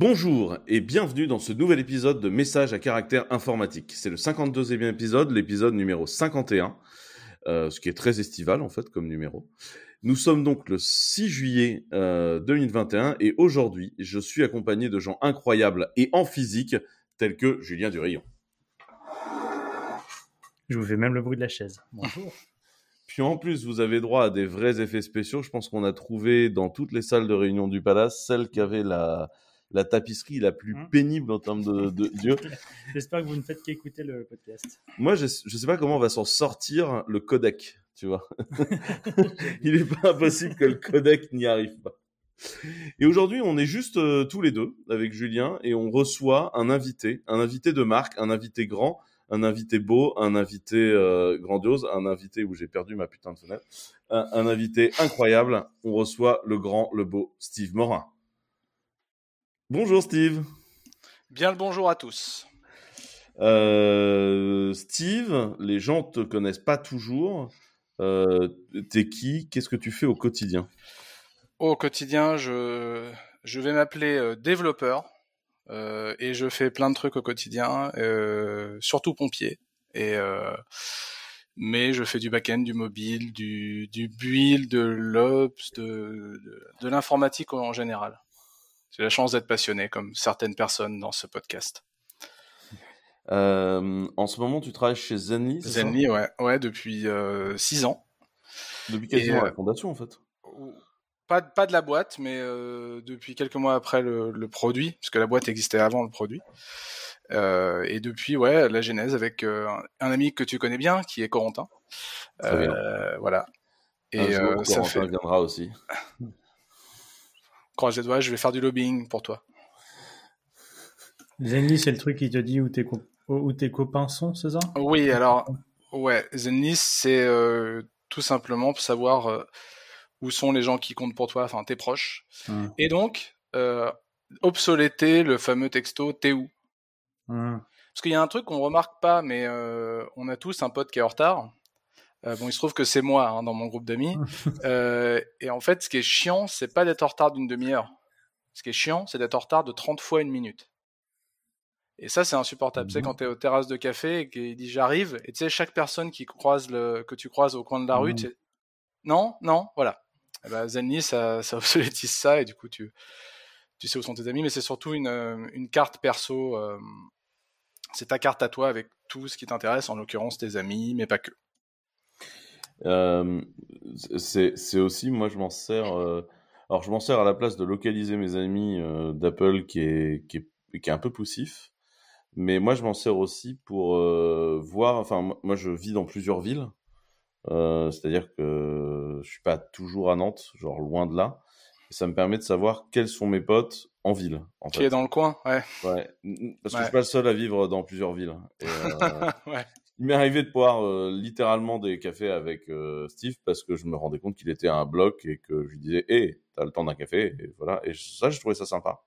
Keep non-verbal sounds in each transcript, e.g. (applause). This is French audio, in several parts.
Bonjour et bienvenue dans ce nouvel épisode de Messages à caractère informatique. C'est le 52e épisode, l'épisode numéro 51, euh, ce qui est très estival en fait comme numéro. Nous sommes donc le 6 juillet euh, 2021 et aujourd'hui je suis accompagné de gens incroyables et en physique tels que Julien Durillon. Je vous fais même le bruit de la chaise. Bonjour. (laughs) Puis en plus, vous avez droit à des vrais effets spéciaux. Je pense qu'on a trouvé dans toutes les salles de réunion du palace celle qui avait la, la tapisserie la plus Hein pénible en termes de, de (laughs) Dieu. J'espère que vous ne faites qu'écouter le podcast. Moi, je, je sais pas comment on va s'en sortir le codec, tu vois. (laughs) Il est pas impossible que le codec n'y arrive pas. Et aujourd'hui, on est juste euh, tous les deux avec Julien et on reçoit un invité, un invité de marque, un invité grand, un invité beau, un invité euh, grandiose, un invité où j'ai perdu ma putain de fenêtre, un, un invité incroyable. On reçoit le grand, le beau Steve Morin. Bonjour Steve. Bien le bonjour à tous. Euh, Steve, les gens te connaissent pas toujours. Euh, T'es qui? Qu'est-ce que tu fais au quotidien? Au quotidien, je, je vais m'appeler euh, développeur euh, et je fais plein de trucs au quotidien, surtout pompier. Et mais je fais du back-end, du mobile, du, du build, de l'ops, de, de, de l'informatique en général. J'ai la chance d'être passionné, comme certaines personnes dans ce podcast. Euh, En ce moment, tu travailles chez Zenly Zenly, ouais, ouais, depuis euh, six ans. Depuis quasiment Et, euh, la fondation, en fait. Pas, pas de la boîte, mais euh, depuis quelques mois après le, le produit, parce que la boîte existait avant le produit. Euh, et depuis, ouais, la genèse avec euh, un ami que tu connais bien, qui est Corentin. Très bien. Euh, voilà. Et euh, ça Corentin fait. viendra aussi. (laughs) Croise les doigts, je vais faire du lobbying pour toi. Zenly, c'est le truc qui te dit où tes, co- où tes copains sont, c'est ça? Oui, alors, ouais, Zenlist, c'est euh, tout simplement pour savoir euh, où sont les gens qui comptent pour toi, enfin tes proches. Hum, Et donc, euh, obsoléter le fameux texto t'es où? Hum. Parce qu'il y a un truc qu'on remarque pas, mais euh, on a tous un pote qui est en retard. Euh, bon, il se trouve que c'est moi hein, dans mon groupe d'amis. (laughs) Euh, et en fait, ce qui est chiant, c'est pas d'être en retard d'une demi-heure. Ce qui est chiant, c'est d'être en retard de 30 fois une minute. Et ça, c'est insupportable. Tu sais, Mhm. quand t'es aux terrasses de café et qu'il dit j'arrive, et tu sais, chaque personne qui croise le, que tu croises au coin de la rue, tu sais, non, non, voilà. Eh ben, Zenly, ça, ça (laughs) obsolétise ça, et du coup, tu, tu sais où sont tes amis, mais c'est surtout une, euh, une carte perso. euh, c'est ta carte à toi avec tout ce qui t'intéresse, en l'occurrence tes amis, mais pas que. Euh, c'est aussi, moi, je m'en sers. euh, alors, je m'en sers à la place de localiser mes amis euh, d'Apple qui est, qui, est, qui est un peu poussif. Mais moi, je m'en sers aussi pour voir. Enfin, moi- je vis dans plusieurs villes. C'est-à-dire que je suis pas toujours à Nantes, genre loin de là. Et ça me permet de savoir quels sont mes potes en ville. En Qui fait. est dans le coin, ouais. Parce que je suis pas le seul à vivre dans plusieurs villes. Et, (laughs) ouais. Il m'est arrivé de boire euh, littéralement des cafés avec euh, Steve parce que je me rendais compte qu'il était à un bloc et que je lui disais Hé, t'as le temps d'un café Et voilà. Et ça, je trouvais ça sympa.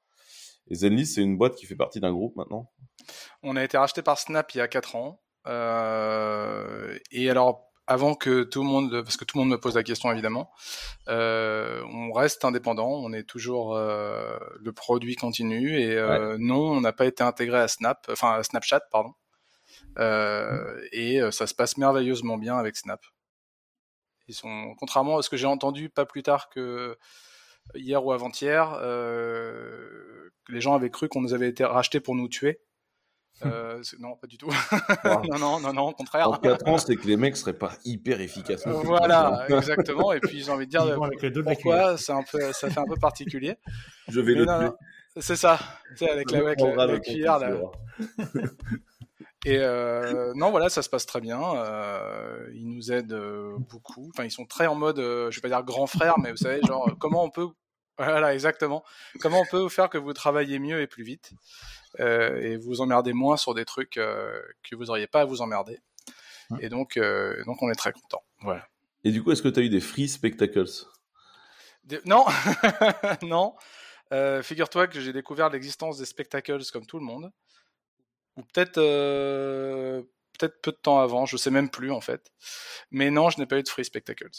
Et Zenly, c'est une boîte qui fait partie d'un groupe maintenant? On a été racheté par Snap il y a 4 ans. Euh, et alors, avant que tout le monde, parce que tout le monde me pose la question évidemment, euh, on reste indépendant, on est toujours euh, le produit continue et euh, non, on n'a pas été intégré à Snap, enfin à Snapchat, pardon. Euh, et euh, ça se passe merveilleusement bien avec Snap. Ils sont, contrairement à ce que j'ai entendu pas plus tard que hier ou avant-hier, euh, les gens avaient cru qu'on nous avait été racheté pour nous tuer. (laughs) Euh, non, pas du tout. Wow. (laughs) non, non, non, non, au contraire. En 4 ans, c'est que les mecs seraient pas hyper efficaces. Voilà, (laughs) exactement. Et puis j'ai envie de dire avec pourquoi c'est un peu, ça fait un peu particulier. Je vais Mais le non, tuer. non, c'est ça. Tu sais, avec la, avec la, la cuillère. Là. Et euh, non, voilà, ça se passe très bien. Euh, ils nous aident euh, beaucoup. Enfin, ils sont très en mode, je vais pas dire grand frère, mais vous savez, genre comment on peut, voilà, exactement, comment on peut faire que vous travaillez mieux et plus vite et vous emmerdez moins sur des trucs que vous auriez pas à vous emmerder. Ouais. Et donc, donc on est très content. Voilà. Et du coup, est-ce que tu as eu des free spectacles? Des- Non, (laughs) non. Figure-toi que j'ai découvert l'existence des spectacles comme tout le monde, ou peut-être euh, peut-être peu de temps avant, je sais même plus en fait. Mais non, je n'ai pas eu de free spectacles.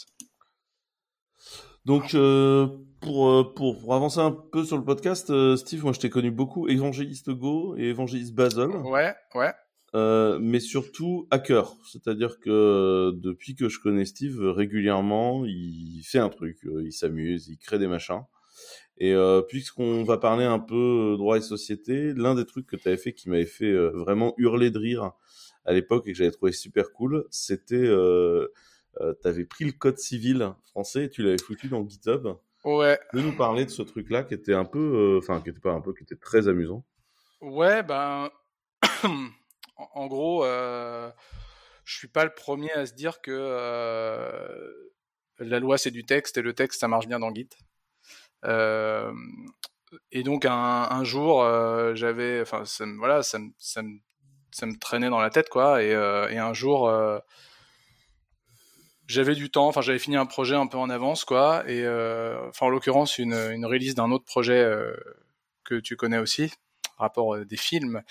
Donc, euh, pour, euh, pour, pour, avancer un peu sur le podcast, euh, Steve, moi je t'ai connu beaucoup évangéliste Go et évangéliste Basel. Ouais, ouais. Euh, mais surtout hacker. C'est-à-dire que depuis que je connais Steve, régulièrement, il fait un truc, il s'amuse, il crée des machins. Et euh, puisqu'on va parler un peu droit et société, l'un des trucs que tu avais fait qui m'avait fait vraiment hurler de rire à l'époque et que j'avais trouvé super cool, c'était euh, euh, tu avais pris le code civil français et tu l'avais foutu dans GitHub. Ouais. De nous parler de ce truc-là qui était un peu, euh, enfin qui était pas un peu, qui était très amusant? Ouais, ben, (coughs) en gros, euh, je suis pas le premier à se dire que euh, la loi c'est du texte et le texte ça marche bien dans Git. Euh, et donc un, jour, euh, j'avais, enfin, voilà, ça, ça, ça, me traînait dans la tête quoi, et, et un jour j'avais du temps, enfin j'avais fini un projet un peu en avance quoi, et euh, en l'occurrence une, release d'un autre projet euh, que tu connais aussi, rapport euh, des films,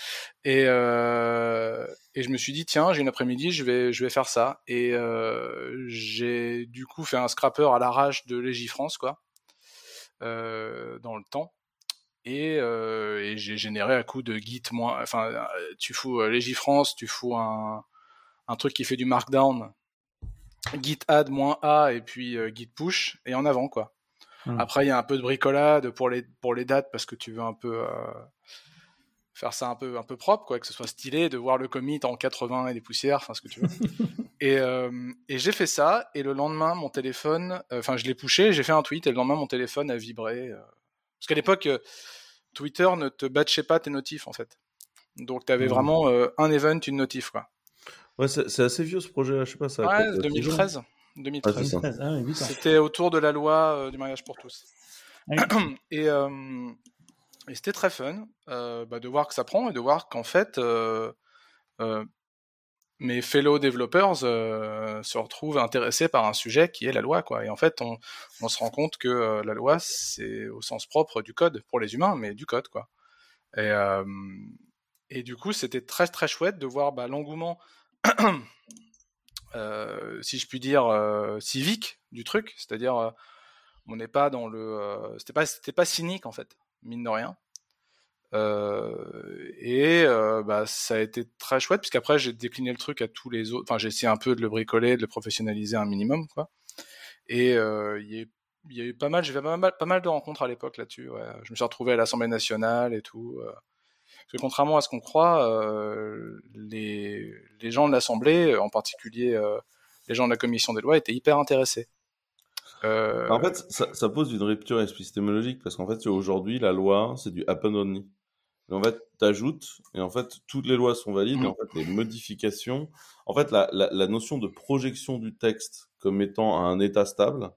et euh, je me suis dit tiens j'ai une après-midi je vais je vais faire ça, et euh, j'ai du coup fait un scrapper à l'arrache de Légifrance quoi, euh, dans le temps. Et, et j'ai généré à coup de git moins, enfin tu fous Légifrance, tu fous un, un truc qui fait du markdown git add -a et puis euh, git push et en avant quoi. Mmh. Après il y a un peu de bricolade pour les pour les dates parce que tu veux un peu euh, faire ça un peu un peu propre quoi, que ce soit stylé, de voir le commit en 80 et des poussières, enfin ce que tu veux. (laughs) et euh, et j'ai fait ça et le lendemain mon téléphone, euh, enfin je l'ai pushé, j'ai fait un tweet et le lendemain mon téléphone a vibré euh, parce qu'à l'époque Twitter ne te batchait pas tes notifs en fait. Donc tu avais mmh. vraiment un event, une notif quoi. Ouais, c'est assez vieux ce projet-là, je sais pas ça. Ouais, 2013. 2013. Ah, c'était autour de la loi euh, du mariage pour tous. Ah (clears throat) et, euh, et c'était très fun euh, bah, de voir que ça prend et de voir qu'en fait, euh, euh, mes fellow développeurs se retrouvent intéressés par un sujet qui est la loi. Quoi. Et en fait, on, se rend compte que la loi, c'est au sens propre du code, pour les humains, mais du code. Quoi. Et, du coup, c'était très très chouette de voir bah, l'engouement (clears throat) si je puis dire, civique du truc, c'est-à-dire on n'est pas dans le, c'était pas cynique en fait, mine de rien. Euh, et bah, ça a été très chouette puisqu'après j'ai décliné le truc à tous les autres. Enfin, j'ai essayé un peu de le bricoler, de le professionnaliser un minimum, quoi. Et il y, a eu pas mal, j'ai fait pas mal, de rencontres à l'époque là-dessus. Je me suis retrouvé à l'Assemblée nationale et tout. Parce que contrairement à ce qu'on croit, euh, les, gens de l'Assemblée, en particulier euh, les gens de la commission des lois, étaient hyper intéressés. Euh... En fait, ça, ça, pose une rupture épistémologique parce qu'en fait, aujourd'hui, la loi, c'est du happen only. Et en fait, t'ajoutes et en fait, toutes les lois sont valides. Et en fait, les modifications, en fait, la, la, la, notion de projection du texte comme étant un état stable,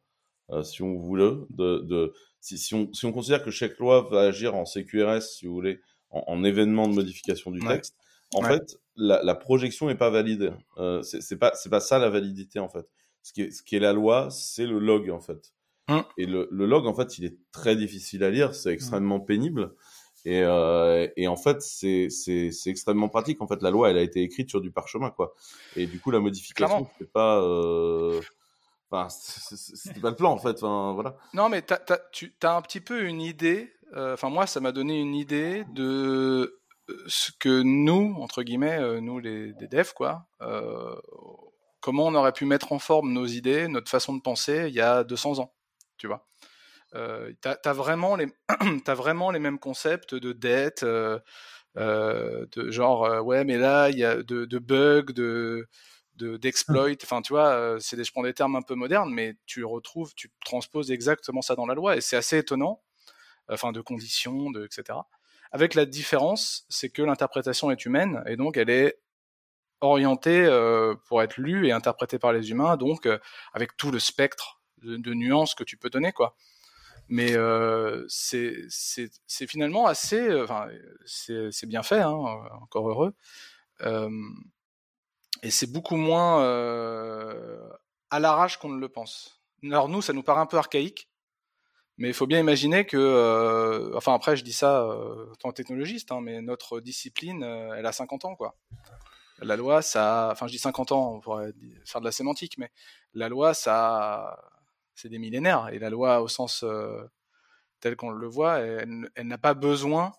euh, si on voulait, de, de si, si, on, si on considère que chaque loi va agir en CQRS, si vous voulez, en, en événement de modification du ouais. texte, en ouais. fait, la, la, projection n'est pas valide. Euh, c'est pas c'est pas ça la validité en fait. Ce qui est, ce qui est la loi, c'est le log en fait. Mmh. Et le, le, log en fait, il est très difficile à lire, c'est extrêmement pénible. Et, euh, et, en fait, c'est extrêmement pratique. En fait, la loi, elle a été écrite sur du parchemin, quoi. Et du coup, la modification, c'est pas. Euh... Enfin, c'était pas le plan, en fait. Enfin, voilà. Non, mais as, as, tu as un petit peu une idée euh, enfin moi, ça m'a donné une idée de ce que nous, entre guillemets, nous les, les devs, quoi, comment on aurait pu mettre en forme nos idées, notre façon de penser il y a 200 ans, tu vois. Euh, t'as as (clears throat) vraiment les mêmes concepts de dette, euh, de genre ouais mais là il y a de, bugs, de d'exploit, de, enfin tu vois, c'est je prends des termes un peu modernes, mais tu retrouves, tu transposes exactement ça dans la loi et c'est assez étonnant enfin de conditions, etc. Avec la différence, c'est que l'interprétation est humaine et donc elle est orientée euh, pour être lue et interprétée par les humains, donc euh, avec tout le spectre de, nuances que tu peux donner, quoi. Mais euh, c'est finalement assez, enfin c'est bien fait, hein, encore heureux. Et c'est beaucoup moins à l'arrache qu'on ne le pense. Alors nous, ça nous paraît un peu archaïque, mais il faut bien imaginer que, enfin après je dis ça en tant que technologiste, hein, mais notre discipline, elle a 50 ans quoi. La loi, ça, enfin je dis 50 ans, on pourrait faire de la sémantique, mais la loi, ça, c'est des millénaires. Et la loi, au sens tel qu'on le voit, elle, n'a pas besoin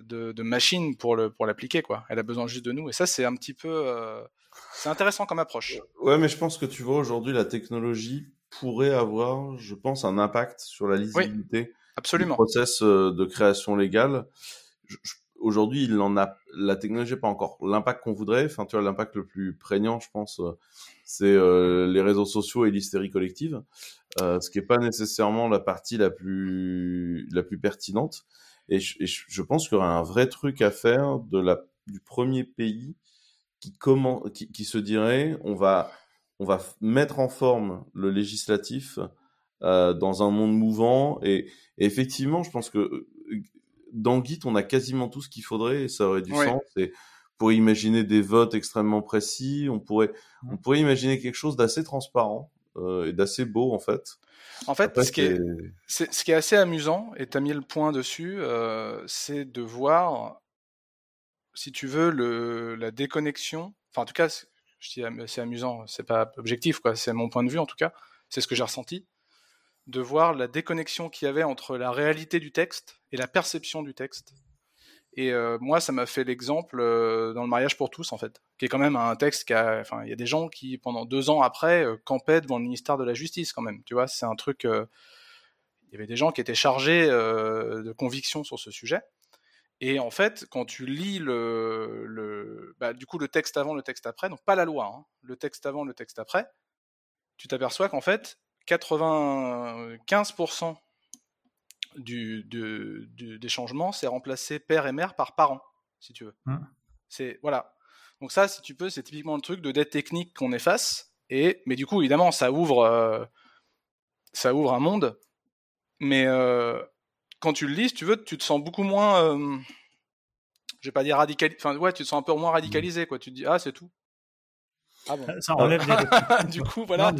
de, de machines pour le pour l'appliquer quoi. Elle a besoin juste de nous. Et ça, c'est un petit peu, c'est intéressant comme approche. Ouais, mais je pense que tu vois aujourd'hui la technologie pourrait avoir, je pense, un impact sur la lisibilité absolument. du process de création légale. Aujourd'hui, il en a, la technologie n'a pas encore l'impact qu'on voudrait. Enfin, tu vois, l'impact le plus prégnant, je pense, c'est euh, les réseaux sociaux et l'hystérie collective, euh, ce qui n'est pas nécessairement la partie la plus, la plus pertinente. Et je, pense qu'il y aura un vrai truc à faire de la, du premier pays qui, comment, qui, qui se dirait on va, on va mettre en forme le législatif euh, dans un monde mouvant. Et, effectivement, je pense que euh, dans Git, on a quasiment tout ce qu'il faudrait et ça aurait du sens. Et pourrait imaginer des votes extrêmement précis. On pourrait, on pourrait imaginer quelque chose d'assez transparent euh, et d'assez beau en fait. En fait, ce, qui est, ce, qui est, assez amusant, et tu as mis le point dessus, euh, c'est de voir, si tu veux, le, la déconnexion. Enfin, en tout cas, je dis c'est amusant, c'est pas objectif, quoi. C'est mon point de vue, en tout cas. C'est ce que j'ai ressenti. De voir la déconnexion qu'il y avait entre la réalité du texte et la perception du texte. Et euh, moi, ça m'a fait l'exemple euh, dans le mariage pour tous, en fait, qui est quand même un texte qui a, enfin, il y a des gens qui pendant deux ans après euh, campaient devant le ministère de la Justice, quand même. Tu vois, c'est un truc. il y avait des gens qui étaient chargés de conviction sur ce sujet. Et en fait, quand tu lis le, le bah, du coup, le texte avant, le texte après, donc pas la loi, hein, le texte avant, le texte après, tu t'aperçois qu'en fait, 95% du, des changements, c'est remplacer père et mère par parent, si tu veux. Mmh. C'est voilà. Donc ça, si tu peux, c'est typiquement le truc de dette technique qu'on efface. Et mais du coup, évidemment, ça ouvre, euh, ça ouvre un monde. Mais euh, quand tu le lis, si tu veux, tu te sens beaucoup moins, euh, je vais pas dire radical, enfin ouais, tu te sens un peu moins radicalisé, quoi. Tu te dis ah c'est tout. Ah Ça enlève (laughs) du coup, voilà.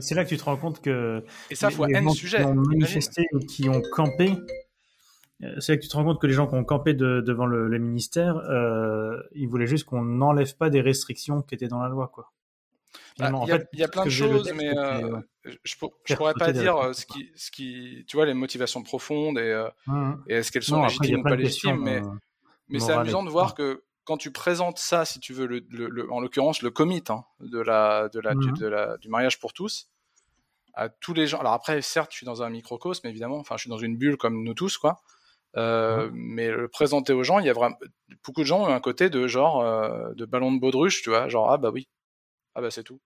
C'est là que tu te rends compte que. Et ça, faut un sujet. Qui ont manifesté ou qui ont campé. Euh, c'est là que tu te rends compte que les gens qui ont campé devant le, ministère, euh, ils voulaient juste qu'on n'enlève pas des restrictions qui étaient dans la loi, quoi. Bah, il y, a plein de choses, mais euh, je, ne pourrais pas dire ce qui, ce qui, tu vois, les motivations profondes et, mmh. et est-ce qu'elles sont légitimes ou pas légitimes, mais, mais c'est amusant de voir que quand tu présentes ça, si tu veux, le, en l'occurrence le commit hein, de la, de la, du, mhm. du mariage pour tous, à tous les gens. Alors après, certes, je suis dans un microcosme, évidemment. Enfin, je suis dans une bulle comme nous tous, quoi. Euh, mhm. Mais le présenter aux gens, il y a vraiment beaucoup de gens ont un côté de genre euh, de ballon de baudruche, tu vois, genre ah bah oui, ah bah c'est tout.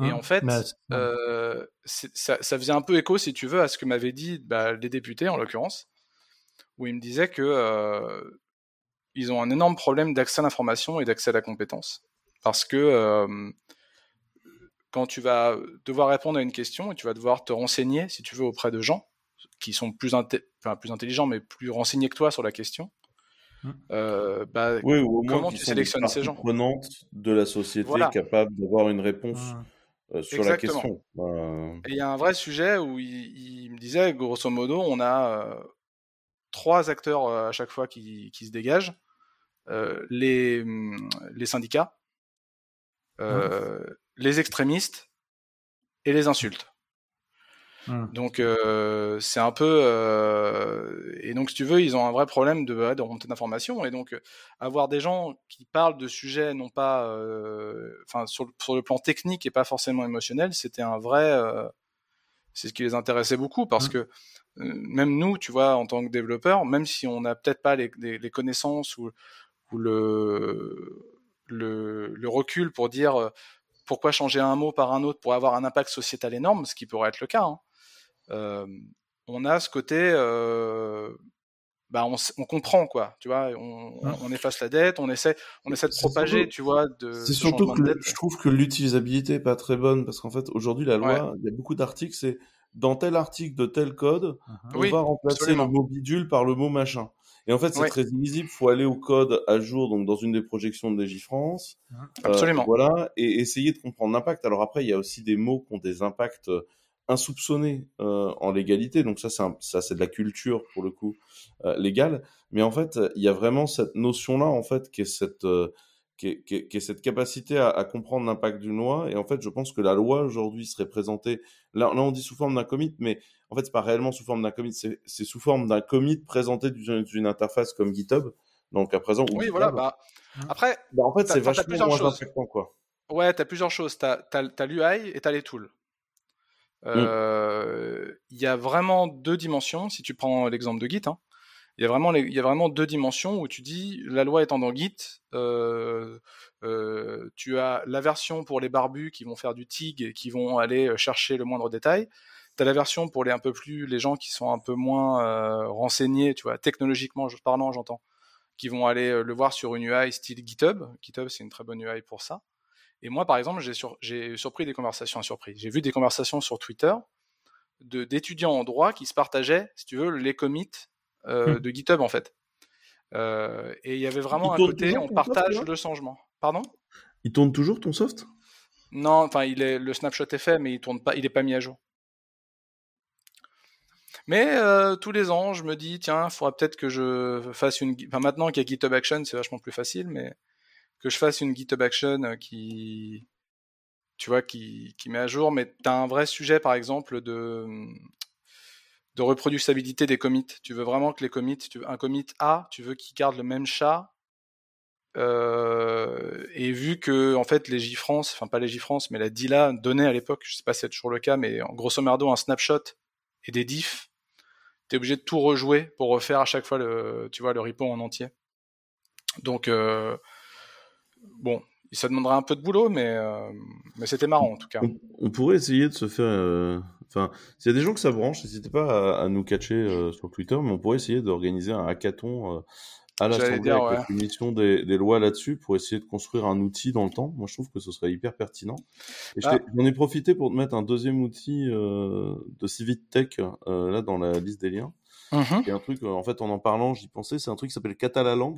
Et mhm. en fait, bah, euh, ça, ça, faisait un peu écho, si tu veux, à ce que m'avaient dit bah, les députés, en l'occurrence, où ils me disaient que ils ont un énorme problème d'accès à l'information et d'accès à la compétence. Parce que euh, quand tu vas devoir répondre à une question et tu vas devoir te renseigner, si tu veux, auprès de gens qui sont plus, enfin, plus intelligents, mais plus renseignés que toi sur la question, mmh. euh, bah, oui, ou au moins comment tu sélectionnes ces gens? prenantes de la société capable d'avoir une réponse mmh. euh, sur la question. Et il y a un vrai sujet où il, il, me disait, grosso modo, on a trois acteurs à chaque fois qui, qui se dégagent. Euh, les, mm, les syndicats, euh, mmh. les extrémistes et les insultes. Mmh. Donc euh, c'est un peu et donc si tu veux ils ont un vrai problème de, de remontée d'informations et donc avoir des gens qui parlent de sujets non pas enfin sur, sur, le plan technique et pas forcément émotionnel c'était un vrai c'est ce qui les intéressait beaucoup parce mmh. que même nous tu vois en tant que développeurs même si on n'a peut-être pas les, les, connaissances ou le, le, recul pour dire euh, pourquoi changer un mot par un autre pour avoir un impact sociétal énorme, ce qui pourrait être le cas. Hein. Euh, on a ce côté, euh, bah on, comprend quoi, tu vois, on, on, efface la dette, on essaie, on essaie de propager, tu vois, de. C'est surtout que je trouve que l'utilisabilité est pas très bonne parce qu'en fait aujourd'hui la loi, il y a beaucoup d'articles, c'est dans tel article de tel code, uh-huh. on va remplacer le mot bidule par le mot machin. Et en fait, c'est très illisible. Il faut aller au code à jour, donc dans une des projections de Légifrance. Mmh. Absolument. Euh, voilà, et essayer de comprendre l'impact. Alors après, il y a aussi des mots qui ont des impacts euh, insoupçonnés euh, en légalité. Donc ça, c'est ça, c'est de la culture pour le coup euh, légale. Mais en fait, il y a vraiment cette notion-là, en fait, qui est cette qui est, cette capacité à, comprendre l'impact d'une loi. Et en fait, je pense que la loi aujourd'hui serait présentée. Là, là, on dit sous forme d'un commit, mais en fait, c'est pas réellement sous forme d'un commit, c'est sous forme d'un commit présenté d'une interface comme GitHub. Donc à présent. Oui, voilà. Bah, après, bah, en fait, c'est vachement moins impactant, quoi. Ouais, tu as plusieurs choses. Tu as, l'UI et tu as les tools. Euh, il y a vraiment deux dimensions, si tu prends l'exemple de Git. Hein. Il y, a vraiment il y a vraiment deux dimensions où tu dis, la loi étant dans Git, euh, euh, tu as la version pour les barbus qui vont faire du TIG et qui vont aller chercher le moindre détail. Tu as la version pour les un peu plus, les gens qui sont un peu moins renseignés, tu vois, technologiquement parlant, j'entends, qui vont aller le voir sur une UI style GitHub. GitHub, c'est une très bonne UI pour ça. Et moi, par exemple, j'ai surpris des conversations, surpris. J'ai vu des conversations sur Twitter d'étudiants en droit qui se partageaient, si tu veux, les commits euh, hmm. de GitHub, en fait. Euh, et il y avait vraiment un côté, on partage le changement. Pardon? Il tourne toujours ton soft? Non, enfin, il est, le snapshot est fait, mais il tourne pas, il n'est pas mis à jour. Mais euh, tous les ans, je me dis, tiens, il faudrait peut-être que je fasse une. Enfin, maintenant qu'il y a GitHub Action, c'est vachement plus facile, mais que je fasse une GitHub Action euh, qui, tu vois, qui, qui met à jour, mais tu as un vrai sujet, par exemple, de, de reproducibilité des commits. Tu veux vraiment que les commits, un commit A, tu veux qu'il garde le même chat. Euh, et vu que en fait les JFrance, enfin pas les JFrance, mais la DILA donnait à l'époque, je sais pas si c'est toujours le cas, mais en grosso merdo un snapshot et des diffs, obligé de tout rejouer pour refaire à chaque fois le, tu vois, le repo en entier. Donc euh, bon, ça demanderait un peu de boulot, mais, euh, mais c'était marrant en tout cas. On, pourrait essayer de se faire. Euh, enfin, s'il y a des gens que ça branche, n'hésitez pas à, nous catcher sur Twitter, mais on pourrait essayer d'organiser un hackathon à l'Assemblée avec une mission des, des lois là-dessus pour essayer de construire un outil dans le temps. Moi, je trouve que ce serait hyper pertinent. Et ah. j'en ai profité pour te mettre un deuxième outil de CivicTech là dans la liste des liens. Mm un truc, en fait, en en parlant, j'y pensais, c'est un truc qui s'appelle Catalalang.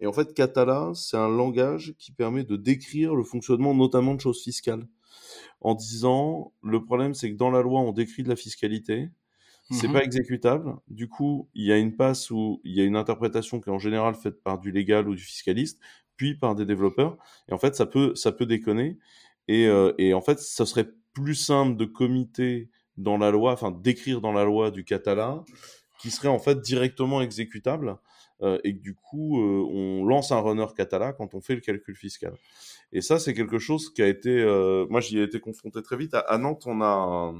Et en fait, Catala, c'est un langage qui permet de décrire le fonctionnement notamment de choses fiscales. En disant, le problème, c'est que dans la loi, on décrit de la fiscalité. C'est mhm. pas exécutable. Du coup, il y a une passe où il y a une interprétation qui est en général faite par du légal ou du fiscaliste, puis par des développeurs. Et en fait, ça peut, ça peut déconner. Et, euh, et en fait, ça serait plus simple de comiter dans la loi, enfin d'écrire dans la loi du Catala, qui serait en fait directement exécutable euh, et que du coup, euh, on lance un runner Catala quand on fait le calcul fiscal. Et ça, c'est quelque chose qui a été, moi, j'y ai été confronté très vite. À, Nantes, on a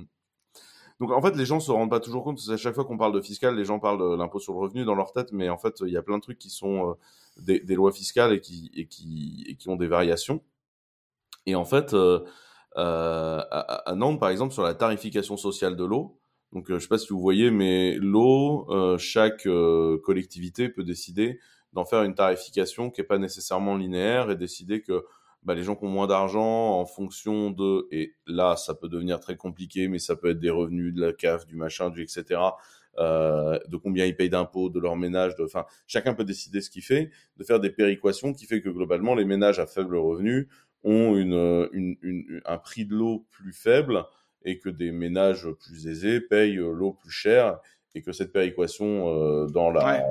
Donc en fait, les gens se rendent pas toujours compte, parce qu'à chaque fois qu'on parle de fiscal, les gens parlent de l'impôt sur le revenu dans leur tête, mais en fait, il y a plein de trucs qui sont des, lois fiscales et qui, ont des variations. Et en fait, à, Nantes, par exemple, sur la tarification sociale de l'eau, donc, euh, je ne sais pas si vous voyez, mais l'eau, euh, chaque euh, collectivité peut décider d'en faire une tarification qui n'est pas nécessairement linéaire et décider que bah, les gens qui ont moins d'argent en fonction de, et là, ça peut devenir très compliqué, mais ça peut être des revenus de la CAF, du machin, du etc., de combien ils payent d'impôts, de leur ménage, de, enfin, chacun peut décider ce qu'il fait, de faire des péréquations qui fait que globalement, les ménages à faible revenu ont une, un prix de l'eau plus faible et que des ménages plus aisés payent euh, l'eau plus cher et que cette péréquation euh, dans, la,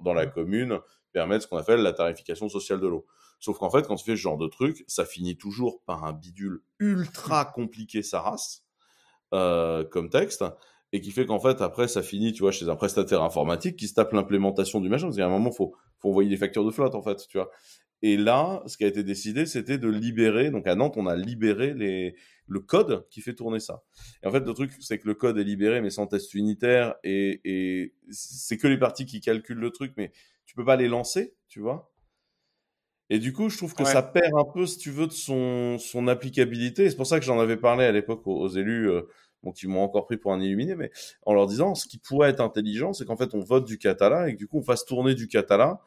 dans, la commune permet ce qu'on appelle la tarification sociale de l'eau. Sauf qu'en fait, quand tu fais ce genre de truc, ça finit toujours par un bidule ultra compliqué sa race euh, comme texte et qui fait qu'en fait après ça finit tu vois chez un prestataire informatique qui se tape l'implémentation du machin parce qu'à un moment faut faut envoyer des factures de flotte en fait tu vois et là ce qui a été décidé c'était de libérer donc à Nantes on a libéré les le code qui fait tourner ça. Et en fait, le truc, c'est que le code est libéré, mais sans test unitaire, et, c'est que les parties qui calculent le truc, mais tu peux pas les lancer, tu vois. Et du coup, je trouve que ça perd un peu, si tu veux, de son, son applicabilité. C'est pour ça que j'en avais parlé à l'époque aux, élus, euh, bon, qui m'ont encore pris pour un illuminé, mais en leur disant, ce qui pourrait être intelligent, c'est qu'en fait, on vote du Catala et que du coup, on fasse tourner du Catala,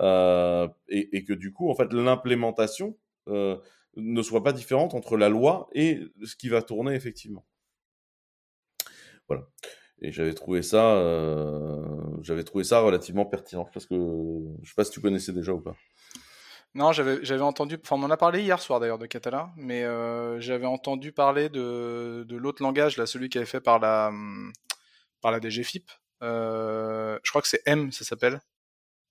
euh, et, que du coup, en fait, l'implémentation, euh, ne soit pas différente entre la loi et ce qui va tourner effectivement. Voilà. Et j'avais trouvé ça, euh, j'avais trouvé ça relativement pertinent parce que je sais pas si tu connaissais déjà ou pas. Non, j'avais entendu, enfin on en a parlé hier soir d'ailleurs de Catala, mais euh, j'avais entendu parler de, l'autre langage, là, celui qui avait fait par la par la DGFIP. Euh, je crois que c'est M, ça s'appelle.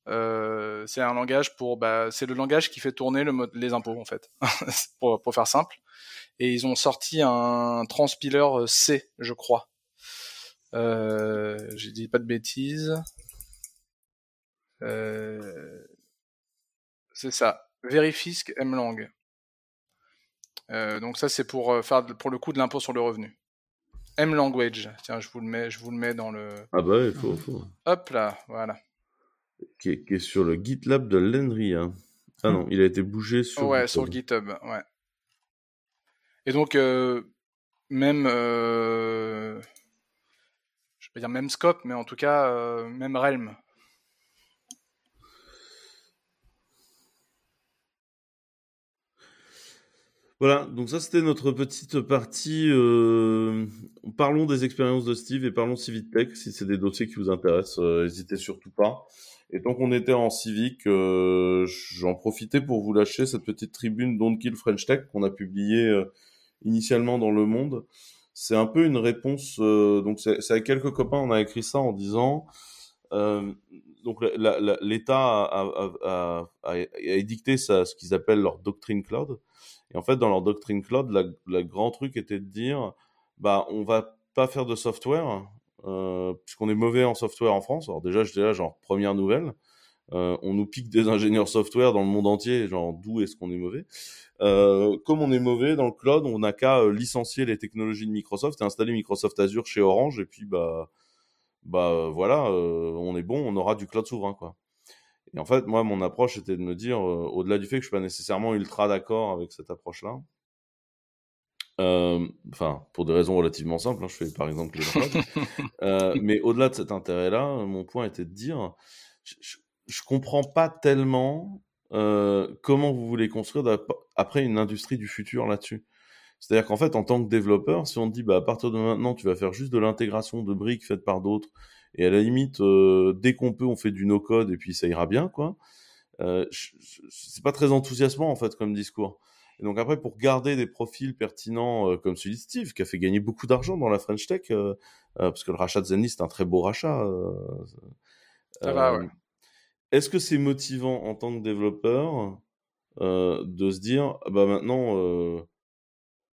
Euh, c'est un langage pour, bah, c'est le langage qui fait tourner les impôts en fait, (laughs) pour, faire simple. Et ils ont sorti un transpiler C, je crois. J'ai dit pas de bêtises. C'est ça, Verifisk Mlang. Euh, donc ça c'est pour euh, faire pour le coup de l'impôt sur le revenu. M language. Tiens, je vous le mets, je vous le mets dans le. Ah bah il faut, faut. Hop là, voilà. Qui est, qui est sur le GitLab de. Hein. Ah non, il a été bougé sur. Ouais, sur le GitHub, ouais. Et donc euh, même, euh... je vais dire même scope, mais en tout cas même realm. Voilà, donc ça c'était notre petite partie. Euh, parlons des expériences de Steve et parlons Civic Tech. Si c'est des dossiers qui vous intéressent, euh, n'hésitez surtout pas. Et tant qu'on était en Civic, euh, j'en profitais pour vous lâcher cette petite tribune Don't Kill French Tech qu'on a publiée euh, initialement dans Le Monde. C'est un peu une réponse. Donc c'est avec quelques copains, on a écrit ça en disant. donc l'État a, édicté ce qu'ils appellent leur doctrine cloud. Et en fait, dans leur doctrine cloud, le grand truc était de dire, bah, on va pas faire de software, euh, puisqu'on est mauvais en software en France. Alors déjà, j'étais là, genre, première nouvelle. Euh, on nous pique des (laughs) ingénieurs software dans le monde entier, genre, d'où est-ce qu'on est mauvais? Euh, Comme on est mauvais dans le cloud, on n'a qu'à licencier les technologies de Microsoft et installer Microsoft Azure chez Orange, et puis, bah, bah voilà, on est bon, on aura du cloud souverain, quoi. Et en fait, moi, mon approche était de me dire, euh, au-delà du fait que je suis pas nécessairement ultra d'accord avec cette approche-là, euh, enfin, pour des raisons relativement simples, hein, je fais par exemple les (laughs) euh, mais au-delà de cet intérêt-là, mon point était de dire, je, je, je comprends pas tellement comment vous voulez construire après une industrie du futur là-dessus. C'est-à-dire qu'en fait, en tant que développeur, si on te dit, bah, à partir de maintenant, tu vas faire juste de l'intégration de briques faites par d'autres, et à la limite, euh, dès qu'on peut, on fait du no-code et puis ça ira bien, quoi. Euh, c'est pas très enthousiasmant en fait comme discours. Et donc après, pour garder des profils pertinents euh, comme celui de Steve, qui a fait gagner beaucoup d'argent dans la French Tech, euh, euh, parce que le rachat de Zenly, c'est un très beau rachat. Ça va, ouais. Est-ce que c'est motivant en tant que développeur de se dire, bah maintenant,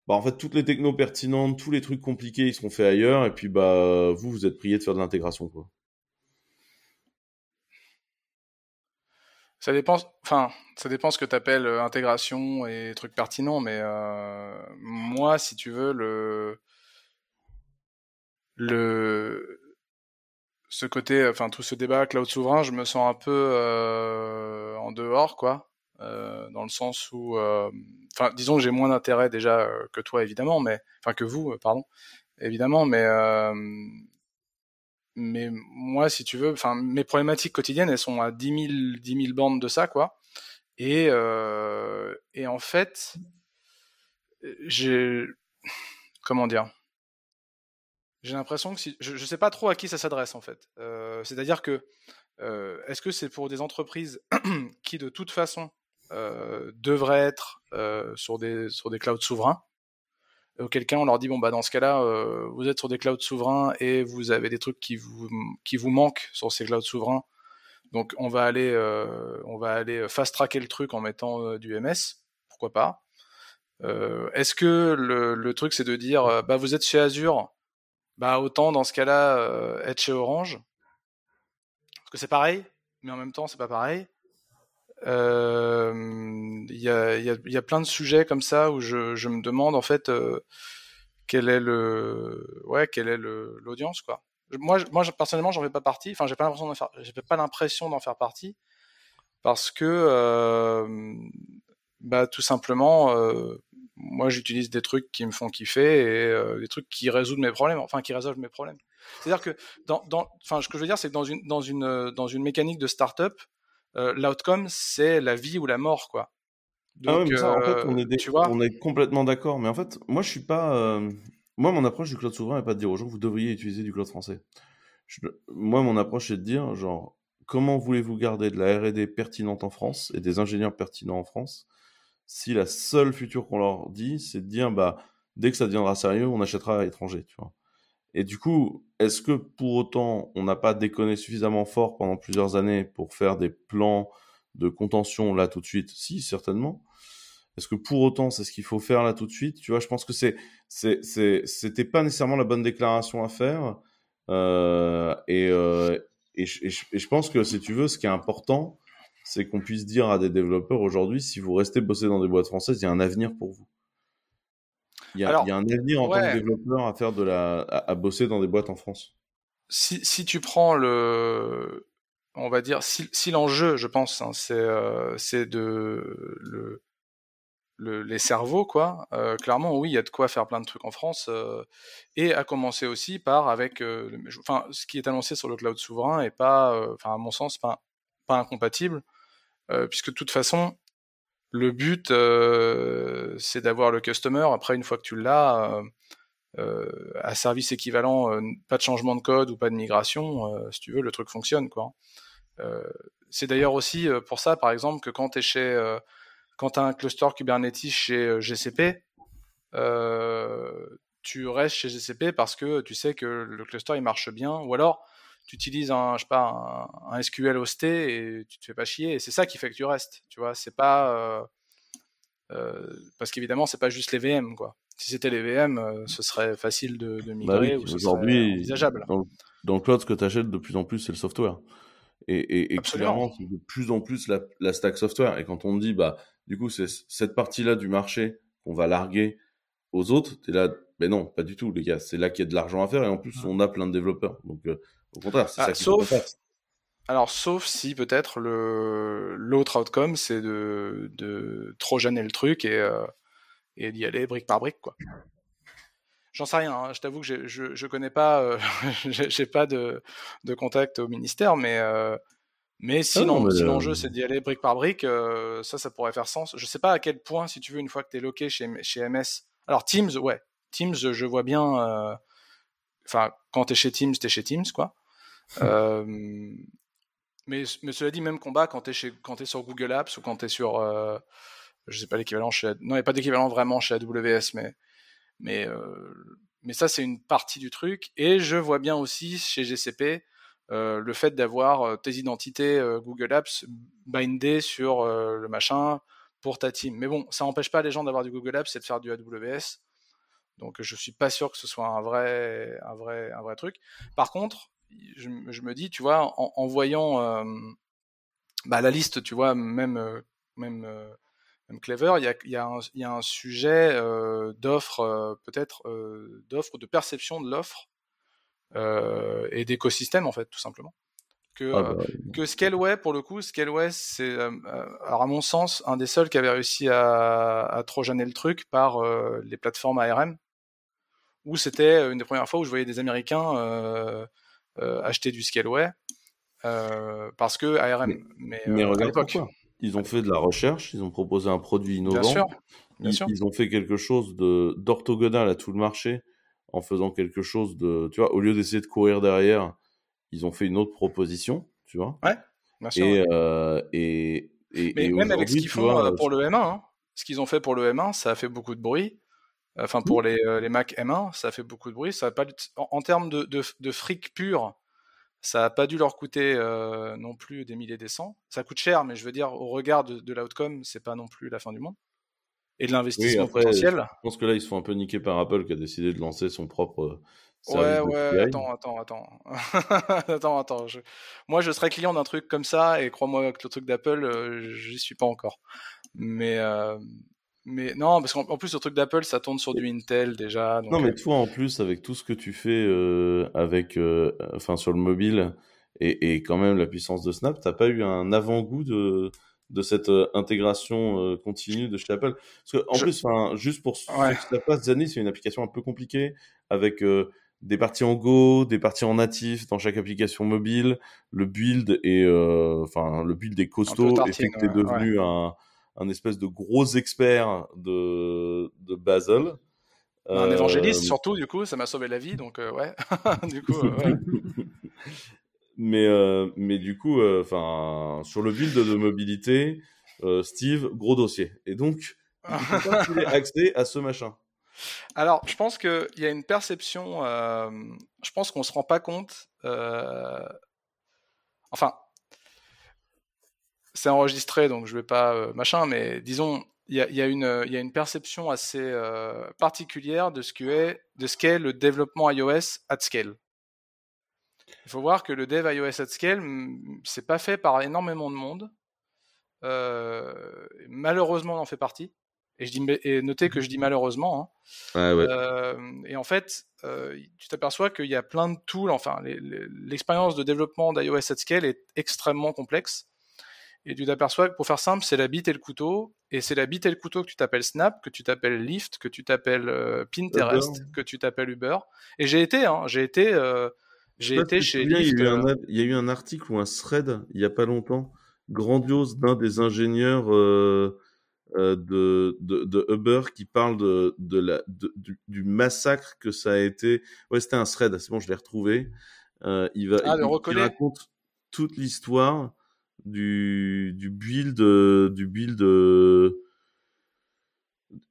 bah en fait toutes les technos pertinentes, tous les trucs compliqués, ils seront faits ailleurs, et puis bah vous, vous êtes prié de faire de l'intégration, quoi. Ça dépend, enfin, ça dépend ce que tu appelles intégration et trucs pertinents, mais euh, moi, si tu veux, le, le, ce côté, enfin, tout ce débat cloud souverain, je me sens un peu euh, en dehors, quoi, euh, dans le sens où, enfin, disons que j'ai moins d'intérêt déjà que toi, évidemment, mais, enfin, que vous, pardon, évidemment, mais mais moi, si tu veux, enfin, mes problématiques quotidiennes, elles sont à 10 000, 10 000 bandes de ça, quoi. Et, euh, et en fait, j'ai, comment dire, j'ai l'impression que si, je, je sais pas trop à qui ça s'adresse en fait. Euh, C'est-à-dire que euh, est-ce que c'est pour des entreprises (clears throat) qui de toute façon euh, devraient être euh, sur des sur des clouds souverains. Cas on leur dit bon bah dans ce cas-là euh, vous êtes sur des clouds souverains et vous avez des trucs qui vous qui vous manquent sur ces clouds souverains. Donc on va aller euh, on va aller fast tracker le truc en mettant euh, du MS pourquoi pas. Euh, est-ce que le, truc c'est de dire euh, bah vous êtes chez Azure. Bah autant dans ce cas-là euh, être chez Orange. Parce que c'est pareil mais en même temps c'est pas pareil il euh, y, a, y, y, a, plein de sujets comme ça où je, je me demande en fait euh, quel est le ouais quelle est l'audience quoi. Moi moi personnellement j'en fais pas partie. Enfin j'ai pas l'impression d'en faire pas l'impression d'en faire partie parce que euh, bah tout simplement moi j'utilise des trucs qui me font kiffer et des trucs qui résolvent mes problèmes enfin qui résolvent mes problèmes. C'est à dire que dans enfin ce que je veux dire c'est que dans une dans une dans une mécanique de start-up euh, l'outcome c'est la vie ou la mort quoi. Donc, ah ouais, mais ça, en fait, on est, des, tu vois? on est complètement d'accord. Mais en fait, moi, je suis pas. Euh... Moi, mon approche du cloud souverain n'est pas de dire aux gens vous devriez utiliser du cloud français. Je... Moi, mon approche est de dire genre comment voulez-vous garder de la R&D pertinente en France et des ingénieurs pertinents en France si la seule future qu'on leur dit c'est de dire bah dès que ça deviendra sérieux on achètera à l'étranger tu vois? Et du coup, est-ce que pour autant, on n'a pas déconné suffisamment fort pendant plusieurs années pour faire des plans de contention là tout de suite? Si, certainement. Est-ce que pour autant, c'est ce qu'il faut faire là tout de suite? Tu vois, je pense que c'est, c'était pas nécessairement la bonne déclaration à faire. Euh, et, euh, et, je, et, je, pense que si tu veux, ce qui est important, c'est qu'on puisse dire à des développeurs aujourd'hui, si vous restez bosser dans des boîtes françaises, il y a un avenir pour vous. Il y a, il y a un avenir en tant que développeur à faire de la, à, bosser dans des boîtes en France. Si, si tu prends le, on va dire, si, si l'enjeu, je pense, hein, c'est, euh, de le, les cerveaux, quoi. Euh, clairement, oui, il y a de quoi faire plein de trucs en France. Euh, et à commencer aussi par avec, enfin, ce qui est annoncé sur le cloud souverain est pas, enfin, à mon sens, pas, pas incompatible, puisque de toute façon, le but, c'est d'avoir le customer. Après, une fois que tu l'as, à service équivalent, pas de changement de code ou pas de migration, si tu veux, le truc fonctionne, quoi. c'est d'ailleurs aussi pour ça, par exemple, que quand tu chez quand as un cluster Kubernetes chez euh, GCP, euh, tu restes chez GCP parce que tu sais que le cluster il marche bien, ou alors tu utilises un, je sais pas, un, SQL hosté et tu te fais pas chier, et c'est ça qui fait que tu restes. Tu vois, c'est pas euh, parce qu'évidemment c'est pas juste les VM quoi. Si c'était les VM, ce serait facile de, de bah migrer ou aujourd'hui envisageable. Dans, dans, le cloud, ce que tu achètes de plus en plus, c'est le software. Et, et, et clairement, c'est de plus en plus la, la, stack software. Et quand on dit, bah, du coup, c'est cette partie-là du marché qu'on va larguer aux autres. es là, mais non, pas du tout, les gars. C'est là qu'il y a de l'argent à faire et en plus, on a plein de développeurs. Donc, euh, au contraire, c'est ah, ça qui sauf, Alors, sauf si peut-être le l'autre outcome, c'est de, de trop gêner le truc et, euh, et d'y aller brique par brique, quoi. J'en sais rien. Hein. Je t'avoue que je, je connais pas, euh, (laughs) j'ai pas de, de contact au ministère, mais mais sinon, si l'enjeu c'est d'y aller brique par brique, euh, ça, ça pourrait faire sens. Je sais pas à quel point, si tu veux, une fois que tu es loqué chez, chez MS. Alors Teams, ouais, Teams, je vois bien. Euh, enfin, quand tu es chez Teams, tu es chez Teams, quoi. Euh, mais, cela dit, même combat quand tu es, sur Google Apps ou quand tu es sur. Euh, je sais pas l'équivalent chez. Non, il a pas d'équivalent vraiment chez AWS, mais. Mais, ça, c'est une partie du truc. Et je vois bien aussi chez GCP euh, le fait d'avoir euh, tes identités euh, Google Apps bindées sur le machin pour ta team. Mais bon, ça n'empêche pas les gens d'avoir du Google Apps et de faire du AWS. Donc je suis pas sûr que ce soit un vrai truc. Par contre, je, me dis, tu vois, en, voyant bah, la liste, tu vois, même, même, même Clever, il y a, y, a y a, un sujet d'offre, peut-être d'offre, de perception de l'offre euh, et d'écosystème en fait, tout simplement. Que, ah bah, euh, que Scaleway, pour le coup, Scaleway, c'est, euh, alors à mon sens, un des seuls qui avait réussi à, à trojaner le truc par les plateformes ARM, où c'était une des premières fois où je voyais des Américains acheter du Scaleway. parce que ARM. Mais, mais, regarde pourquoi. Ils ont fait de la recherche, ils ont proposé un produit innovant. Bien sûr. Bien ils, sûr. ils, ont fait quelque chose d'orthogonal à tout le marché en faisant quelque chose de, tu vois, au lieu d'essayer de courir derrière, ils ont fait une autre proposition, tu vois. Ouais, bien sûr. Et, euh, et, et, Mais même avec ce qu'ils font euh, pour le M1, hein, ce qu'ils ont fait pour le M1, ça a fait beaucoup de bruit. Enfin, pour les, euh, les, Mac M1, ça fait beaucoup de bruit. Ça a pas, en, termes de, de, de, fric pur, ça n'a pas dû leur coûter euh, non plus des milliers des cents. Ça coûte cher, mais je veux dire, au regard de, de l'outcome, c'est pas non plus la fin du monde et de l'investissement potentiel. Je pense que là, ils se font un peu niquer par Apple qui a décidé de lancer son propre. Ouais, ouais, attends, attends, attends. (laughs) attends, attends. Moi, je serais client d'un truc comme ça, et crois-moi que le truc d'Apple, euh, j'y suis pas encore. Mais, euh, mais non, parce qu'en plus, le truc d'Apple, ça tourne sur du Intel déjà. non, mais euh, toi, en plus, avec tout ce que tu fais avec, enfin, sur le mobile, et, et, quand même la puissance de Snap, t'as pas eu un avant-goût de de cette euh, intégration euh, continue de chez Apple? Parce que, en plus, juste pour ouais. ce qui passe, c'est une application un peu compliquée avec euh, des parties en Go, des parties en natif dans chaque application mobile. Le build est, enfin, le build est costaud et fait que tu es devenu un, un, espèce de gros expert de, de Basel. Un évangéliste surtout, du coup, ça m'a sauvé la vie, donc ouais. (laughs) du coup, ouais. (laughs) Mais, euh, mais du coup, euh, enfin, sur le build de mobilité, euh, Steve, gros dossier. Et donc, pas accès à ce machin. Alors, je pense qu'il y a une perception. Euh, je pense qu'on se rend pas compte. Euh, enfin, c'est enregistré, donc je vais pas euh, machin, mais disons, il y a, y, a une, y a une perception assez euh, particulière de ce qu'est de ce qu'est le développement iOS at scale. Il faut voir que le dev iOS at scale, c'est pas fait par énormément de monde. Euh, malheureusement, on en fait partie. Et, je dis, et notez que je dis malheureusement. Hein. Ouais, ouais. Et en fait, tu t'aperçois qu'il y a plein de tools. Enfin, l'expérience de développement d'iOS at scale est extrêmement complexe. Et tu t'aperçois que pour faire simple, c'est la bite et le couteau. Et c'est la bite et le couteau que tu t'appelles Snap, que tu t'appelles Lyft, que tu t'appelles euh, Pinterest, Uber. que tu t'appelles Uber. Et j'ai été, hein, j'ai été, euh, j'ai été chez Lyft. Il y, a eu un, euh, il y a eu un article ou un thread il y a pas longtemps, grandiose d'un des ingénieurs euh, de, de, de, Uber qui parle de, de la, de, du, du, massacre que ça a été. Ouais, c'était un thread, c'est bon, je l'ai retrouvé. Il va, ah, il, il, raconte toute l'histoire du, du build, du build,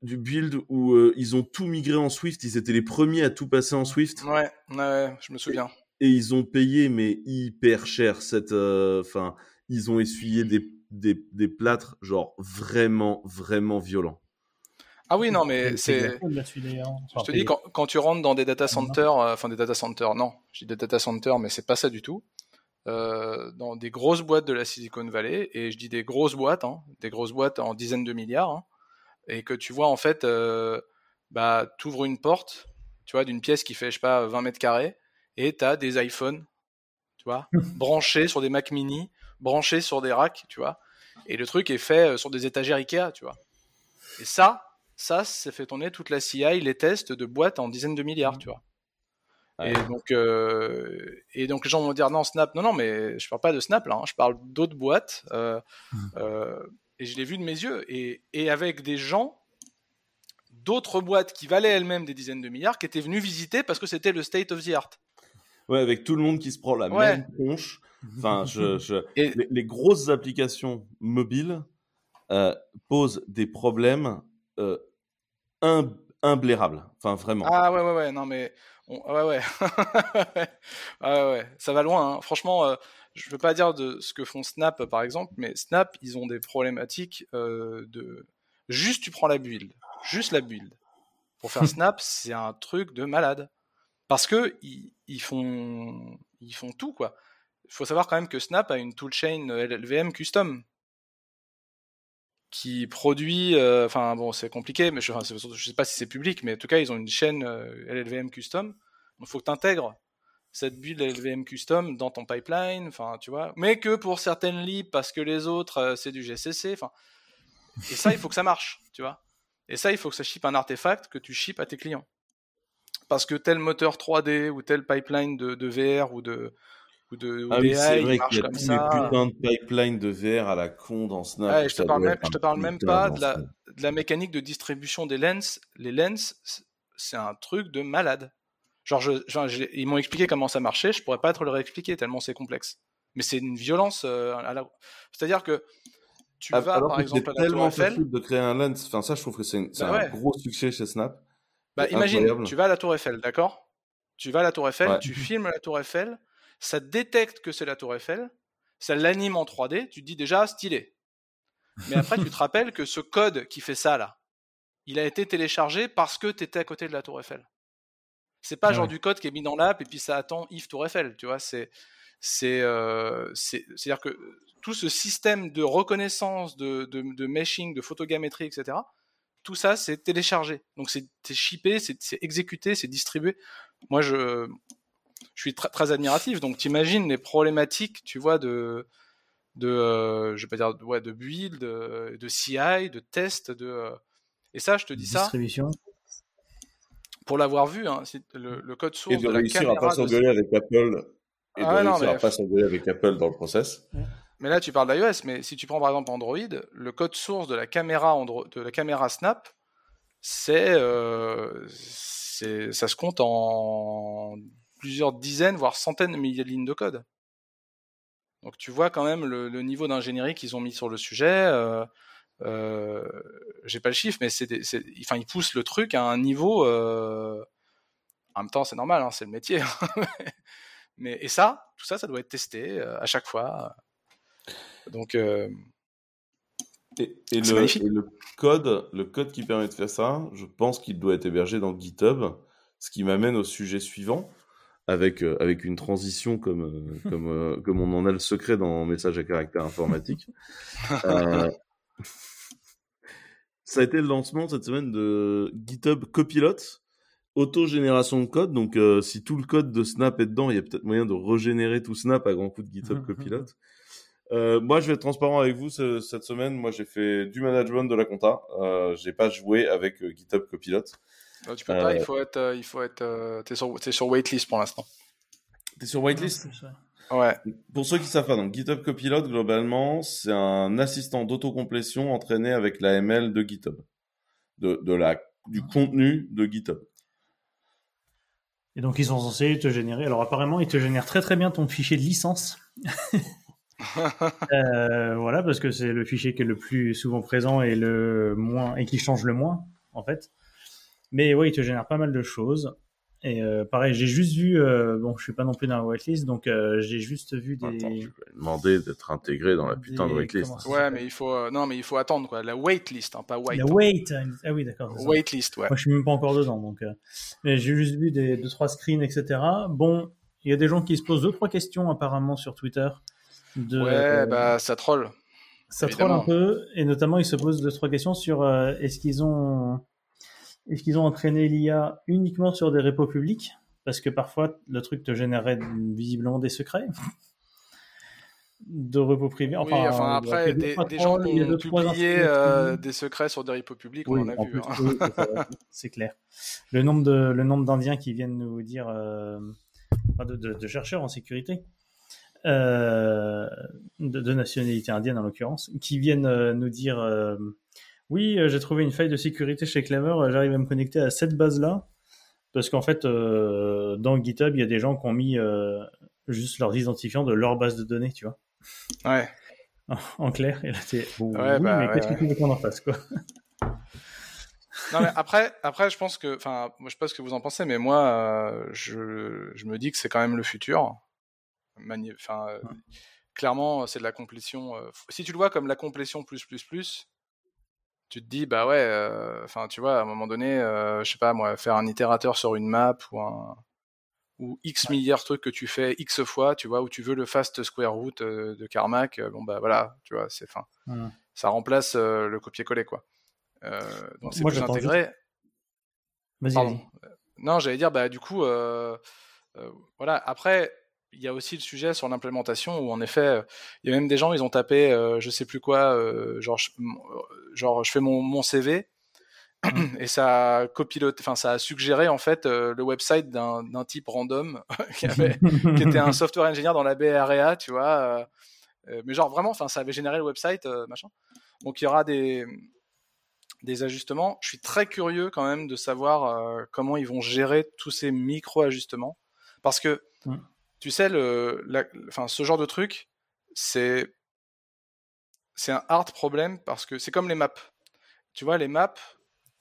du build où euh, ils ont tout migré en Swift. Ils étaient les premiers à tout passer en Swift. Ouais, ouais, je me souviens. Et, et ils ont payé mais hyper cher cette, enfin, ils ont essuyé des des, des plâtres genre vraiment, vraiment violents. Ah oui, non, mais c'est. Je te dis, quand, quand, tu rentres dans des data centers, euh, enfin des data centers, non, je dis des data centers, mais c'est pas ça du tout. Euh, dans des grosses boîtes de la Silicon Valley, et je dis des grosses boîtes, hein, des grosses boîtes en dizaines de milliards, hein, et que tu vois en fait, euh, bah, t'ouvres une porte, tu vois, d'une pièce qui fait, je sais pas, 20 mètres carrés, et t'as des iPhones, tu vois, (laughs) branchés sur des Mac mini, branché sur des racks, tu vois. Et le truc est fait sur des étagères Ikea, tu vois. Et ça, ça, ça fait tourner toute la CI, les tests de boîtes en dizaines de milliards, tu vois. Ouais. Et donc, euh, et donc les gens vont dire non Snap, non non mais je parle pas de Snap là, hein, je parle d'autres boîtes. Euh, mmh. euh, et je l'ai vu de mes yeux et, et avec des gens d'autres boîtes qui valaient elles-mêmes des dizaines de milliards qui étaient venus visiter parce que c'était le state of the art. Ouais, avec tout le monde qui se prend la ouais. même tronche. Enfin, (laughs) je, je... Et... Les, les, grosses applications mobiles posent des problèmes im imblérables. Enfin, vraiment. Ah ouais, ouais, ouais. Non, mais on... ouais, (laughs) ouais. ouais, ouais. Ça va loin. Hein. Franchement, euh, je veux pas dire de ce que font Snap, par exemple, mais Snap, ils ont des problématiques euh, de. Juste, tu prends la build. Juste la build. Pour faire (laughs) Snap, c'est un truc de malade. Parce que ils, ils font, ils font tout, quoi il faut savoir quand même que Snap a une toolchain LLVM custom qui produit, enfin euh, bon c'est compliqué, mais je, enfin, je sais pas si c'est public, mais en tout cas ils ont une chaîne euh, LLVM custom. Il faut que tu intègres cette build LLVM custom dans ton pipeline, enfin tu vois, mais que pour certaines libs parce que les autres euh, c'est du GCC, enfin et ça il faut que ça marche, tu vois. Et ça il faut que ça ship un artefact que tu ship à tes clients. Parce que tel moteur 3D ou tel pipeline de VR ou de ou de ah oui, c'est vrai qu'il y a tous ça. les putains de pipeline de VR à la con dans Snap. Je te parle même, je te parle même pas de la, de la mécanique de distribution des lens. Les lens, c'est un truc de malade. Genre, je, genre je, ils m'ont expliqué comment ça marchait, je pourrais pas te le réexpliquer tellement c'est complexe. Mais c'est une violence. Euh, la... C'est-à-dire que tu vas, alors par exemple, à la tellement facile de créer un lens. Enfin, ça, je trouve que c'est bah ouais. un gros succès chez Snap. Bah, imagine, incroyable. tu vas à la Tour Eiffel, d'accord? Tu vas à la Tour Eiffel, ouais. tu filmes la Tour Eiffel, ça détecte que c'est la tour Eiffel, ça l'anime en 3D, tu te dis déjà stylé. Mais après, tu te (laughs) rappelles que ce code qui fait ça là, il a été téléchargé parce que tu étais à côté de la tour Eiffel. C'est pas ouais. genre du code qui est mis dans l'app et puis ça attend if tour Eiffel, tu vois, c'est c'est euh, c'est à dire que tout ce système de reconnaissance de, de, de meshing de photogrammétrie etc tout ça c'est téléchargé donc c'est shippé c'est exécuté c'est distribué moi je je suis très, très admiratif. Donc, t'imagines les problématiques, tu vois, de, de, euh, je vais pas dire, de, ouais, de build, de, de, CI, de test, de, euh, et ça, je te dis ça. Pour l'avoir vu, hein, le, le, code source et de, de réussir la à pas s'engueuler avec Apple et de ah, réussir non, mais... à pas s'engueuler avec Apple dans le process. Mais là, tu parles d'iOS, mais si tu prends par exemple Android, le code source de la caméra de la caméra Snap, c'est, euh, ça se compte en plusieurs dizaines, voire centaines de milliers de lignes de code. Donc tu vois quand même le, le niveau d'ingénierie qu'ils ont mis sur le sujet. Euh, euh, j'ai pas le chiffre, mais c'est, enfin, ils poussent le truc à un niveau. Euh, en même temps, c'est normal, hein, c'est le métier. (laughs) mais et ça, tout ça, ça doit être testé euh, à chaque fois. Donc et, le, le, code, le code qui permet de faire ça, je pense qu'il doit être hébergé dans GitHub, ce qui m'amène au sujet suivant, avec, avec une transition comme, (laughs) comme, comme on en a le secret dans Message à caractère informatique. (laughs) ça a été le lancement cette semaine de GitHub Copilot, auto-génération de code. Donc, euh, si tout le code de Snap est dedans, il y a peut-être moyen de régénérer tout Snap à grand coup de GitHub (laughs) Copilot. Euh, moi, je vais être transparent avec vous cette semaine. Moi, j'ai fait du management de la compta. Euh, j'ai pas joué avec euh, GitHub Copilot. Non, tu peux pas. Il faut être, il faut être. T'es sur, waitlist pour l'instant. T'es sur waitlist. Ouais. Pour ceux qui savent pas, donc GitHub Copilot, globalement, c'est un assistant d'autocomplétion entraîné avec l'AML de GitHub. De, de la, du contenu de GitHub. Et donc, ils sont censés te générer. Alors, apparemment, ils te génèrent très très bien ton fichier de licence. (laughs) euh, voilà, parce que c'est le fichier qui est le plus souvent présent et le moins et qui change le moins, en fait. Mais ouais, ils te génèrent pas mal de choses. Et euh, pareil, j'ai juste vu, euh, bon, je suis pas non plus dans la whitelist, donc euh, j'ai juste vu des. Attends, tu peux demander d'être intégré dans la putain de whitelist. Ouais, mais il faut, euh, non, mais il faut attendre quoi, la waitlist, hein, pas white. La wait, ah oui, d'accord. Waitlist, ouais. Moi, je suis même pas encore dedans, donc. Euh, mais j'ai juste vu des deux trois screens, etc. Bon, il y a des gens qui se posent deux trois questions apparemment sur Twitter. De, ouais, bah ça troll. Ça évidemment. troll un peu, et notamment ils se posent deux trois questions sur est-ce qu'ils ont est-ce qu'ils ont entraîné l'IA uniquement sur des repos publics? Parce que parfois, le truc te générait visiblement des secrets de repos privés. Enfin, oui, enfin après, des, des, gens qui ont publié euh, des secrets sur des repos publics, oui, on en a vu. Hein. c'est clair. Le nombre de le nombre d'Indiens qui viennent nous dire, euh, de, de, de, chercheurs en sécurité, euh, de, de, nationalité indienne en l'occurrence, qui viennent euh, nous dire oui, euh, j'ai trouvé une faille de sécurité chez Clever, euh, j'arrive à me connecter à cette base-là. Parce qu'en fait, euh, dans GitHub, il y a des gens qui ont mis euh, juste leurs identifiants de leur base de données, tu vois. Ouais. En clair, et là, c'est. ouais, bah, mais ouais, qu'est-ce que tu veux qu'on en fasse, quoi? Non mais après, après je pense que, enfin, moi je sais pas ce que vous en pensez, mais moi, euh, je, je me dis que c'est quand même le futur. Enfin, clairement, c'est de la complétion. Si tu le vois comme la complétion plus plus plus, tu te dis bah ouais enfin euh, tu vois à un moment donné euh, je sais pas moi faire un itérateur sur une map ou un ou x milliards trucs que tu fais x fois tu vois où tu veux le fast square root euh, de Carmack bon bah voilà tu vois c'est fin mmh. ça remplace le copier-coller quoi. Donc c'est plus intégré. vas-y non j'allais dire bah du coup voilà. Après il y a aussi le sujet sur l'implémentation où en effet, il y a même des gens, ils ont tapé, euh, je sais plus quoi, euh, genre, je, genre, je fais mon, mon CV et ça a copiloté, enfin, ça a suggéré en fait euh, le website d'un type random (laughs) qui, avait, qui était un software engineer dans la BREA, tu vois. mais genre vraiment, enfin, ça avait généré le website, machin. Donc il y aura des des ajustements. Je suis très curieux quand même de savoir comment ils vont gérer tous ces micro ajustements parce que tu sais, le, la, enfin, ce genre de truc, c'est c'est un hard problème parce que c'est comme les maps. Tu vois, les maps,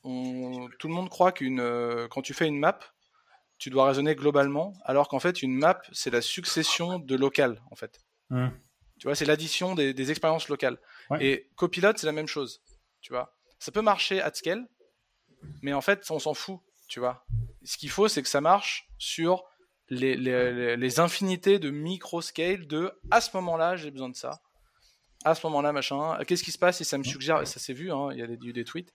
on, tout le monde croit qu'une euh, quand tu fais une map, tu dois raisonner globalement, alors qu'en fait, une map, c'est la succession de locales, en fait. Mmh. Tu vois, c'est l'addition des, des, expériences locales. Ouais. Et Copilot, c'est la même chose. Tu vois, ça peut marcher at scale, mais en fait, on s'en fout. Tu vois, ce qu'il faut, c'est que ça marche sur les, les, les infinités de micro-scale de à ce moment-là, j'ai besoin de ça. À ce moment-là, machin. Qu'est-ce qui se passe si ça me suggère, ça s'est vu, hein, il y a des, des tweets,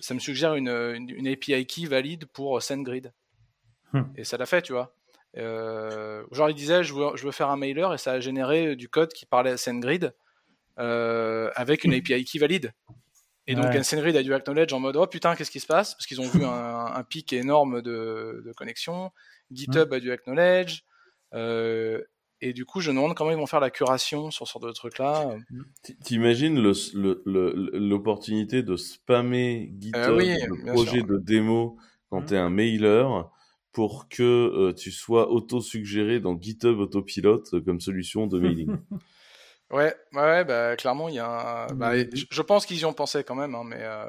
ça me suggère une, une, une API key valide pour SendGrid. Hmm. Et ça l'a fait, tu vois. Euh, genre, il disait, je veux, je veux, faire un mailer et ça a généré du code qui parlait à SendGrid euh, avec une API key valide. Et donc, ouais. SendGrid a dû acknowledge en mode, oh putain, qu'est-ce qui se passe? Parce qu'ils ont vu un, un, pic énorme de, de connexion. GitHub a du acknowledge. Euh, et du coup, je me demande comment ils vont faire la curation sur ce genre de trucs-là. T'imagines l'opportunité de spammer GitHub, euh, oui, le projet sûr. de démo, quand mmh. tu es un mailer, pour que euh, tu sois auto-suggéré dans GitHub Autopilot comme solution de mailing? (laughs) Ouais, ouais, bah, clairement, il y a un... bah, je, pense qu'ils y ont pensé quand même, hein, mais, euh,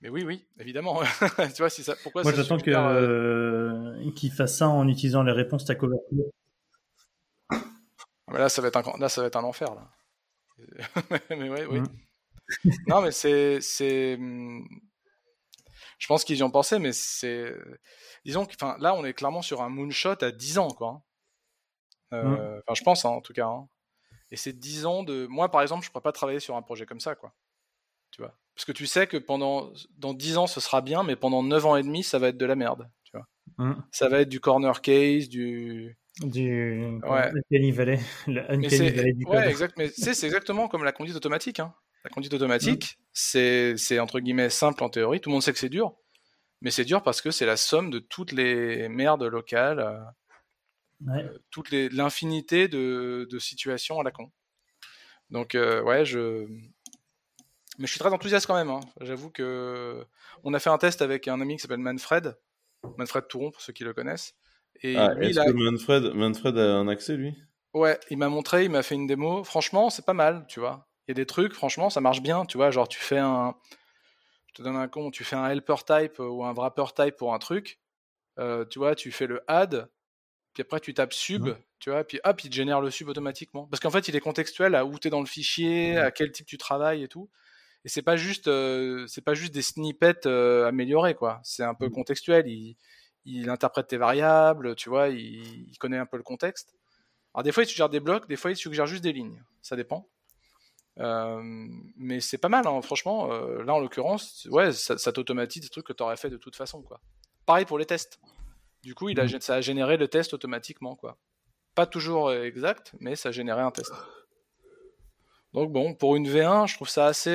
mais oui, oui, évidemment. (laughs) tu vois, si ça... Pourquoi Moi, j'attends euh, qu'ils fassent ça en utilisant les réponses ta couverture. Mais là, ça va être un, là, ça va être un enfer, là. (laughs) mais ouais, oui. Mm. non, mais c'est, c'est, je pense qu'ils y ont pensé, mais c'est, disons que, là, on est clairement sur un moonshot à 10 ans, quoi. Hein. Mm. Euh, enfin, je pense, hein, en tout cas. Hein. Et c'est 10 ans de, moi, par exemple, je pourrais pas travailler sur un projet comme ça, quoi. Tu vois. Parce que tu sais que pendant, dans 10 ans, ce sera bien, mais pendant 9 ans et demi, ça va être de la merde, tu vois. Mm. Ça va être du corner case, du, du ouais. Uncanny Valley, le Uncanny Valley du code. Ouais, exact, mais c'est exactement comme la conduite automatique. Hein. La conduite automatique, mm. c'est entre guillemets simple en théorie. Tout le monde sait que c'est dur, mais c'est dur parce que c'est la somme de toutes les merdes locales, euh, ouais. euh, toute l'infinité de, de, situations à la con. Donc euh, ouais, je mais je suis très enthousiaste quand même. Hein. J'avoue que on a fait un test avec un ami qui s'appelle Manfred, Manfred Touron pour ceux qui le connaissent. Et ah, est-ce que Manfred, Manfred a un accès, lui? Ouais, il m'a montré, il m'a fait une démo. Franchement, c'est pas mal, tu vois. Il y a des trucs, franchement, ça marche bien, tu vois. Genre, tu fais un. Je te donne un con, tu fais un helper type ou un wrapper type pour un truc. Euh, tu vois, tu fais le add, puis après tu tapes sub, tu vois, puis hop, il te génère le sub automatiquement. Parce qu'en fait, il est contextuel à où tu es dans le fichier, à quel type tu travailles et tout. Et c'est pas juste, euh, c'est pas juste des snippets euh, améliorés, quoi. C'est un peu contextuel. Il, il interprète tes variables, tu vois, il, connaît un peu le contexte. Alors des fois il suggère des blocs, des fois il suggère juste des lignes, ça dépend. Euh, mais c'est pas mal, hein, franchement. Là en l'occurrence, ouais, ça, t'automatise des trucs que tu aurais fait de toute façon, quoi. Pareil pour les tests. Du coup, il a, mm. ça a généré le test automatiquement, quoi. Pas toujours exact, mais ça a généré un test. Donc bon, pour une V1, je trouve ça assez.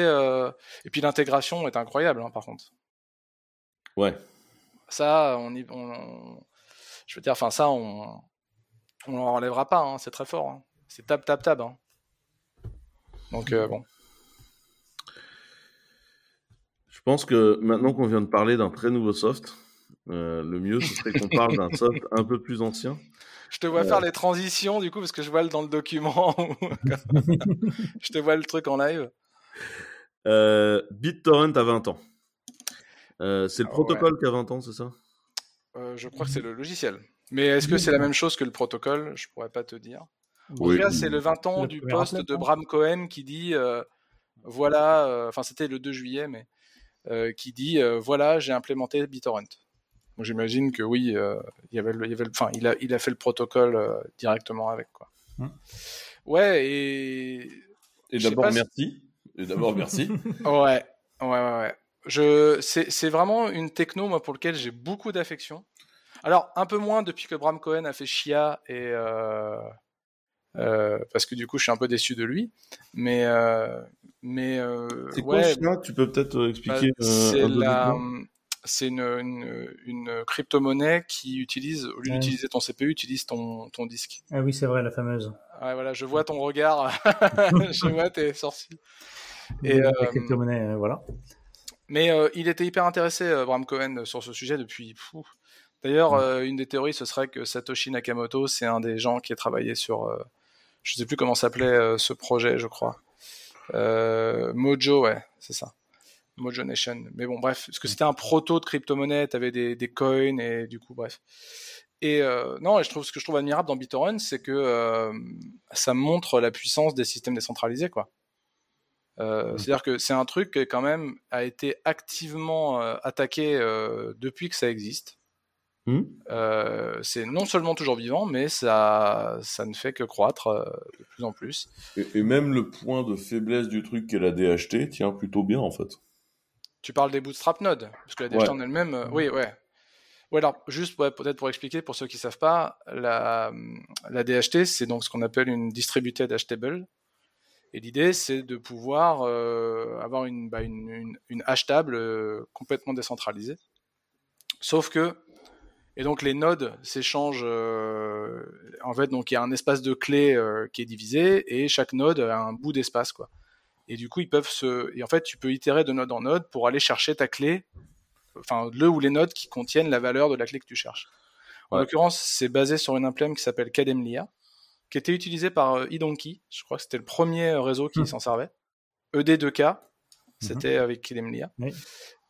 Et puis l'intégration est incroyable, hein, par contre. Ouais, ça, on, y, je veux dire, enfin ça, on, on enlèvera pas. Hein, c'est très fort. Hein. C'est tab tab tab. Donc euh, bon. Je pense que maintenant qu'on vient de parler d'un très nouveau soft, euh, le mieux ce serait qu'on parle d'un soft un peu plus ancien. Je te vois faire euh. les transitions du coup parce que je vois dans le document. (laughs) je te vois le truc en live. BitTorrent a 20 ans. Euh, c'est le ah protocole qui a 20 ans, c'est ça? Euh, Je crois que c'est le logiciel. Mais est-ce que c'est la même chose que le protocole? Je pourrais pas te dire. En tout cas, c'est le 20 ans du poste de Bram Cohen qui dit euh, voilà, enfin c'était le 2 juillet, mais qui dit voilà, j'ai implémenté BitTorrent. Donc j'imagine que oui, il y avait, il, y avait enfin, il, a, il a fait le protocole directement avec quoi. Mmh. Ouais et. Et d'abord merci. Et d'abord merci. (laughs) ouais, ouais, ouais. ouais c'est vraiment une techno moi pour laquelle j'ai beaucoup d'affection. Alors un peu moins depuis que Bram Cohen a fait Chia et euh, euh, parce que du coup je suis un peu déçu de lui, mais euh, mais c'est quoi Chia Tu peux peut-être expliquer bah, C'est une, une, une crypto-monnaie qui utilise, au lieu d'utiliser ton CPU, utilise ton, ton disque. Ah oui, c'est vrai, la fameuse. Ouais, voilà, je vois ton regard, (laughs) je vois tes sourcils. Et, la crypto-monnaie, voilà. Mais euh, il était hyper intéressé, euh, Bram Cohen, sur ce sujet depuis. D'ailleurs, euh, une des théories, ce serait que Satoshi Nakamoto, c'est un des gens qui a travaillé sur. je ne sais plus comment s'appelait ce projet, je crois. Mojo, ouais, c'est ça. Mojo Nation. Mais bon, bref, parce que c'était un proto de crypto-monnaie, tu avais des, des, coins et du coup, bref. Et non, et je trouve ce que je trouve admirable dans BitTorrent, c'est que ça montre la puissance des systèmes décentralisés, quoi. Euh, mmh. C'est-à-dire que c'est un truc qui quand même a été activement euh, attaqué euh, depuis que ça existe. Mmh. c'est non seulement toujours vivant, mais ça, ça ne fait que croître de plus en plus. Et, même le point de faiblesse du truc qu'est la DHT tient plutôt bien en fait. Tu parles des bootstrap nodes, parce que la DHT en elle-même, oui, ouais. Ou alors, juste peut-être pour expliquer pour ceux qui savent pas, la, la DHT, c'est donc ce qu'on appelle une distributed hashtable. Et l'idée, c'est de pouvoir euh, avoir une, bah, une, une, hash table euh, complètement décentralisée. Sauf que, et donc les nodes s'échangent, euh, en fait, donc il y a un espace de clé qui est divisé et chaque node a un bout d'espace, quoi. Et du coup, ils peuvent se, et en fait, tu peux itérer de node en node pour aller chercher ta clé, enfin, le ou les nodes qui contiennent la valeur de la clé que tu cherches. En l'occurrence, c'est basé sur une implème qui s'appelle Kademlia qui était utilisé par euh, eDonkey. Je crois que c'était le premier réseau qui Hmm. s'en servait. E ED2K, Mhm. c'était avec. Oui.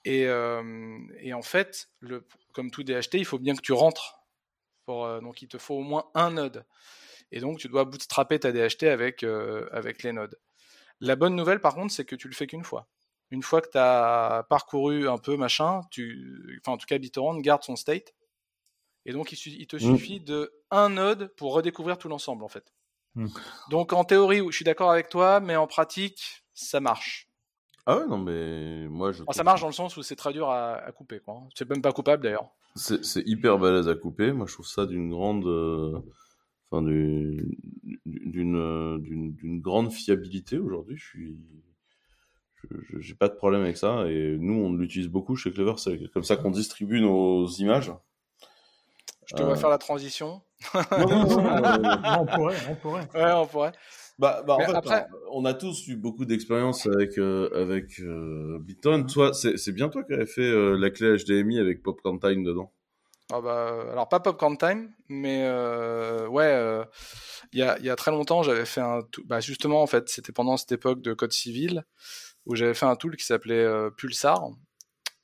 Et, euh, et en fait, le, comme tout DHT, il faut bien que tu rentres. Pour, euh, donc il te faut au moins un node. Et donc tu dois bootstrapper ta DHT avec, euh, avec les nodes. La bonne nouvelle par contre, c'est que tu le fais qu'une fois. Une fois que tu as parcouru un peu machin, tu, enfin en tout cas BitTorrent garde son state. Et donc il, te Mm. suffit de un node pour redécouvrir tout l'ensemble en fait. Mm. Donc en théorie, je suis d'accord avec toi, mais en pratique, ça marche. Ah ouais, non, mais moi, je. Enfin, ça marche dans le sens où c'est très dur à, à couper. quoi. C'est même pas coupable d'ailleurs. C'est c'est hyper balèze à couper. Moi, je trouve ça d'une grande, euh, enfin, d'une, euh, d'une, grande fiabilité aujourd'hui. Je suis, j'ai pas de problème avec ça. Et nous, on l'utilise beaucoup chez Clever. C'est comme ça qu'on distribue nos images. Je te Euh. vois faire la transition. Non, non, non, euh, Non, on pourrait, on pourrait. Ouais, on pourrait. Bah, bah, en fait, après- on a tous eu beaucoup d'expérience avec euh, avec euh, BitTorrent. Toi, c'est c'est bien toi qui avais fait euh, la clé HDMI avec Popcorn Time dedans? Ah bah, alors pas Popcorn Time, mais euh, ouais, euh, il y, a, il y a très longtemps, j'avais fait un, bah justement en fait, c'était pendant cette époque de code civil où j'avais fait un tool qui s'appelait euh, Pulsar.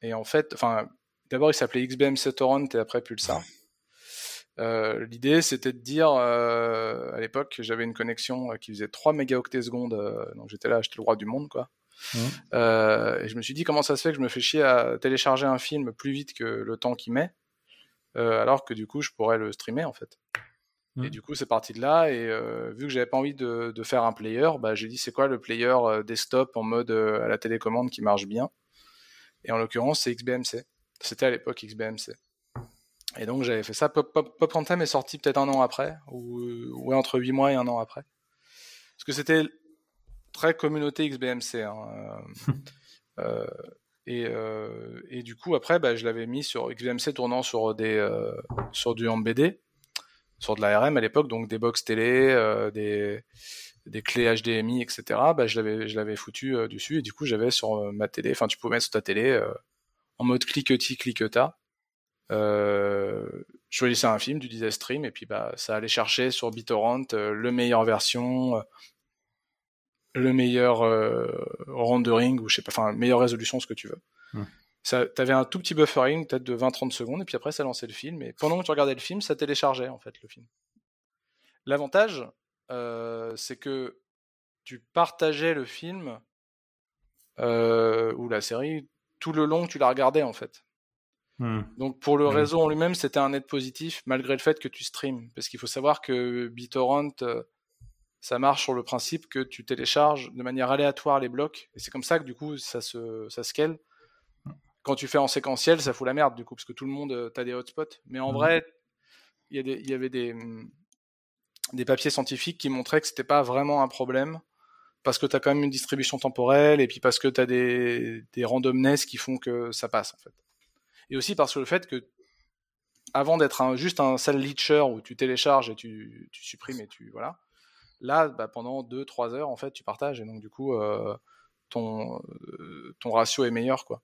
Et en fait, enfin, d'abord il s'appelait XBMC Torrent et après Pulsar. Euh, L'idée c'était de dire, euh, à l'époque, j'avais une connexion euh, qui faisait 3 mégaoctets secondes, euh, donc j'étais là, j'étais le roi du monde quoi. Euh, et je me suis dit comment ça se fait que je me fais chier à télécharger un film plus vite que le temps qu'il met, euh, alors que du coup je pourrais le streamer en fait. Et du coup c'est parti de là et euh, vu que j'avais pas envie de, de faire un player, bah, j'ai dit c'est quoi le player euh, desktop en mode euh, à la télécommande qui marche bien? Et en l'occurrence c'est XBMC. C'était à l'époque XBMC. Et donc j'avais fait ça. Pop, Pop, est sorti peut-être un an après, ou ouais, entre 8 mois et un an après. Parce que c'était très communauté XBMC. Hein. euh, (laughs) euh, et, euh, et du coup, après, bah, je l'avais mis sur XBMC tournant sur, des, euh, sur du MBD, sur de l'ARM à l'époque, donc des box télé, euh, des, clés HDMI, etc. Bah, je l'avais foutu dessus et du coup, j'avais sur ma télé, enfin, tu pouvais mettre sur ta télé en mode cliquetis, cliqueta. Euh, je choisissais un film, tu disais stream, et puis bah, ça allait chercher sur BitTorrent le meilleure version, le meilleur euh, rendering, ou je sais pas, enfin, meilleure résolution, ce que tu veux. Hmm. Ça, t'avais un tout petit buffering, peut-être de 20-30 secondes, et puis après, ça lançait le film, et pendant que tu regardais le film, ça téléchargeait, en fait, le film. L'avantage, euh, c'est que tu partageais le film, euh, ou la série, tout le long que tu la regardais, en fait. Hmm. Donc pour le Mhm. réseau en lui-même, c'était un net positif malgré le fait que tu streames. Parce qu'il faut savoir que BitTorrent, ça marche sur le principe que tu télécharges de manière aléatoire les blocs. Et c'est comme ça que du coup, ça se ça scale. Quand tu fais en séquentiel, ça fout la merde du coup, parce que tout le monde, euh, t'as des hotspots. Mais en Mhm. vrai, il y, avait des, hum, des papiers scientifiques qui montraient que c'était pas vraiment un problème. Parce que tu as quand même une distribution temporelle et puis parce que tu as des, des randomness qui font que ça passe en fait et aussi parce que le fait que avant d'être juste un sale leacher où tu télécharges et tu, tu supprimes et tu voilà là bah, pendant 2-3 heures en fait tu partages et donc du coup euh, ton, euh, ton ratio est meilleur quoi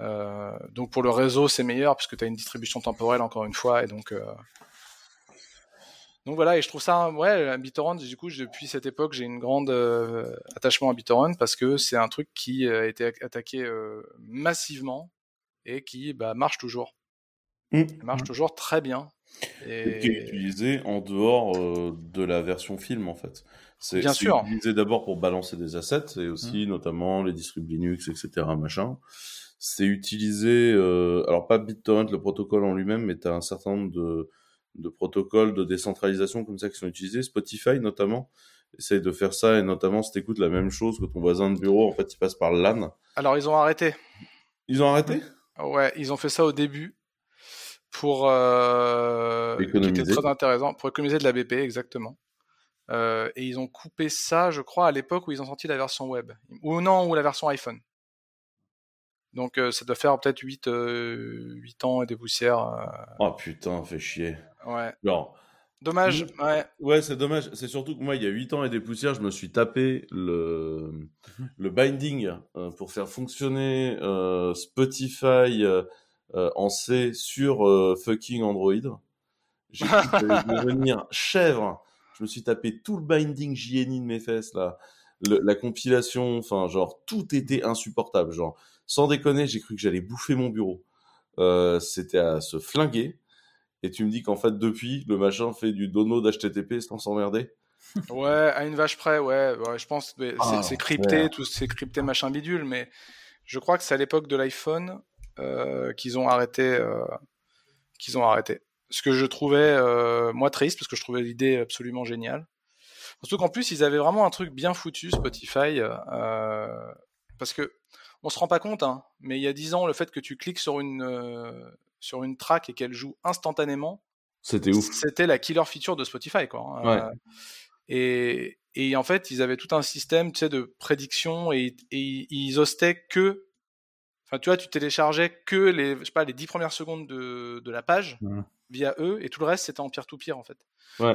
Euh, donc pour le réseau c'est meilleur puisque tu as une distribution temporelle encore une fois et donc donc voilà et je trouve ça ouais BitTorrent du coup depuis cette époque j'ai une grande euh, attachement à BitTorrent parce que c'est un truc qui a été attaqué euh, massivement et qui bah, marche toujours. Mm. Il marche toujours très bien. Et qui est utilisé en dehors euh, de la version film en fait. C'est utilisé d'abord pour balancer des assets et aussi notamment les distribs Linux, etc. Machin. C'est utilisé, euh, alors pas BitTorrent, le protocole en lui-même, mais tu as un certain nombre de, de protocoles de décentralisation comme ça qui sont utilisés. Spotify notamment essaye de faire ça et notamment si t'écoutes la même chose que ton voisin de bureau, en fait il passe par LAN. Alors ils ont arrêté. Ils ont arrêté? Ouais, ils ont fait ça au début pour euh, qui Économiser. était très intéressant pour économiser de la BP exactement. Euh, et ils ont coupé ça, je crois, à l'époque où ils ont sorti la version web ou non ou la version iPhone. Donc euh, ça doit faire peut-être 8, euh, 8 ans et des poussières. Oh putain, fait chier. ouais. Genre, Dommage. Ouais. Ouais, c'est dommage. C'est surtout que moi, il y a 8 ans et des poussières, je me suis tapé le, le binding euh, pour faire fonctionner euh, Spotify euh, en C sur euh, fucking Android. J'ai (laughs) devenir chèvre. Je me suis tapé tout le binding JNI de mes fesses là, la compilation, enfin genre tout était insupportable. Genre sans déconner, j'ai cru que j'allais bouffer mon bureau. Euh, c'était à se flinguer. Et tu me dis qu'en fait depuis le machin fait du dono d'HTTP sans s'emmerder. ouais, à une vache près, ouais. je pense que ah, c'est crypté, tout c'est crypté machin bidule, mais je crois que c'est à l'époque de l'iPhone euh, qu'ils ont arrêté, euh, qu'ils ont arrêté. Ce que je trouvais euh, moi triste parce que je trouvais l'idée absolument géniale. Surtout qu'en plus ils avaient vraiment un truc bien foutu Spotify, parce que on se rend pas compte, hein, mais il y a dix ans le fait que tu cliques sur une sur une track et qu'elle joue instantanément, c'était ouf. C'était la killer feature de Spotify, quoi. Hein. et, et en fait, ils avaient tout un système, tu sais, de prédiction et, et ils hostaient que Enfin, tu vois, tu téléchargeais que les, je sais pas, les 10 premières secondes de, de la page via eux, et tout le reste, c'était en peer-to-peer, en fait.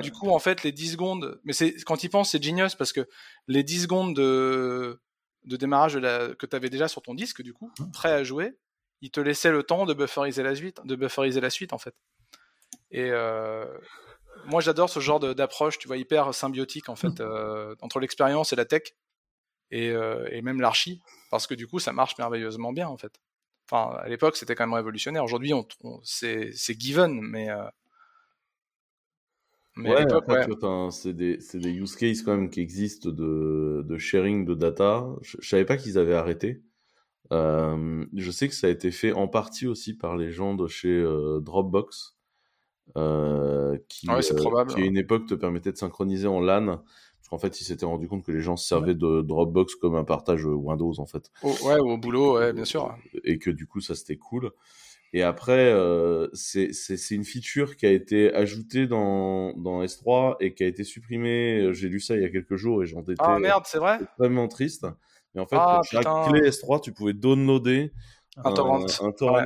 Du coup, en fait, les 10 secondes, mais c'est, quand ils pensent, c'est genius parce que les 10 secondes de, de démarrage de la, que tu avais déjà sur ton disque, du coup, prêt à jouer, ils te laissaient le temps de bufferiser la suite, de bufferiser la suite, en fait. Et, euh, moi, j'adore ce genre d'approche, tu vois, hyper symbiotique, en fait, euh, entre l'expérience et la tech et, euh, et même l'archi, parce que du coup, ça marche merveilleusement bien en fait. Enfin, à l'époque, c'était quand même révolutionnaire. Aujourd'hui, on, c'est, given, mais. Euh, mais ouais, ouais. c'est des, des, use cases quand même qui existent de, de sharing de data. Je, je savais pas qu'ils avaient arrêté. Euh, je sais que ça a été fait en partie aussi par les gens de chez euh, Dropbox, euh, qui, ah ouais, probable, qui à une époque te permettait de synchroniser en LAN en fait, il s'était rendu compte que les gens se servaient de Dropbox comme un partage Windows, en fait. ouais, au boulot, ouais, bien sûr. Et que du coup, ça c'était cool. Et après, euh, c'est une feature qui a été ajoutée dans, dans S3 et qui a été supprimée. J'ai lu ça il y a quelques jours et j'en étais ah, merde, c'est vrai? extrêmement triste. Mais en fait, ah, pour chaque clé S3, tu pouvais downloader un, torrent. Un torrent.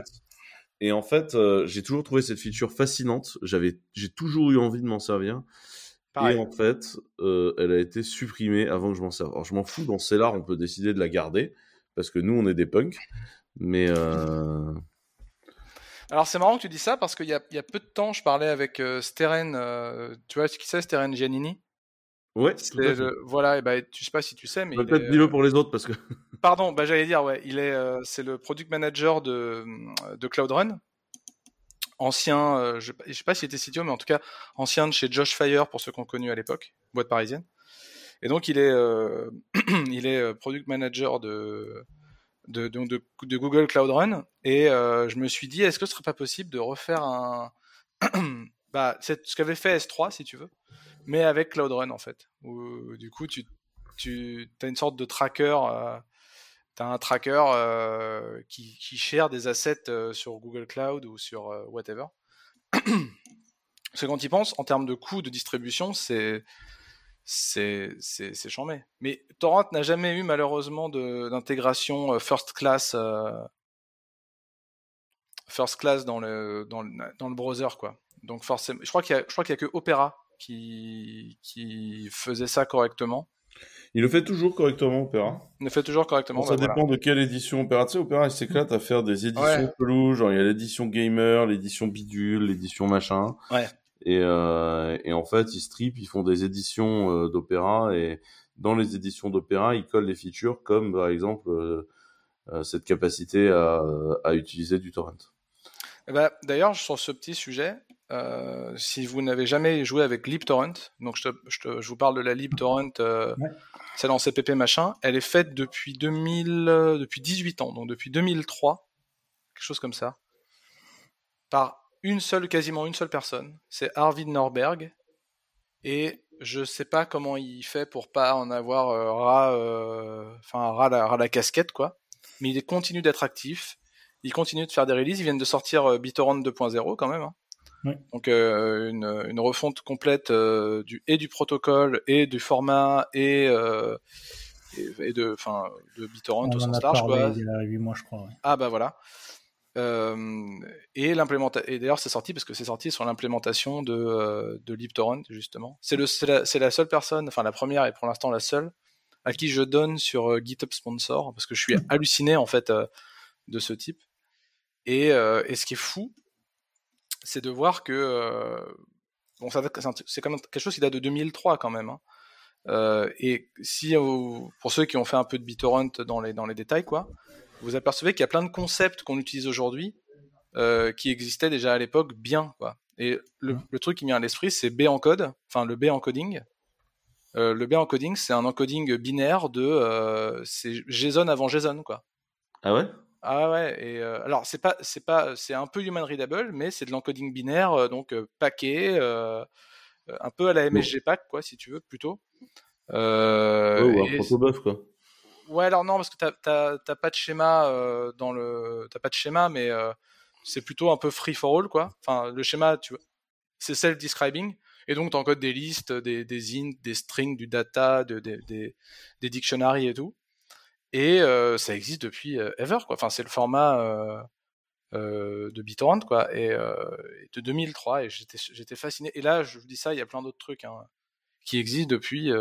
Et en fait, euh, j'ai toujours trouvé cette feature fascinante. J'avais, j'ai toujours eu envie de m'en servir. Et en fait, euh, elle a été supprimée avant que je m'en serve. Alors je m'en fous, dans Cellar, on peut décider de la garder, parce que nous, on est des punks. Mais... Euh... Alors c'est marrant que tu dis ça, parce qu'il y a, y a, peu de temps, je parlais avec euh, Steren, euh, tu vois qui c'est, Steren Giannini? Ouais, voilà, et bah, tu sais pas si tu sais, mais. Peut-être dis-le pour les autres parce que. Pardon, bah, j'allais dire, ouais, il est, c'est le product manager de, de Cloud Run ancien, euh, je, ne sais pas s'il était CTO, mais en tout cas ancien de chez Josh Fire pour ceux qu'on connu à l'époque, boîte parisienne. Et donc il est, euh, (clears throat) il est euh, product manager de de, de, Google Cloud Run. Et je me suis dit, est-ce que ce serait pas possible de refaire un, (clears throat) bah, c'est ce qu'avait fait S3 si tu veux, mais avec Cloud Run en fait. Où, du coup tu tu as une sorte de tracker tu un tracker euh, qui, qui des assets euh, sur Google Cloud ou sur euh, whatever. (clears throat) Parce que quand tu penses, en termes de coût de distribution, c'est c'est chambé. Mais Torrent n'a jamais eu malheureusement d'intégration first class first class dans le dans le, dans le browser quoi. Donc forcément, je crois qu'il y a je a que Opera qui qui faisait ça correctement. Il le fait toujours correctement, Opera. Il le fait toujours correctement. ça bah, dépend de quelle édition Opera. Tu sais, Opera, il s'éclate à faire des éditions ouais. genre il y a l'édition gamer, l'édition bidule, l'édition machin. Ouais. Et, euh, et en fait, ils strip, ils font des éditions euh, d'Opera et dans les éditions d'Opera, ils collent des features comme par exemple euh, euh cette capacité à, à utiliser du torrent. Ben, D'ailleurs, sur ce petit sujet, euh, si vous n'avez jamais joué avec LibTorrent, donc je, je, je, vous parle de la LibTorrent, euh, ouais. Celle en CPP machin, elle est faite depuis 2000, euh, depuis 18 ans, donc depuis 2003, quelque chose comme ça, par une seule, quasiment une seule personne, c'est Arvid Norberg, et je sais pas comment il fait pour pas en avoir euh, ras, euh, la, casquette quoi, mais il continue d'être actif, il continue de faire des releases, ils viennent de sortir BitTorrent 2.0 quand même. Hein. Donc euh, une, une, refonte complète euh, du et du protocole et du format et euh, et, de enfin de BitTorrent au sens large quoi. Il y a 8 mois je crois. Ouais. Ah bah voilà. Et l'implémentation et d'ailleurs c'est sorti parce que c'est sorti sur l'implémentation de de LibTorrent justement. C'est le c'est la, la, seule personne, enfin la première et pour l'instant la seule à qui je donne sur GitHub Sponsor parce que je suis halluciné en fait de ce type. Et, et ce qui est fou, c'est de voir que euh, bon, c'est quand même quelque chose qui date de 2003 quand même. Hein. Euh, et si, pour ceux qui ont fait un peu de BitTorrent dans les, dans les détails, quoi, vous apercevez qu'il y a plein de concepts qu'on utilise aujourd'hui euh, qui existaient déjà à l'époque bien, quoi. Et le, mmh. le, truc qui me vient à l'esprit, c'est B encode, enfin le B encoding. Euh, le B encoding, c'est un encoding binaire de c'est JSON avant JSON, quoi. Ah ouais? Ah ouais, et euh, alors c'est pas c'est pas c'est un peu human readable, mais c'est de l'encoding binaire, euh, donc euh, paquet, un peu à la MSG pack quoi, si tu veux plutôt. Euh, ouais, ou un protobuf quoi. Ouais, alors non, parce que t'as t'as pas de schéma dans le t'as pas de schéma, mais c'est plutôt un peu free for all quoi. Enfin, le schéma, tu vois, c'est self describing. Et donc, tu encodes des listes, des, des ints, des strings, du data, de, des, des, des dictionaries et tout. Et ça existe depuis ever, quoi. Enfin, c'est le format de BitTorrent, quoi, et de 2003. Et j'étais, fasciné. Et là, je vous dis ça, il y a plein d'autres trucs hein, qui existent depuis,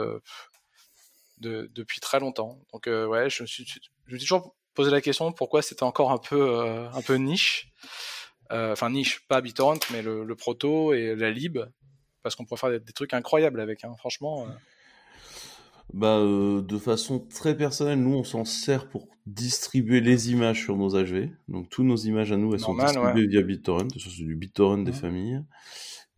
de, depuis très longtemps. Donc, ouais, je me suis, toujours posé la question pourquoi c'était encore un peu, un peu niche. Enfin, niche, pas BitTorrent, mais le, le, proto et la lib, parce qu'on pourrait faire des, trucs incroyables avec. Hein, franchement bah, euh, de façon très personnelle, nous, on s'en sert pour distribuer les images sur nos HV. Donc, toutes nos images à nous, elles sont distribuées via BitTorrent. C'est du BitTorrent des familles.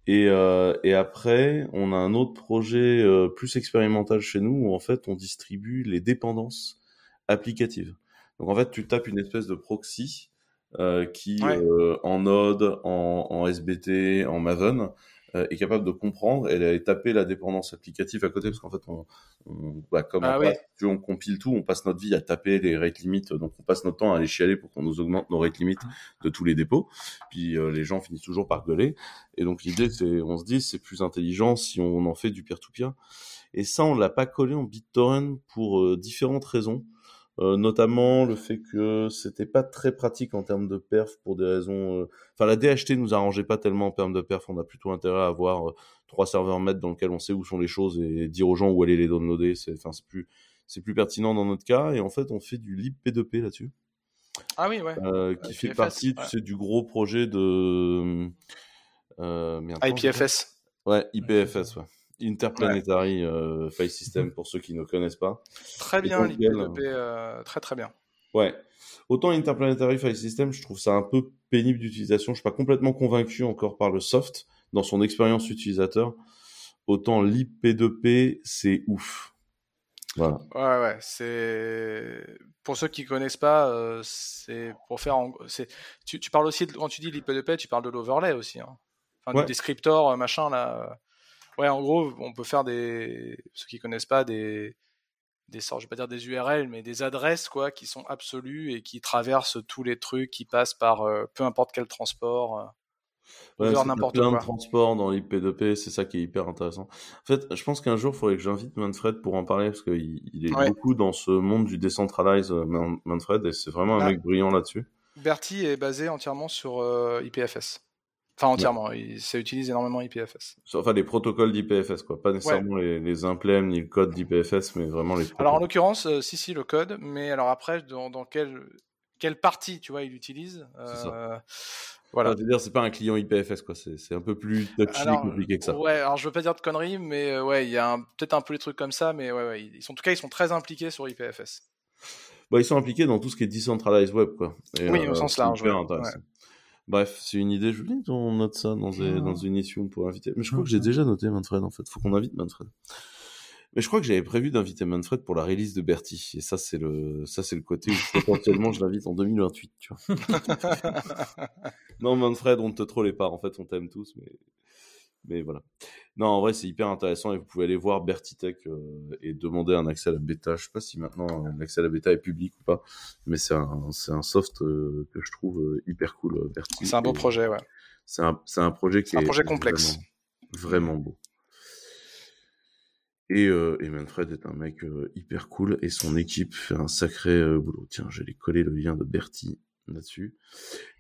Et, euh, et après, on a un autre projet euh, plus expérimental chez nous où en fait, on distribue les dépendances applicatives. Donc, en fait, tu tapes une espèce de proxy euh, qui, euh, en Node, en, en, SBT, en Maven, est capable de comprendre. Elle a tapé la dépendance applicative à côté parce qu'en fait, on, on bah, comme ah on, on, compile tout, on passe notre vie à taper les rate limits, donc on passe notre temps à aller chialer pour qu'on nous augmente nos rate limits ah. de tous les dépôts. Puis euh, les gens finissent toujours par gueuler. Et donc l'idée, c'est, on se dit, c'est plus intelligent si on en fait du peer-to-peer. Et ça, on l'a pas collé en BitTorrent pour euh, différentes raisons. Euh, notamment le fait que c'était pas très pratique en termes de perf pour des raisons. Euh, enfin, la DHT nous arrangeait pas tellement en termes de perf. On a plutôt intérêt à avoir euh, trois serveurs maîtres dans lesquels on sait où sont les choses et dire aux gens où aller les downloader. C'est, enfin, c'est plus, c'est plus pertinent dans notre cas. Et en fait, on fait du libp2p là-dessus. Ah oui, ouais. qui fait partie, tu sais, du gros projet de. IPFS. Ouais, IPFS, ouais. Interplanetary euh, File System pour ceux qui ne connaissent pas. Très bien, l'IP2P, euh, très très bien. Ouais. Autant Interplanetary File System, je trouve ça un peu pénible d'utilisation. Je suis pas complètement convaincu encore par le soft dans son expérience utilisateur. Autant l'IP2P, c'est ouf. Voilà. Ouais, ouais, c'est pour ceux qui connaissent pas, euh, c'est pour faire. En... Tu, tu, parles aussi de... quand tu dis l'IP2P, tu parles de l'overlay aussi, hein. enfin, du descriptor machin là. Ouais, en gros, on peut faire des, ceux qui connaissent pas, des, des sortes, je vais pas dire des URL, mais des adresses, quoi, qui sont absolues et qui traversent tous les trucs, qui passent par euh, peu importe quel transport. Euh, ouais, n'importe plein de transports dans l'IP2P, c'est ça qui est hyper intéressant. En fait, je pense qu'un jour, il faudrait que j'invite Manfred pour en parler, parce qu'il il est beaucoup dans ce monde du decentralize, euh, Manfred, et c'est vraiment un ah. mec brillant là-dessus. Bertie est basé entièrement sur euh, IPFS. Enfin, entièrement. Ça utilise énormément IPFS. Enfin, les protocoles d'IPFS, quoi. Pas nécessairement les, les implèmes ni le code d'IPFS, mais vraiment les Alors, en l'occurrence, euh, si, si, le code. Mais alors après, dans, dans quelle, quelle partie, tu vois, il utilise euh, Voilà. Enfin, dire, c'est pas un client IPFS, quoi. C'est un peu plus touchy compliqué que ça. Ouais, alors je veux pas dire de conneries, mais euh, ouais, il y a peut-être un peu les trucs comme ça, mais ouais, ouais, ils sont, en tout cas, ils sont très impliqués sur IPFS. Bah, ils sont impliqués dans tout ce qui est decentralized web, quoi. oui, au sens large. Ouais. Bref, c'est une idée. Je voulais qu'on note ça dans, ah. dans une émission pour inviter. Mais je crois que j'ai déjà noté Manfred, en fait. Faut qu'on invite Manfred. Mais je crois que j'avais prévu d'inviter Manfred pour la release de Bertie. Et ça, c'est le, ça, c'est le côté où potentiellement je l'invite en 2028, tu vois. (laughs) non, Manfred, on ne te trollait pas. En fait, on t'aime tous, mais mais voilà. Non, en vrai, c'est hyper intéressant et vous pouvez aller voir Bertitech euh, et demander un accès à la bêta. Je sais pas si maintenant euh, l'accès à la bêta est public ou pas, mais c'est un, c'est un soft euh, que je trouve hyper cool. C'est un beau projet, ouais. C'est un, c'est un projet qui est un projet complexe. Vraiment, beau. Et, et Manfred est un mec hyper cool et son équipe fait un sacré boulot. Tiens, j'allais coller le lien de Bertie là-dessus.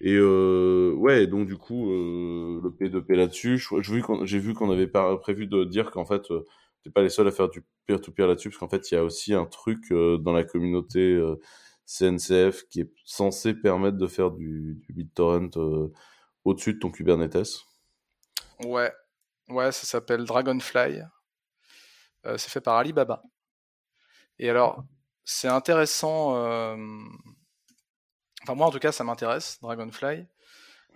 Et euh, ouais, donc du coup, euh, le P2P là-dessus, j'ai vu qu'on avait prévu de dire qu'en fait, euh, t'es pas les seuls à faire du peer-to-peer là-dessus, parce qu'en fait, il y a aussi un truc euh, dans la communauté CNCF qui est censé permettre de faire du, BitTorrent au-dessus de ton Kubernetes. Ouais. Ouais, ça s'appelle Dragonfly. C'est fait par Alibaba. Et alors, c'est intéressant. Enfin, moi, en tout cas, ça m'intéresse, Dragonfly,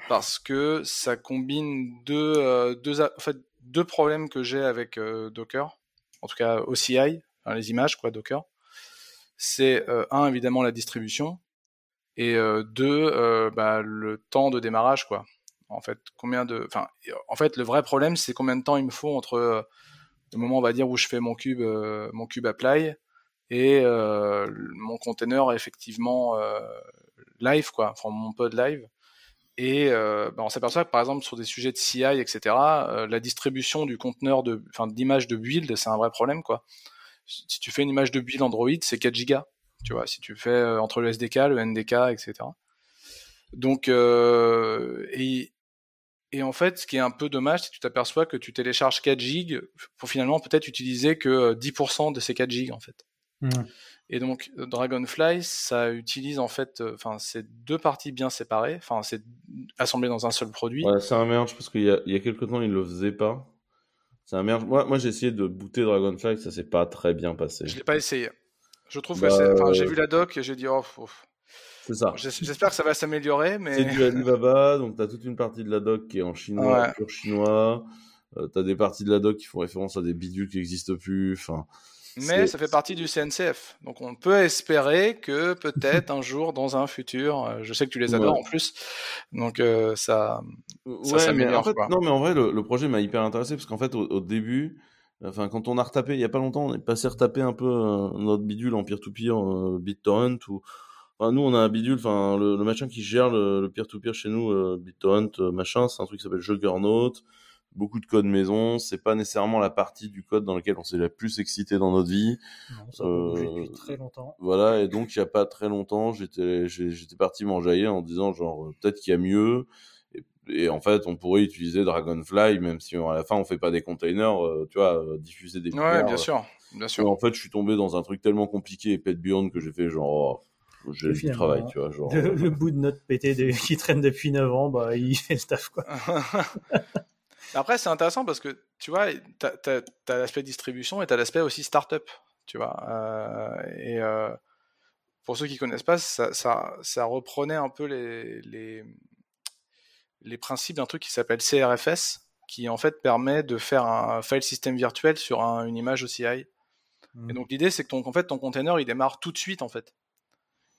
parce que ça combine deux, euh, problèmes que j'ai avec euh, Docker. En tout cas, OCI, les images, quoi, Docker. C'est, euh, un, évidemment, la distribution. Et deux, bah, le temps de démarrage, quoi. En fait, combien de, enfin, en fait, le vrai problème, c'est combien de temps il me faut entre le moment, où je fais mon cube, mon cube apply et mon container effectivement live, quoi, enfin mon pod live. Et euh, bah, on s'aperçoit que par exemple sur des sujets de CI, etc., euh, la distribution du conteneur de, enfin d'image de build, c'est un vrai problème, quoi. Si tu fais une image de build Android, c'est 4 gigas, tu vois. Si tu fais euh, entre le SDK, le NDK, etc. Donc et et en fait, ce qui est un peu dommage, c'est que tu t'aperçois que tu télécharges 4 gigs pour finalement peut-être utiliser que euh, 10% de ces 4 gigs, en fait. Mm. Et donc, Dragonfly, ça utilise en fait, euh, enfin, c'est deux parties bien séparées, enfin, c'est assemblé dans un seul produit. Ouais, c'est un merge parce qu'il y a, il y a quelques temps, ils le faisaient pas. C'est un merge. Moi, moi j'ai essayé de booter Dragonfly, ça s'est pas très bien passé. Je l'ai pas essayé. Je trouve Bah, que c'est, enfin, j'ai euh, vu la doc et j'ai dit, oh, oh. C'est ça. J'es- j'espère que ça va s'améliorer, mais C'est du Alibaba, donc t'as toute une partie de la doc qui est en chinois, Ouais. pur chinois. Euh, t'as des parties de la doc qui font référence à des bidules qui n'existent plus. Enfin, mais ça fait partie du CNCF. Donc, on peut espérer que peut-être un jour, dans un futur, euh, je sais que tu les adores Ouais. en plus, donc euh, ça, Ça ouais, mais en fait, quoi. non, mais en vrai, le, le projet m'a hyper intéressé parce qu'en fait, au, au début, enfin, quand on a retapé, il y a pas longtemps, on est passé retaper un peu euh, notre bidule en peer-to-peer, euh, BitTorrent ou. Enfin, nous, on a un bidule, enfin, le, le machin qui gère le, peer-to-peer chez nous, BitTorrent, machin, c'est un truc qui s'appelle Juggernaut. Beaucoup de code maison, c'est pas nécessairement la partie du code dans laquelle on s'est la plus excité dans notre vie. Non, ça Euh, depuis très longtemps. Voilà, et donc il y a pas très longtemps, j'étais parti m'enjailler en disant genre euh, peut-être qu'il y a mieux. Et, et en fait, on pourrait utiliser Dragonfly, même si on- à la fin on fait pas des containers, euh, tu vois, euh, diffuser des ouais, bien sûr, bien Et sûr. en fait, je suis tombé dans un truc tellement compliqué et pet beyond que j'ai fait genre oh, j'ai du travail, tu vois, genre. Le, euh, le bout de notre PT de- (laughs) qui traîne depuis 9 ans, bah, il fait le taf, quoi. (laughs) Après, c'est intéressant parce que tu vois, t'as as, l'aspect distribution et t'as l'aspect aussi startup, tu vois. Euh, et euh, pour ceux qui connaissent pas, ça, ça, ça reprenait un peu les, les, les principes d'un truc qui s'appelle CRFS, qui en fait permet de faire un file system virtuel sur un- une image OCI. Mm. Et donc l'idée, c'est que ton, en fait, ton container, il démarre tout de suite, en fait.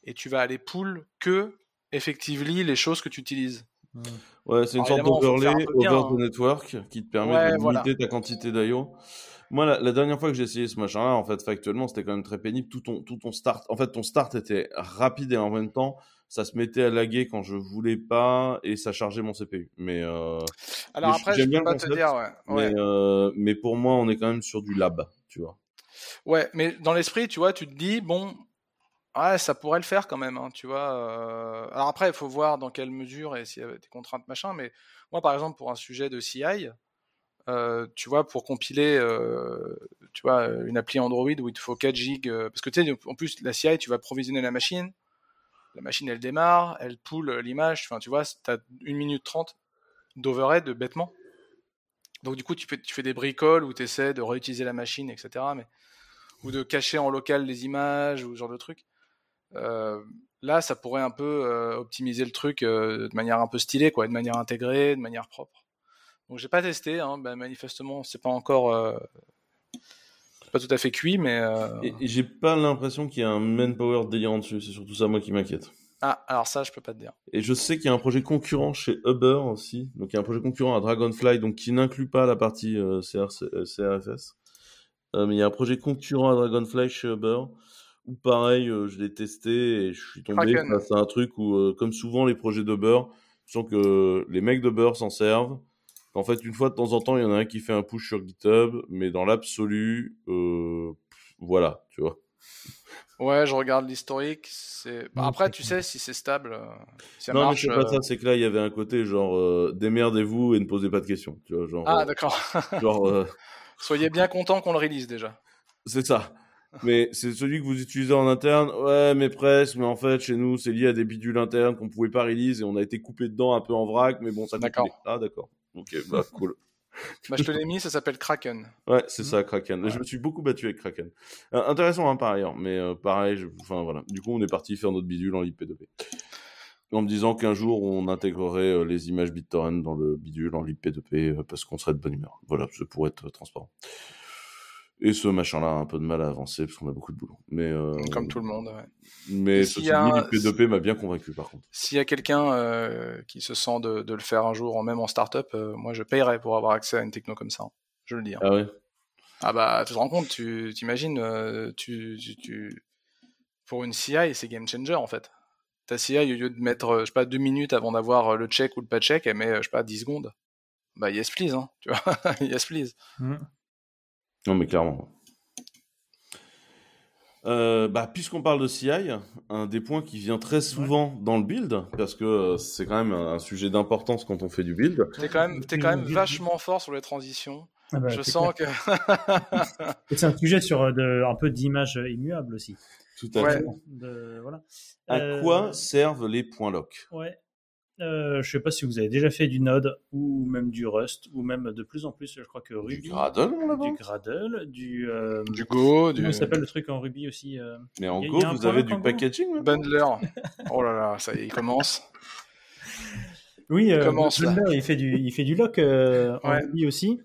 Et tu vas aller pull que, effectively, les choses que tu utilises. Ouais, c'est une Alors, sorte d'overlay over hein. the network qui te permet Ouais, de voilà. limiter ta quantité d'IO. Moi, la, la dernière fois que j'ai essayé ce machin-là, en fait, factuellement, c'était quand même très pénible. Tout ton, tout ton start, en fait, ton start était rapide et en même temps, ça se mettait à laguer quand je voulais pas et ça chargeait mon CPU. Mais, euh, Alors Mais après, je bien peux pas te concept, dire, ouais. ouais. mais, euh, mais pour moi, on est quand même sur du lab, tu vois. Ouais, mais dans l'esprit, tu vois, tu te dis, bon, ouais, ça pourrait le faire quand même, hein, tu vois. euh. Alors après, il faut voir dans quelle mesure et s'il y avait des contraintes, machin. Mais moi, par exemple, pour un sujet de CI, euh, tu vois, pour compiler, euh, tu vois, une appli Android où il te faut 4 gigs, parce que tu sais, en plus, la CI, tu vas provisionner la machine. La machine, elle démarre, elle poule l'image. Enfin, tu vois, t'as 1 minute 30 d'overhead bêtement. Donc du coup, tu fais, tu fais des bricoles où tu essaies de réutiliser la machine, etc. Mais, ou de cacher en local les images ou ce genre de trucs. Euh, là, ça pourrait un peu euh, optimiser le truc euh, de manière un peu stylée, quoi, de manière intégrée, de manière propre. Donc j'ai pas testé, hein, ben, manifestement, c'est pas encore pas tout à fait cuit, mais euh, Et, et j'ai pas l'impression qu'il y a un manpower délirant dessus. C'est surtout ça, moi, qui m'inquiète. ah, alors ça, je peux pas te dire. Et je sais qu'il y a un projet concurrent chez Uber aussi. Donc il y a un projet concurrent à Dragonfly, donc qui n'inclut pas la partie euh, CRC, euh, CRFS. Mais il y a un projet concurrent à Dragonfly chez Uber. Où pareil, je l'ai testé et je suis tombé Kraken. face à un truc où, comme souvent les projets d'Uber, je sens que les mecs d'Uber s'en servent. En fait, une fois de temps en temps, il y en a un qui fait un push sur GitHub, mais dans l'absolu, euh, voilà, tu vois. Ouais, je regarde l'historique. C'est bah, Non, après, tu sais si c'est stable, si ça non, marche. mais c'est pas ça, c'est que là, il y avait un côté genre, euh, démerdez-vous et ne posez pas de questions, tu vois, genre, Ah, euh, d'accord. genre (laughs) Soyez (laughs) bien content qu'on le release déjà. C'est ça. Mais c'est celui que vous utilisez en interne. Ouais, mais presque. Mais en fait, chez nous, c'est lié à des bidules internes qu'on pouvait pas release et on a été coupé dedans un peu en vrac. Mais bon, ça D'accord. Ah, d'accord. Ok, bah (laughs) cool. Bah, je te l'ai mis, ça s'appelle Kraken. Ouais, c'est ça, Kraken. Je me suis beaucoup battu avec Kraken. Euh, intéressant, hein, par ailleurs, mais euh, pareil, je... enfin voilà. Du coup, on est parti faire notre bidule en IP2P. En me disant qu'un jour, on intégrerait euh, les images BitTorrent dans le bidule en IP2P parce qu'on serait de bonne humeur. Voilà, c'est pour être transparent. Et ce machin-là a un peu de mal à avancer parce qu'on a beaucoup de boulot. Mais euh, Comme tout le monde, ouais. Mais ce a un- P2P m'a bien convaincu par contre. S'il y a quelqu'un euh, qui se sent de, de le faire un jour, même en startup, euh, moi je payerais pour avoir accès à une techno comme ça. hein. Je le dis. hein. Ah ouais? Ah bah, tu te rends compte, tu t'imagines, euh, tu, tu, tu- pour une CI, c'est game changer en fait. Ta CI, au lieu de mettre, je sais pas, deux minutes avant d'avoir le check ou le pas check, elle met, je sais pas, 10 secondes. Bah, yes please, hein, tu vois, (laughs) yes please. Mm. Non, mais clairement. Euh, bah, puisqu'on parle de CI, un des points qui vient très souvent dans le build, parce que euh, c'est quand même un, sujet d'importance quand on fait du build. T'es quand même, t'es quand même vachement fort sur les transitions. Ah bah, je sens clair. que. C'est un sujet sur euh, de, un peu d'image immuable aussi. Tout à Ouais. fait. De, voilà. À Euh, quoi servent les points lock? Ouais. Euh, je sais pas si vous avez déjà fait du Node ou même du Rust ou même de plus en plus, je crois que Du Ruby, Gradle, mon là-bas du Gradle, du, euh, du Go, du comment il s'appelle le truc en Ruby aussi euh, Mais en a- Go, vous avez du packaging maintenant Bundler. (laughs) Oh là là, ça y est, il commence. Oui, euh, commence, là. Blender, il fait du, il fait du lock euh, en. Ruby aussi.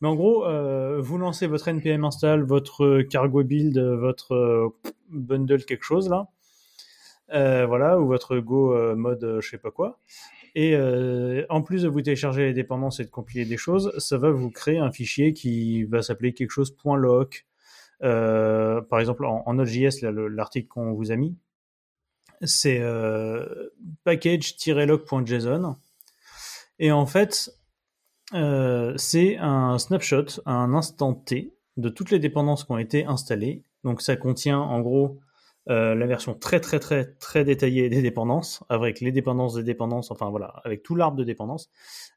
Mais en gros, euh, vous lancez votre npm install, votre cargo build, votre euh, bundle quelque chose là, Euh, voilà, ou votre Go euh, mode euh, je sais pas quoi. Et euh, en plus de vous télécharger les dépendances et de compiler des choses, ça va vous créer un fichier qui va s'appeler quelque chose. Euh, par exemple, en, en Node.js, l'article qu'on vous a mis, c'est euh, package-log.json. Et en fait, euh, c'est un snapshot, un instant T de toutes les dépendances qui ont été installées. Donc ça contient en gros euh, la version très très très très détaillée des dépendances, avec les dépendances des dépendances, enfin voilà, avec tout l'arbre de dépendances,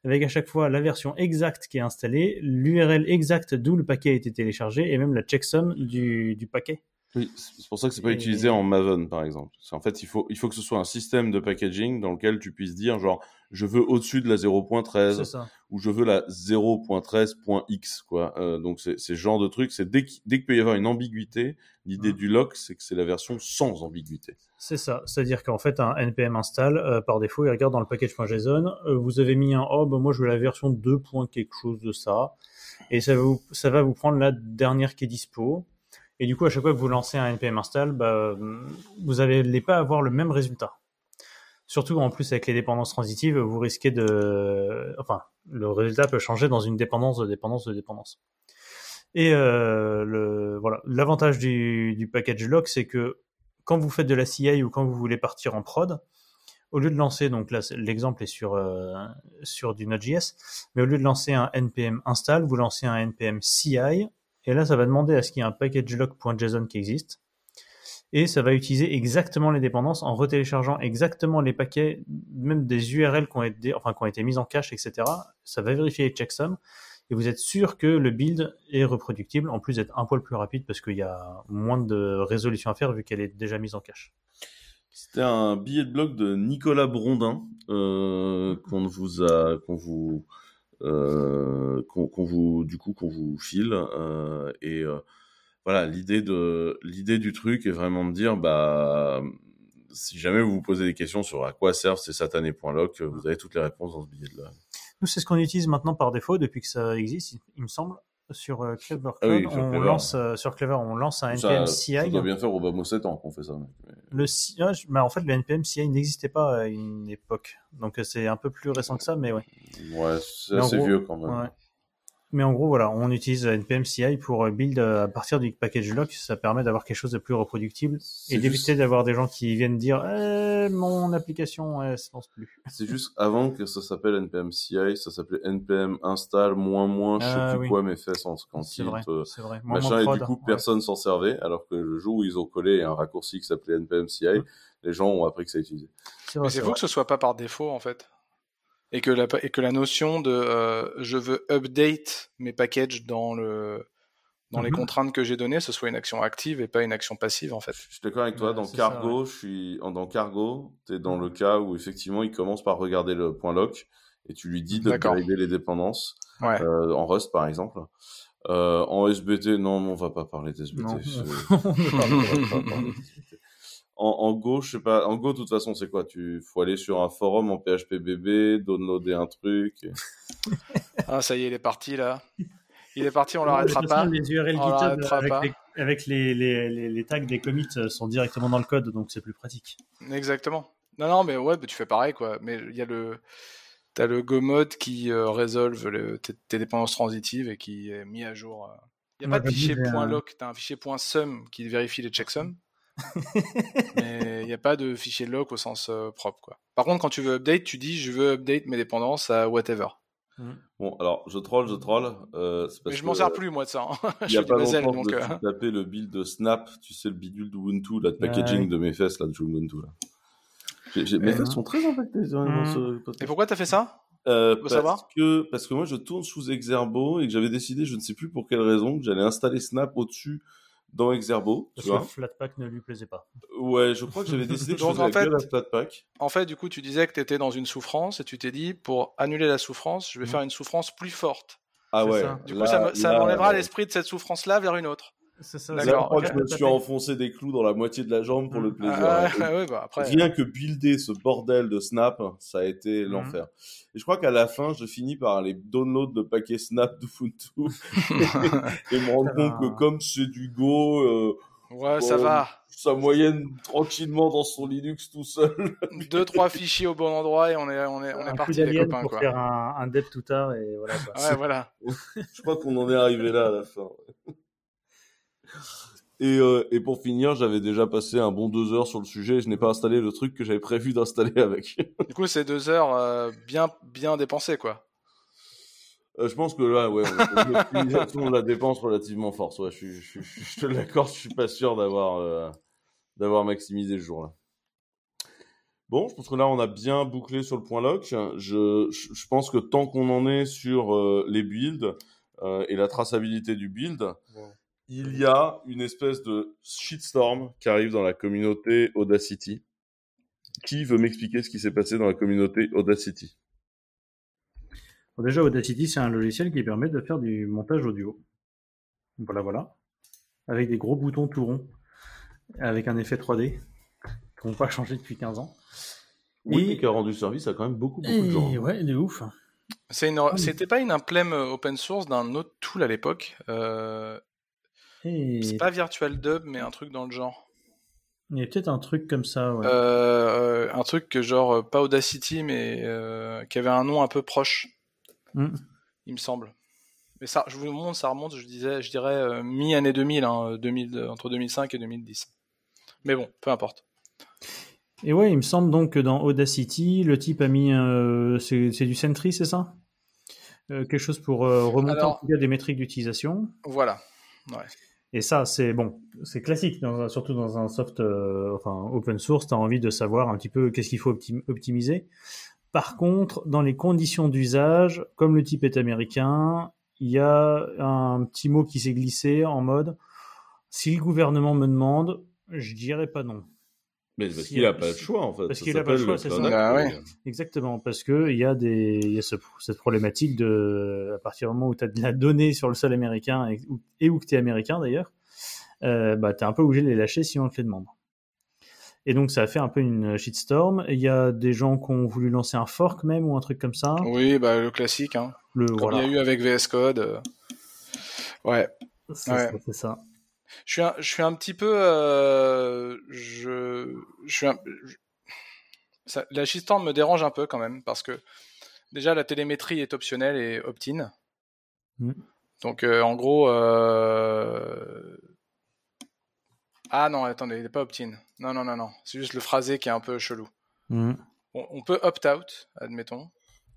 avec à chaque fois la version exacte qui est installée, l'URL exacte d'où le paquet a été téléchargé, et même la checksum du, du paquet. Oui, c'est pour ça que c'est pas Et- utilisé en Maven, par exemple. Qu'en fait, il faut, il faut que ce soit un système de packaging dans lequel tu puisses dire, genre, je veux au-dessus de la C'est 0.13 ça. ou je veux la 0.13.x, quoi. Euh, donc, c'est ce genre de truc. C'est dès qu'il dès peut y avoir une ambiguïté, l'idée Mhm. du lock, c'est que c'est la version sans ambiguïté. C'est ça. C'est-à-dire qu'en fait, un npm install, euh, par défaut, il regarde dans le package.json, euh, vous avez mis un, oh, bah, moi, je veux la version 2. quelque chose de ça. Et ça va vous, ça va vous prendre la dernière qui est dispo. Et du coup, à chaque fois que vous lancez un npm install, bah, vous n'allez pas avoir le même résultat. Surtout, en plus, avec les dépendances transitives, vous risquez de, enfin, le résultat peut changer dans une dépendance de dépendance de dépendance. Et euh, le, voilà, l'avantage du, package lock, c'est que quand vous faites de la CI ou quand vous voulez partir en prod, au lieu de lancer, donc là l'exemple est sur, euh, sur du Node.js, mais au lieu de lancer un npm install, vous lancez un npm CI, et là ça va demander à ce qu'il y ait un packagelock.json qui existe, et ça va utiliser exactement les dépendances en retéléchargeant exactement les paquets, même des URL qui ont été, enfin, qui ont été mises en cache, etc. Ça va vérifier les checksums, et vous êtes sûr que le build est reproductible, en plus d'être un poil plus rapide parce qu'il y a moins de résolution à faire vu qu'elle est déjà mise en cache. C'était un billet de blog de Nicolas Brondin euh, qu'on vous a, qu'on vous, euh, qu'on vous, du coup, qu'on vous file. euh, et euh, voilà, l'idée de, l'idée du truc est vraiment de dire, bah, si jamais vous vous posez des questions sur à quoi servent ces satanés points lock, vous avez toutes les réponses dans ce billet de là. Nous, c'est ce qu'on utilise maintenant par défaut depuis que ça existe, il- me semble. Sur euh, Clever Ah oui, Code, sur on Clever. lance euh, sur Clever, on lance un Ça, npm ça CI. doit bien faire au Bamo 7 ans qu'on fait ça. Mais- Le CI, ah, bah, en fait, le npm CI n'existait pas à une époque, donc euh, c'est un peu plus récent que ça, mais ouais. Ouais, c'est Mais assez gros, vieux quand même. Ouais. Mais en gros, voilà, on utilise npm CI pour euh, build euh, à partir du package lock. Ça permet d'avoir quelque chose de plus reproductible et d'éviter juste- d'avoir des gens qui viennent dire eh, mon application elle se lance plus. (laughs) C'est juste avant que ça s'appelle npm CI, ça s'appelait npm install moins moins, je sais Ah, plus oui. quoi, mais fait sans C'est vrai, euh, c'est vrai. Moi, mon machin, et prod, du coup, ouais. personne s'en servait, alors que le jour où ils ont collé un raccourci qui s'appelait npm CI, les gens ont appris que ça utilisait. C'est vrai, Mais c'est c'est fou vrai. que ce soit pas par défaut en fait. Et que la, et que la notion de euh, je veux update mes packages dans, le, dans les Mhm. contraintes que j'ai données, ce soit une action active et pas une action passive en fait. Je suis d'accord avec toi, Ouais, dans c'est ça, Cargo, je suis, dans Cargo, t'es dans le cas où effectivement il commence par regarder le point lock, et tu lui dis D'accord. d'upgrader les dépendances. Ouais. euh, en Rust par exemple. Euh, en SBT, non, on va pas parler d'SBT. (laughs) (laughs) En, en Go, je sais pas. En Go, de toute façon, c'est quoi? Tu faut aller sur un forum en PHPBB, downloader un truc. et- (laughs) Ah, ça y est, il est parti là. Il est parti, on l'arrêtera pas. Les URL On GitHub avec, pas. les, avec les, les, les, les tags des commits euh, sont directement dans le code, donc c'est plus pratique. Exactement. Non, non, mais ouais, bah, tu fais pareil, quoi. Mais il y a le. T'as le Go mode qui euh, résolve le- tes, tes dépendances transitives et qui est mis à jour. Il n'y a pas de fichier un- .loc, t'as un fichier .sum qui vérifie les checksums. Mais il n'y a pas de fichier loc au sens euh, propre, quoi. Par contre, quand tu veux update, tu dis je veux update mes dépendances à whatever. Bon, alors, je troll, je troll. Euh, parce Mais je m'en sers plus, moi, de ça. hein. (laughs) Il je y a pas longtemps, donc. euh, tapé le build de Snap, tu sais, le bidule d'Ubuntu, là, de packaging Ouais. de mes fesses, là, de Ubuntu, là. J'ai- j'ai- mes Ouais. fesses sont très impactées dans Mm. ce Et pourquoi t'as fait ça? Euh, parce savoir que, parce que moi, je tourne sous Exerbo et que j'avais décidé, je ne sais plus pour quelle raison, que j'allais installer Snap au-dessus dans Exerbo, tu Parce que vois. Flatpak ne lui plaisait pas. Ouais, je crois que j'avais décidé que je (laughs) Donc, faisais en la fait- Flatpak. En fait, du coup, tu disais que tu étais dans une souffrance et tu t'es dit, pour annuler la souffrance, je vais Mhm. faire une souffrance plus forte. Ah ouais. ça. Du coup, là- ça, me- ça là, m'enlèvera l'esprit de cette souffrance-là vers une autre. C'est ça. Là, je D'accord, crois que je me suis enfoncé des clous dans la moitié de la jambe pour le plaisir. Ah, ouais, bah après. Rien que builder ce bordel de Snap, ça a été Mhm. l'enfer. Et je crois qu'à la fin, je finis par aller download de paquets Snap d'Ubuntu (laughs) et me rendre compte que comme c'est du Go, euh, ouais, ça Bon. va. ça moyenne tranquillement dans son Linux tout seul. (laughs) Deux, trois fichiers au bon endroit et on est, on est, on est un parti, les copains, pour quoi. faire un, un dev tout tard et voilà. Quoi. Ouais, voilà. (laughs) je crois qu'on en est arrivé là à la fin. Et, euh, et pour finir, j'avais déjà passé un bon deux heures sur le sujet et je n'ai pas installé le truc que j'avais prévu d'installer avec. (laughs) Du coup, c'est deux heures euh, bien, bien dépensées, quoi. Euh, je pense que là, ouais, on- l'optimisation de la dépense relativement forte. Ouais, je, suis, je, je te l'accorde, je suis pas sûr d'avoir euh, d'avoir maximisé ce jour-là. Bon, je pense que là, on a bien bouclé sur le point lock. Je, je, je pense que tant qu'on en est sur euh, les builds euh, et la traçabilité du build, il y a une espèce de shitstorm qui arrive dans la communauté Audacity. Qui veut m'expliquer ce qui s'est passé dans la communauté Audacity? Bon, déjà, Audacity, c'est un logiciel qui permet de faire du montage audio. Voilà, voilà. Avec des gros boutons tout ronds. Avec un effet 3D. Qui n'ont pas changé depuis 15 ans. Oui, Et- qui a rendu service à quand même beaucoup, beaucoup de gens. Ouais, de ouf. Une... C'était pas une implème open source d'un autre tool à l'époque. Euh... C'est pas Virtual Dub, mais un truc dans le genre. il y a peut-être un truc comme ça, ouais. Euh, un truc que genre, euh, pas Audacity, mais euh, qui avait un nom un peu proche, Hmm. il me semble. Mais ça, je vous montre, ça remonte, je disais, je dirais euh, mi-année 2000, hein, 2000, euh, entre 2005 et 2010. Mais bon, peu importe. Et ouais, il me semble donc que dans Audacity, le type a mis. euh, c'est du Sentry, c'est ça? Euh, Quelque chose pour euh, remonter Alors- en tout cas des métriques d'utilisation. Voilà. Et ça, c'est bon, c'est classique, surtout dans un soft, euh, open source, tu as envie de savoir un petit peu qu'est-ce qu'il faut optim- optimiser. Par contre, dans les conditions d'usage, comme le type est américain, il y a un petit mot qui s'est glissé en mode si le gouvernement me demande, je dirais pas non. Mais parce Si- qu'il a pas le choix, en fait. parce qu'il a pas le choix, c'est ça. Bah euh, ouais. Exactement, parce que il y a des, y a ce- cette problématique de, à partir du moment où tu as de la donnée sur le sol américain et, où- et où tu es américain d'ailleurs, euh, bah, tu es un peu obligé de les lâcher si on te les demande. Et donc ça a fait un peu une shitstorm. Il y a des gens qui ont voulu lancer un fork même ou un truc comme ça. Oui, bah, le classique, hein. Le, Comme voilà. il y a eu avec VS Code. euh. Ouais. C'est Ouais. ça, c'est ça. Je suis un, je suis un petit peu, euh, je, je suis un, je- ça, la shitstorm me dérange un peu quand même parce que déjà la télémétrie est optionnelle et opt-in. Mm. Donc euh, en gros, euh... ah non, attendez, il n'est pas opt-in. Non, non, non, non. C'est juste le phrasé qui est un peu chelou. Mhm. On, on peut opt-out, admettons.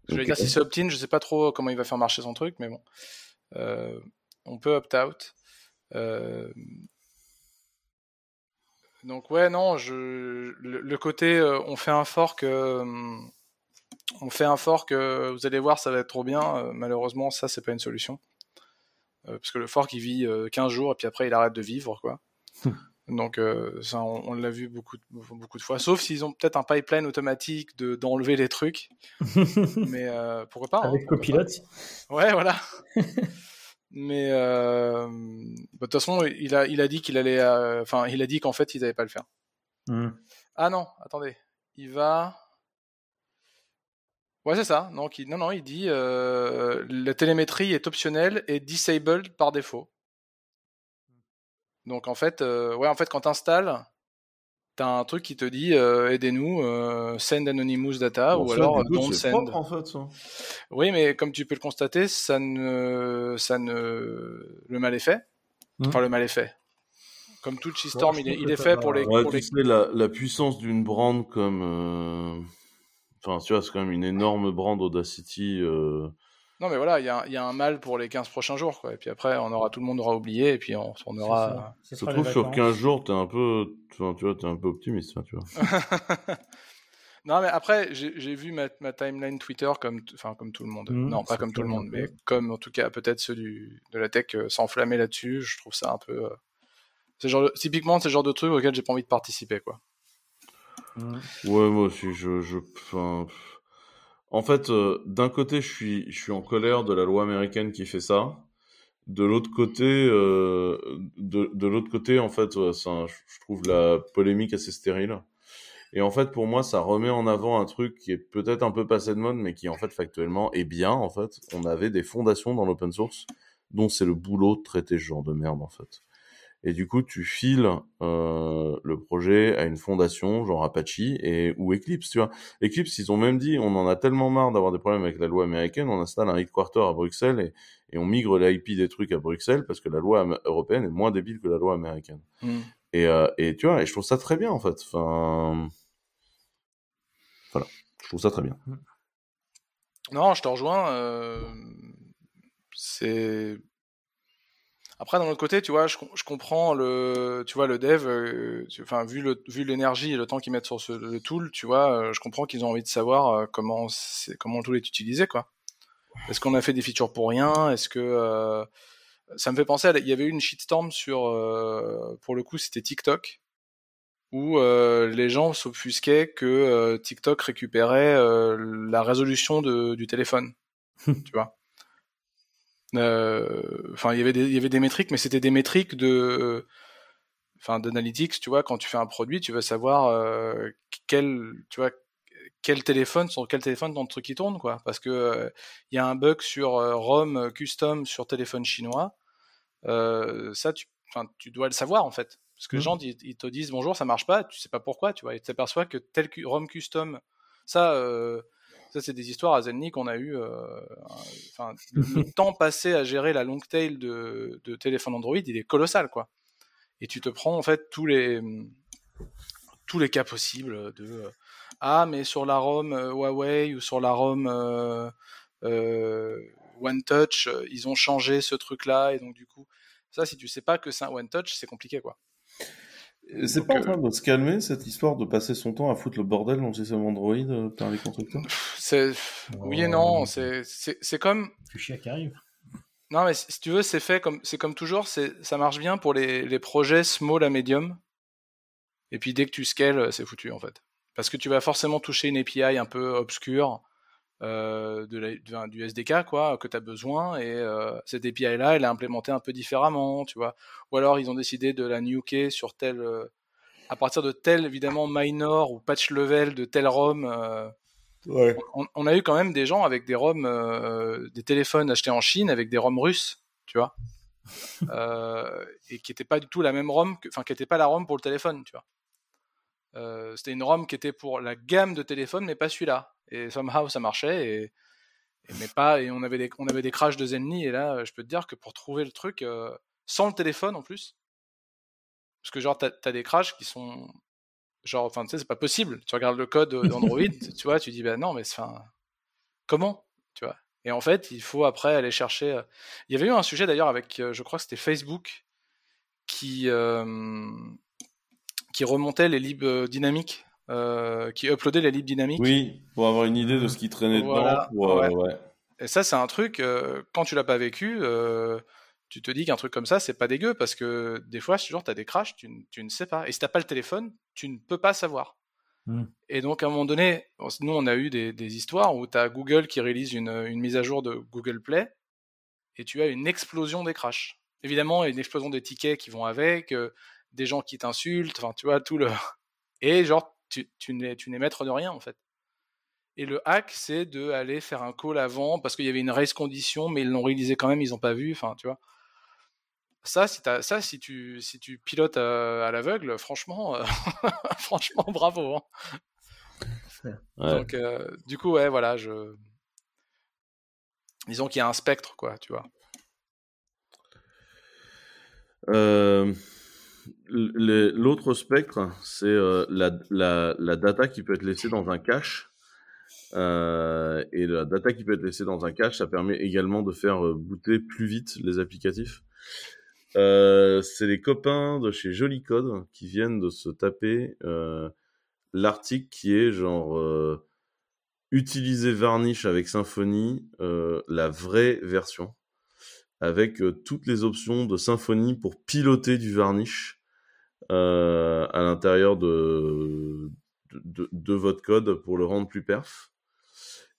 Je vais dire si c'est opt-in, je sais pas trop comment il va faire marcher son truc, mais bon. Euh, on peut opt-out. Euh, Donc ouais, non, je le, le côté euh, on fait un fork, euh, on fait un fork, vous allez voir, ça va être trop bien. malheureusement, ça c'est pas une solution. Parce que le fork il vit euh, 15 jours et puis après il arrête de vivre quoi. Donc ça, on, l'a vu beaucoup, beaucoup de fois. Sauf s'ils ont peut-être un pipeline automatique de d'enlever les trucs. (laughs) Mais pourquoi pas hein, Avec copilote. Ouais, voilà. (laughs) Mais bah, de toute façon, il a, il a dit qu'il allait, enfin, il a dit qu'en fait, ils n'allaient pas le faire. Hmm. Ah non, attendez, il va. Ouais, c'est ça. Donc, il... non, non, il dit la télémétrie est optionnelle et disabled par défaut. Donc en fait, euh, ouais, en fait, quand t'installes, t'as un truc qui te dit euh, aidez-nous, euh, send anonymous data ou alors don't send. en fait, ça. Oui, mais comme tu peux le constater, ça ne, ça ne, le mal est fait. Hmm. Enfin, le mal est fait. Comme tout il, est, il est fait pour les. Ouais, pour tu sais, la, la, puissance d'une brand comme. Enfin, tu vois, c'est quand même une énorme brand Audacity. Non, mais voilà, il y, y, a un mal pour les 15 prochains jours, quoi. Et puis après, on aura, tout le monde aura oublié, et puis on, on aura. Je trouve sur 15 jours, t'es un peu, tu vois, es un peu optimiste, hein, tu vois. (laughs) non, mais après, j'ai vu ma, ma, timeline Twitter comme, enfin, comme tout le monde. Mmh, non, pas comme tout le monde, mais comme en tout cas peut-être ceux du, de la tech euh, s'enflammer là-dessus. Je trouve ça un peu. Euh... Genre typiquement, c'est le genre de truc auquel j'ai pas envie de participer, quoi. Mmh. Ouais, moi aussi, je, je, en fait, euh, d'un côté, je suis, en colère de la loi américaine qui fait ça. De l'autre côté, euh, de, de l'autre côté, en fait, je trouve la polémique assez stérile. Et en fait, pour moi, ça remet en avant un truc qui est peut-être un peu passé de mode, mais qui en fait factuellement est bien. En fait, on avait des fondations dans l'open source dont c'est le boulot de traiter ce genre de merde, en fait et du coup tu files euh, le projet à une fondation genre Apache et ou Eclipse tu vois. Eclipse ils ont même dit on en a tellement marre d'avoir des problèmes avec la loi américaine on installe un headquarter à Bruxelles et, et on migre l'IP des trucs à Bruxelles parce que la loi européenne est moins débile que la loi américaine. Mm. et, euh, et tu vois et je trouve ça très bien en fait. Enfin voilà. Je trouve ça très bien. Mm. non je te rejoins euh... c'est après, d'un autre côté, tu vois, je, je, comprends le, tu vois, le dev, euh, enfin, vu le, vu l'énergie et le temps qu'ils mettent sur ce, le tool, tu vois, euh, je comprends qu'ils ont envie de savoir euh, comment, comment le tool est utilisé, quoi. Est-ce qu'on a fait des features pour rien? Est-ce que ça me fait penser, à, il y avait eu une shitstorm sur, pour le coup, c'était TikTok, où les gens s'offusquaient que TikTok récupérait la résolution de, du téléphone, (laughs) tu vois. Euh, enfin, il y avait des, il y avait des métriques, mais c'était des métriques de, enfin, d'analytics. Tu vois, quand tu fais un produit, tu veux savoir euh, quel, tu vois, quel téléphone sur quel téléphone ton truc qui tourne, quoi. Parce que euh, il y a un bug sur ROM custom sur téléphone chinois. ça, tu, enfin, tu dois le savoir en fait. Parce que les mmh. gens ils, te disent bonjour, ça marche pas, tu sais pas pourquoi, tu vois, et tu t'aperçois que tel ROM custom, ça, ça, c'est des histoires à Zenny qu'on a eu. Euh, enfin, le, (laughs) temps passé à gérer la long tail de, de, téléphone Android, il est colossal, quoi. Et tu te prends en fait tous les tous les cas possibles de euh, ah mais sur la ROM euh, Huawei ou sur la ROM One Touch, ils ont changé ce truc-là et donc du coup, ça, si tu sais pas que c'est un One Touch, c'est compliqué, quoi. C'est pas en train de se calmer cette histoire de passer son temps à foutre le bordel dans le système Android par les constructeurs? C'est oui et non, c'est c'est comme. qui arrive. Non mais si tu veux, c'est fait comme c'est comme toujours, c'est ça marche bien pour les, les projets small à medium. Et puis dès que tu scales, c'est foutu en fait, parce que tu vas forcément toucher une API un peu obscure euh, de du SDK quoi que tu as besoin et euh, cette API là elle est implémentée un peu différemment tu vois ou alors ils ont décidé de la nuker sur tel euh, à partir de tel évidemment minor ou patch level de tel ROM ouais. on, a eu quand même des gens avec des ROM des téléphones achetés en Chine avec des ROM russes tu vois. (laughs) Et qui n'étaient pas du tout la même ROM enfin qui n'était pas la ROM pour le téléphone tu vois. C'était une ROM qui était pour la gamme de téléphone mais pas celui-là. Et somehow ça marchait et, mais pas et on avait des on avait des crashs de Zenly et là je peux te dire que pour trouver le truc euh, sans le téléphone en plus parce que genre t'as as des crashs qui sont genre enfin tu sais c'est pas possible tu regardes le code d'Android (laughs) tu vois tu dis ben non mais enfin comment tu vois? Et en fait il faut après aller chercher euh, il y avait eu un sujet d'ailleurs avec euh, je crois que c'était Facebook qui qui remontait les libs dynamiques euh, qui uploadait les libres dynamiques. Oui, pour avoir une idée de ce qui traînait dedans. Euh, Et ça, c'est un truc, euh, quand tu l'as pas vécu, tu te dis qu'un truc comme ça, c'est pas dégueu parce que des fois, genre, tu as des crashs, tu, tu, ne sais pas. Et si t'as pas le téléphone, tu ne peux pas savoir. Hmm. Et donc, à un moment donné, nous, on a eu des, des histoires où tu as Google qui réalise une, une, mise à jour de Google Play et tu as une explosion des crashs. Évidemment, une explosion des tickets qui vont avec, euh, des gens qui t'insultent, enfin, tu vois, tout le. (laughs) Et genre, tu, tu n'es maître de rien, en fait. Et le hack, c'est de aller faire un call avant parce qu'il y avait une race condition, mais ils l'ont réalisé quand même, ils n'ont pas vu. Enfin, tu vois. Ça, si, ça, si tu, si tu pilotes à, à l'aveugle, franchement, euh, (laughs) franchement, bravo. Hein. Ouais. Donc, euh, du coup, ouais, voilà, je. Disons qu'il y a un spectre, quoi, tu vois. Euh, L'autre spectre, c'est euh, la, la, la data qui peut être laissée dans un cache. Euh, et la data qui peut être laissée dans un cache, ça permet également de faire booter plus vite les applicatifs. Euh, c'est les copains de chez Jolly Code qui viennent de se taper euh, l'article qui est genre euh, utiliser Varnish avec Symfony, euh, la vraie version, avec euh, toutes les options de Symfony pour piloter du Varnish à l'intérieur de, de, de votre code pour le rendre plus perf.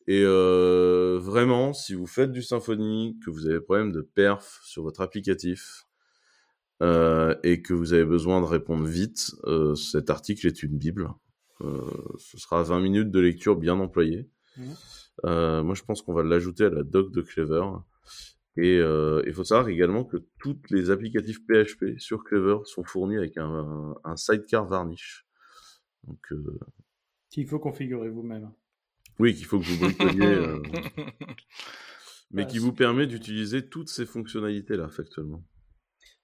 Et vraiment, si vous faites du Symfony, que vous avez des problèmes de perf sur votre applicatif, euh, et que vous avez besoin de répondre vite, euh, cet article est une bible. Euh, ce sera 20 minutes de lecture bien employée. Mhm. Euh, moi, je pense qu'on va l'ajouter à la doc de Clever. Et il faut savoir également que toutes les applicatifs PHP sur Clever sont fournis avec un, un sidecar varnish. Donc, Qu'il faut configurer vous-même. oui, qu'il faut que vous bricoliez, euh, (laughs) mais Ah, qui vous permet d'utiliser toutes ces fonctionnalités-là, factuellement.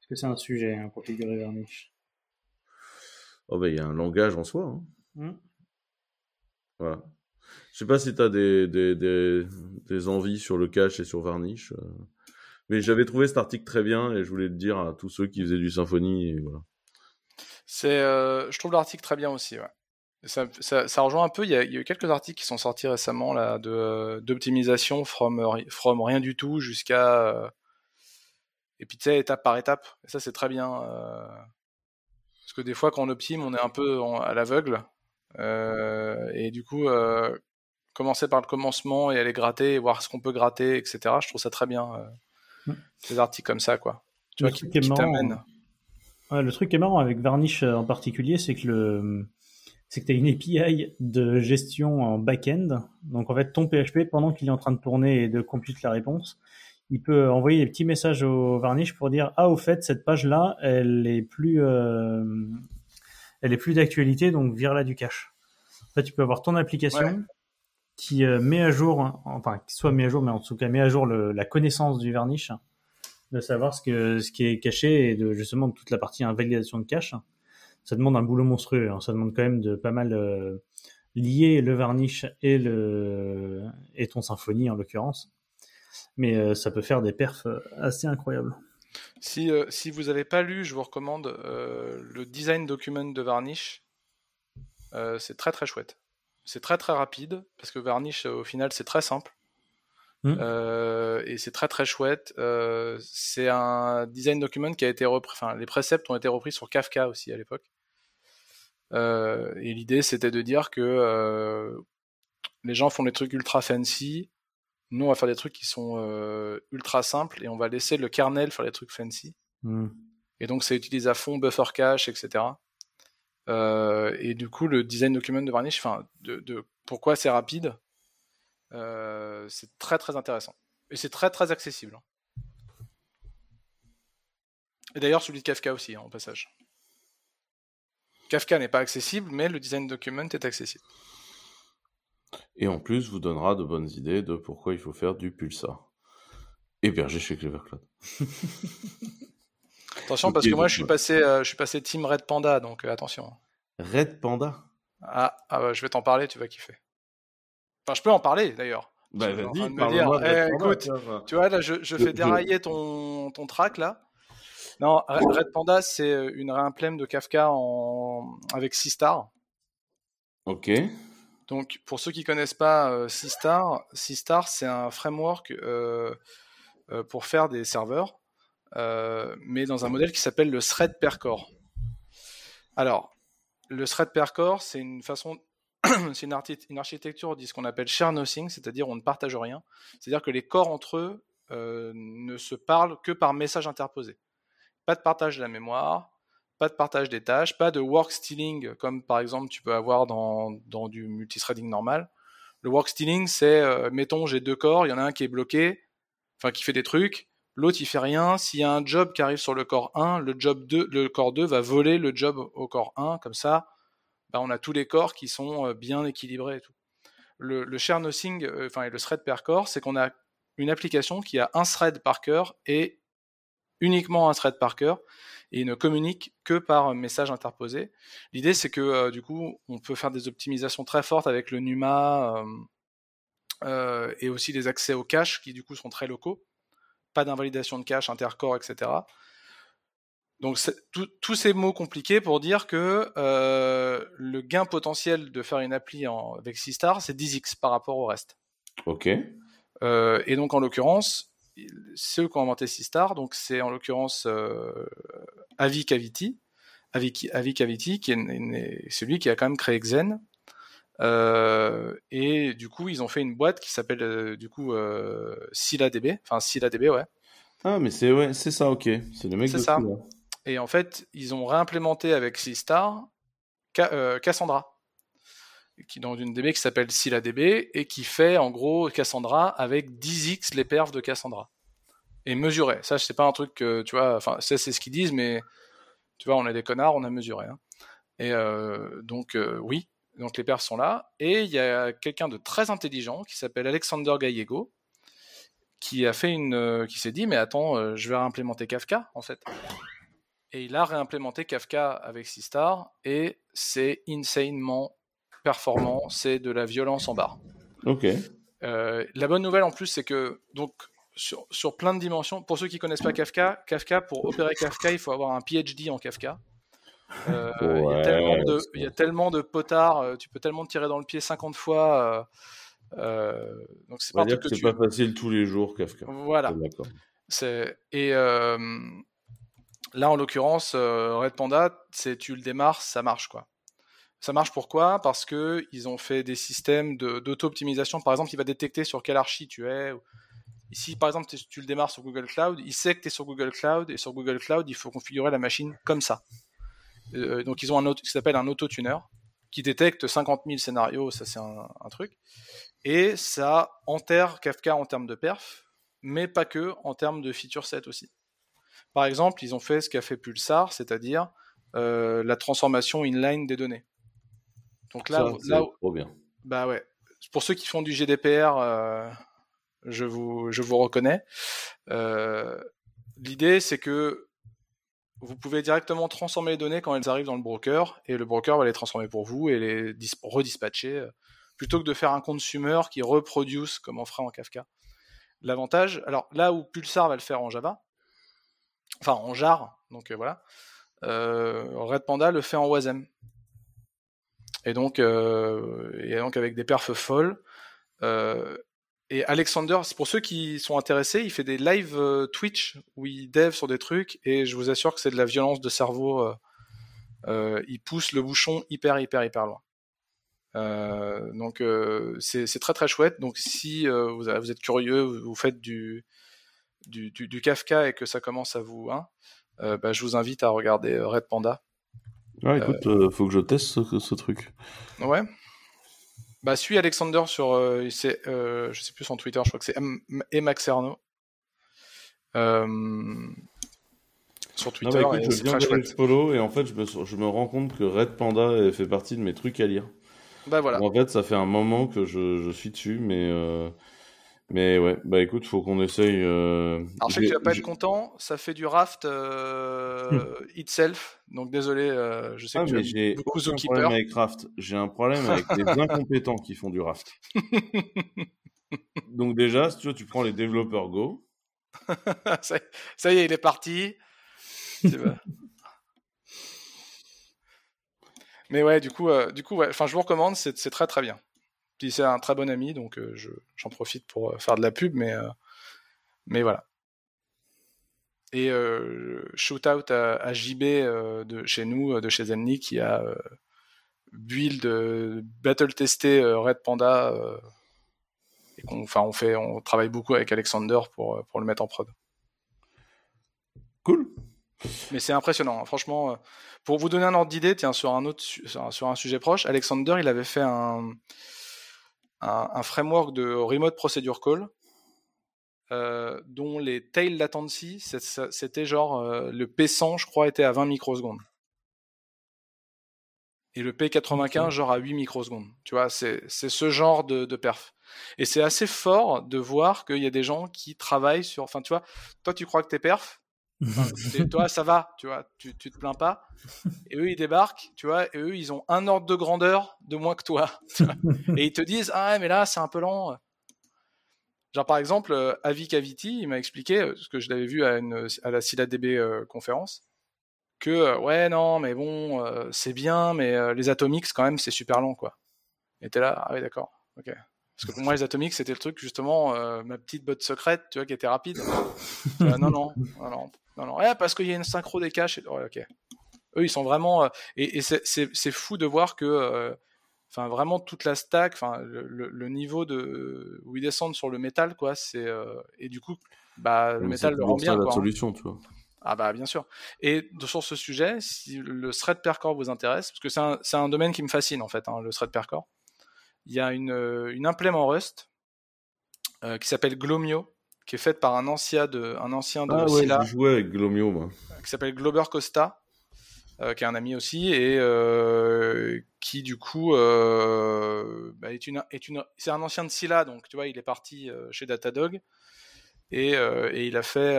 Parce que c'est un sujet, hein, configurer Varnish. Oh, bah, il y a un langage en soi. hein. Hmm. Voilà. Je sais pas si tu as des, des, des, des envies sur le cache et sur Varnish. euh, Mais j'avais trouvé cet article très bien et je voulais le dire à tous ceux qui faisaient du Symfony. Et voilà. C'est, euh, je trouve l'article très bien aussi. Ouais. Ça, ça, ça rejoint un peu. Il y, a, il y a eu quelques articles qui sont sortis récemment là de d'optimisation from from rien du tout jusqu'à euh, et puis tu sais étape par étape. Et ça c'est très bien euh, parce que des fois quand on optime, on est un peu en- à l'aveugle Euh, et du coup euh, commencer par le commencement et aller gratter et voir ce qu'on peut gratter, etc. Je trouve ça très bien. Euh, Mm. Des articles comme ça quoi. Tu Le vois qui, truc qui est qui t'amènent. Ouais, le truc qui est marrant avec Varnish en particulier, c'est que le c'est que tu as une API de gestion en back-end. Donc en fait, ton PHP, pendant qu'il est en train de tourner et de compute la réponse, il peut envoyer des petits messages au Varnish pour dire ah au fait cette page là, elle est plus euh, elle est plus d'actualité, donc vire-la du cache. En fait, tu peux avoir ton application Ouais. qui euh, met à jour, enfin qui soit met à jour, mais en tout cas met à jour le- la connaissance du Varnish de savoir ce, que, ce qui est caché et de justement de toute la partie invalidation de cache. Ça demande un boulot monstrueux. hein. Ça demande quand même de pas mal euh, lier le varnish et le et ton symphonie en l'occurrence. Mais euh, ça peut faire des perfs euh, assez incroyables. Si, euh, si vous n'avez pas lu, je vous recommande le design document de Varnish. C'est très très chouette. C'est très très rapide parce que Varnish, au final, c'est très simple. Mm. Euh, et c'est très très chouette. Euh, c'est un design document qui a été repris. Enfin, les préceptes ont été repris sur Kafka aussi à l'époque. Euh, et l'idée, c'était de dire que les gens font des trucs ultra fancy. Nous, on va faire des trucs qui sont euh, ultra simples et on va laisser le kernel faire des trucs fancy. Hmm. Et donc, ça utilise à fond buffer cache, etc. Euh, et du coup, le design document de Varnish, enfin, de, de pourquoi c'est rapide, euh, c'est très très intéressant. Et c'est très très accessible. Et d'ailleurs, celui de Kafka aussi, hein, au passage. Kafka n'est pas accessible, mais le design document est accessible. Et en plus, vous donnera de bonnes idées de pourquoi il faut faire du pulsar. Hébergé chez Clever Cloud. (laughs) Attention, parce que moi, je suis passé, euh, je suis passé Team Red Panda, donc euh, attention. Red Panda? Ah, ah bah, je vais t'en parler, tu vas kiffer. Enfin, je peux en parler d'ailleurs. Bah vas-y, parle-moi eh, écoute. Tu vois, là, je, fais dérailler ton, ton track, là. Non, Red Panda, c'est euh, une réimplème de Kafka en... avec Seastar. Ok. Donc, pour ceux qui connaissent pas euh, Seastar, Seastar, c'est un framework euh, euh, pour faire des serveurs. mais dans un modèle qui s'appelle le thread per core. Alors, le thread per core, c'est une façon, (clears throat) c'est une, une, architecture dit ce qu'on appelle share nothing, c'est-à-dire on ne partage rien. C'est-à-dire que les corps entre eux ne se parlent que par message interposé. Pas de partage de la mémoire, pas de partage des tâches, pas de work stealing comme par exemple tu peux avoir dans, dans du multithreading normal. Le work stealing, c'est, euh, mettons, j'ai deux corps, il y en a un qui est bloqué, enfin qui fait des trucs, l'autre il fait rien. S'il y a un job qui arrive sur le corps 1, le job 2, le corps 2 va voler le job au corps 1, comme ça, bah, on a tous les corps qui sont euh, bien équilibrés et tout. Le, le share nothing, euh, enfin, le thread per core, c'est qu'on a une application qui a un thread par cœur et uniquement un thread par cœur et ne communique que par message interposé. L'idée, c'est que euh, du coup, on peut faire des optimisations très fortes avec le NUMA euh, euh, et aussi des accès au cache qui du coup sont très locaux. Pas d'invalidation de cache, intercore, etc. Donc tous ces mots compliqués pour dire que le gain potentiel de faire une appli en, avec Seastar, c'est 10x par rapport au reste. Ok. et donc en l'occurrence, ceux qui ont inventé Seastar, donc c'est en l'occurrence euh, Avi Caviti, Avi, Caviti, qui est, celui qui a quand même créé Xen. Euh, et du coup, ils ont fait une boîte qui s'appelle euh, du coup ScyllaDB, enfin ScyllaDB, ouais. Ah, mais c'est ouais, c'est ça, ok. C'est le mec de ça. Et en fait, ils ont réimplémenté avec Seastar Cassandra qui dans une DB qui s'appelle ScyllaDB et qui fait en gros Cassandra avec 10x les perfs de Cassandra et mesuré. Ça, c'est pas un truc que tu vois. Enfin, c'est ce qu'ils disent, mais tu vois, on est des connards, on a mesuré. Hein. Et euh, donc euh, oui, donc les perfs sont là. Et il y a quelqu'un de très intelligent qui s'appelle Alexander Gallego qui a fait une, euh, qui s'est dit mais attends, je vais réimplémenter Kafka en fait. Et il a réimplémenté Kafka avec Seastar et c'est insanement performant, c'est de la violence en barre. Ok. Euh, la bonne nouvelle en plus, c'est que donc sur, sur, plein de dimensions, pour ceux qui connaissent pas Kafka, Kafka pour opérer Kafka, il faut avoir un PhD en Kafka. Euh, il, y a tellement de, il y a tellement de potards, euh, tu peux tellement te tirer dans le pied 50 fois. donc c'est pas, dire que, c'est pas facile tous les jours Kafka. Voilà. C'est et là en l'occurrence Red Panda, c'est tu le démarres, ça marche quoi. Ça marche pourquoi? Parce que ils ont fait des systèmes d'auto-optimisation. Par exemple, il va détecter sur quelle archi tu es. Ici, par exemple, tu le démarres sur Google Cloud, il sait que tu es sur Google Cloud, et sur Google Cloud, il faut configurer la machine comme ça. Euh, donc, ils ont un autre qui s'appelle un auto-tuner, qui détecte 50 000 scénarios, ça c'est un, un, truc. Et ça enterre Kafka en termes de perf, mais pas que, en termes de feature set aussi. Par exemple, ils ont fait ce qu'a fait Pulsar, c'est-à-dire euh, la transformation inline des données. Donc là, là trop bien. Bah ouais. Pour ceux qui font du GDPR, euh, je vous je vous reconnais. Euh, L'idée, c'est que vous pouvez directement transformer les données quand elles arrivent dans le broker, et le broker va les transformer pour vous et les redispatcher, euh, plutôt que de faire un consumer qui reproduce comme on fera en Kafka. L'avantage, alors là où Pulsar va le faire en Java, enfin en jar, donc euh, voilà, Red Panda le fait en Wasm. Et donc, euh, et donc avec des perfs folles. Euh, et Alexander, pour ceux qui sont intéressés, il fait des live euh, Twitch où il dev sur des trucs et je vous assure que c'est de la violence de cerveau. Il pousse le bouchon hyper hyper hyper loin. Donc c'est très très chouette. Donc si vous, êtes curieux, vous, faites du, du, Kafka et que ça commence à vous, hein, bah, je vous invite à regarder Red Panda. Ouais, écoute, euh, faut que je teste ce, ce, truc. Ouais. Bah, suis Alexander sur, euh, c'est, euh, je sais plus son Twitter, je crois que c'est Euh, sur Twitter, non, bah, écoute, je viens de follow et en fait, je me, je me rends compte que Red Panda fait partie de mes trucs à lire. Bah voilà. En fait, ça fait un moment que je, je suis dessus, mais mais ouais, bah écoute, faut qu'on essaye. Euh... Alors je sais que tu vas pas être content, ça fait du raft euh, hmm. itself, donc désolé, euh, je sais ah, que as beaucoup de problème avec raft. J'ai un problème avec les incompétents qui font du raft. (laughs) donc déjà, si tu veux, tu prends les développeurs Go. (laughs) ça, ça, y est, il est parti. (laughs) Mais ouais, du coup, du coup, ouais, enfin, je vous recommande, c'est très très bien. Puis c'est un très bon ami, donc euh, j'en profite pour euh, faire de la pub, mais, euh, mais voilà. Et shoot out à, JB de chez nous, de chez Zenly, qui a build, battle testé Red Panda. et qu'on, enfin, on fait, on travaille beaucoup avec Alexander pour, pour le mettre en prod. Cool. Mais c'est impressionnant, hein. franchement. Pour vous donner un ordre d'idée, tiens, sur un autre, sur un sujet proche, Alexander, il avait fait un, un, framework de remote procedure call euh, dont les tail latency, c'était genre euh, le P100, je crois, était à 20 microsecondes. Et le P95, genre à 8 microsecondes. Tu vois, c'est ce genre de, de perf. Et c'est assez fort de voir qu'il y a des gens qui travaillent sur. Enfin, tu vois, toi, tu crois que t'es toi, ça va, tu vois, tu, te plains pas. Et eux, ils débarquent, tu vois, et eux, ils ont un ordre de grandeur de moins que toi. et ils te disent, ah, mais là, c'est un peu lent. Genre, par exemple, euh, Avi Cavity, il m'a expliqué, euh, ce que je l'avais vu à la SILADB euh, conférence, que, ouais, non, mais bon, c'est bien, mais les Atomics, quand même, c'est super lent, quoi. Et t'es là, ah oui, d'accord, ok. Parce que pour moi, les Atomics, c'était le truc, justement, ma petite botte secrète, tu vois, qui était rapide. (laughs) non, non, non, non, non, non. parce qu'il y a une synchro des caches. Et... ok. Eux, ils sont vraiment. Euh, et, c'est fou de voir que. Euh, enfin, vraiment toute la stack, enfin, le, niveau de où ils descendent sur le métal, quoi. C'est euh, et du coup, bah, le métal le rend bien. la quoi, hein. solution, tu vois. Ah bah bien sûr. Et sur ce sujet, si le thread percore vous intéresse, parce que c'est un, un, domaine qui me fascine en fait, hein, le thread percore, il y a une, une implément Rust qui s'appelle Glomio, qui est faite par un ancien de, un ancien de ah ouais, jouais avec Glomio, moi. Qui s'appelle Glober Costa, euh, qui est un ami aussi, et euh, qui du coup euh, bah, est une, est une, c'est un ancien de Scylla, donc tu vois, il est parti chez Datadog. Et, et, il a fait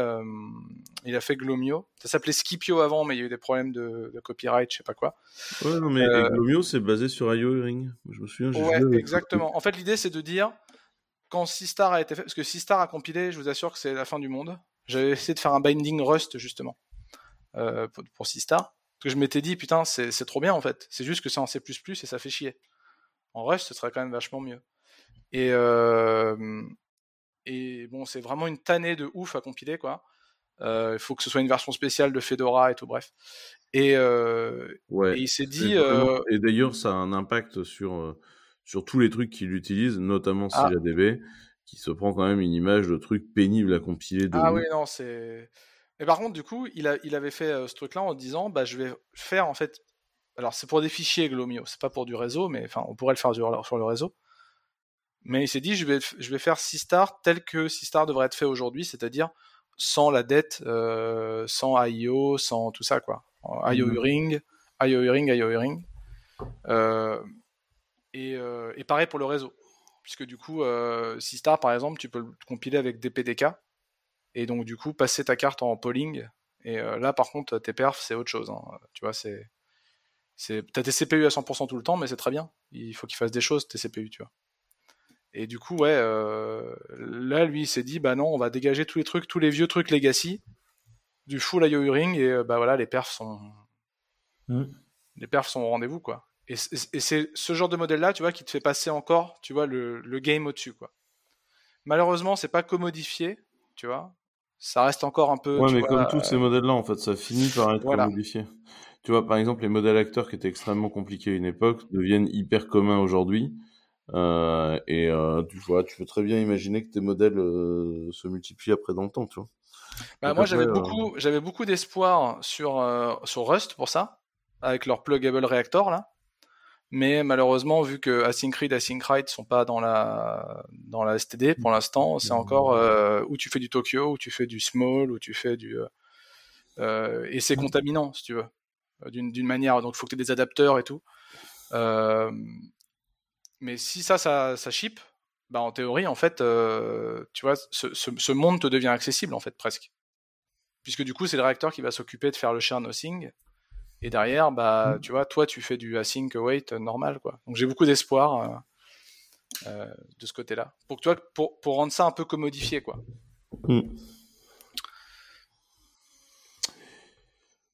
il a fait Glomio ça s'appelait Skipio avant mais il y a eu des problèmes de, de copyright je sais pas quoi ouais non mais Glomio c'est basé sur IO Ring je me souviens ouais exactement en fait l'idée c'est de dire quand Sistar a été fait, parce que Sistar a compilé, je vous assure que c'est la fin du monde. J'avais essayé de faire un binding Rust justement euh, pour, pour Sistar, parce que je m'étais dit putain c'est trop bien en fait. C'est juste que c'est en C++ et ça fait chier. En Rust, ce serait quand même vachement mieux. Et euh, et bon, c'est vraiment une tannée de ouf à compiler quoi. Euh, il faut que ce soit une version spéciale de Fedora et tout bref. Et, ouais. et il s'est dit. Et d'ailleurs, ça a un impact sur sur tous les trucs qu'il utilise, notamment ah. Qui se prend quand même une image de truc pénible à compiler. De ah oui, non, c'est. Mais par contre, du coup, il, a, il avait fait euh, ce truc-là en disant, bah, je vais faire en fait. Alors, c'est pour des fichiers Glomio, c'est pas pour du réseau, mais enfin, on pourrait le faire sur le réseau. Mais il s'est dit, je vais, je vais faire Sistar tel que Sistar devrait être fait aujourd'hui, c'est-à-dire sans la dette, euh, sans IO, sans tout ça, quoi. IO mmh. ring, IO ring, IO ring. Euh, euh, et, pareil pour le réseau. Puisque du coup, euh, Sistar, par exemple, tu peux le compiler avec des PDK. Et donc, du coup, passer ta carte en polling. Et euh, là, par contre, tes perfs, c'est autre chose. Hein. Tu vois, c'est. T'as tes CPU à 100% tout le temps, mais c'est très bien. Il faut qu'ils fassent des choses, tes CPU, tu vois. Et du coup, ouais, là, lui, il s'est dit, bah non, on va dégager tous les trucs, tous les vieux trucs legacy, du full IO ring, et bah voilà, les perfs sont. Mm. Les perfs sont au rendez-vous, quoi. Et c'est ce genre de modèle-là, tu vois, qui te fait passer encore, tu vois, le, le game au-dessus, quoi. Malheureusement, c'est pas commodifié, tu vois. Ça reste encore un peu. Ouais, mais comme tous ces euh, modèles-là, en fait, ça finit par être commodifié. Tu vois, par exemple, les modèles acteurs qui étaient extrêmement compliqués à une époque deviennent hyper communs aujourd'hui. Euh, et euh, tu vois, tu peux très bien imaginer que tes modèles euh, se multiplient après dans le temps, tu vois. Bah, moi, j'avais beaucoup, j'avais beaucoup d'espoir sur sur Rust pour ça, avec leur pluggable reactor là. Mais malheureusement, vu que Async Read, sont pas dans la dans la STD pour l'instant, c'est encore euh, où tu fais du Tokyo, où tu fais du small, où tu fais du et c'est contaminant si tu veux d'une d'une manière. Donc il faut que tu aies des adapteurs et tout. Euh, mais si ça ça ça ship, bah en théorie en fait, tu vois, ce, ce, ce, monde te devient accessible en fait presque, puisque du coup c'est le réacteur qui va s'occuper de faire le share nothing et derrière, bah, mmh. tu vois, toi, tu fais du async await normal, quoi. Donc j'ai beaucoup d'espoir euh, euh, de ce côté-là. Pour, toi, pour, pour rendre ça un peu commodifié, quoi. Mmh.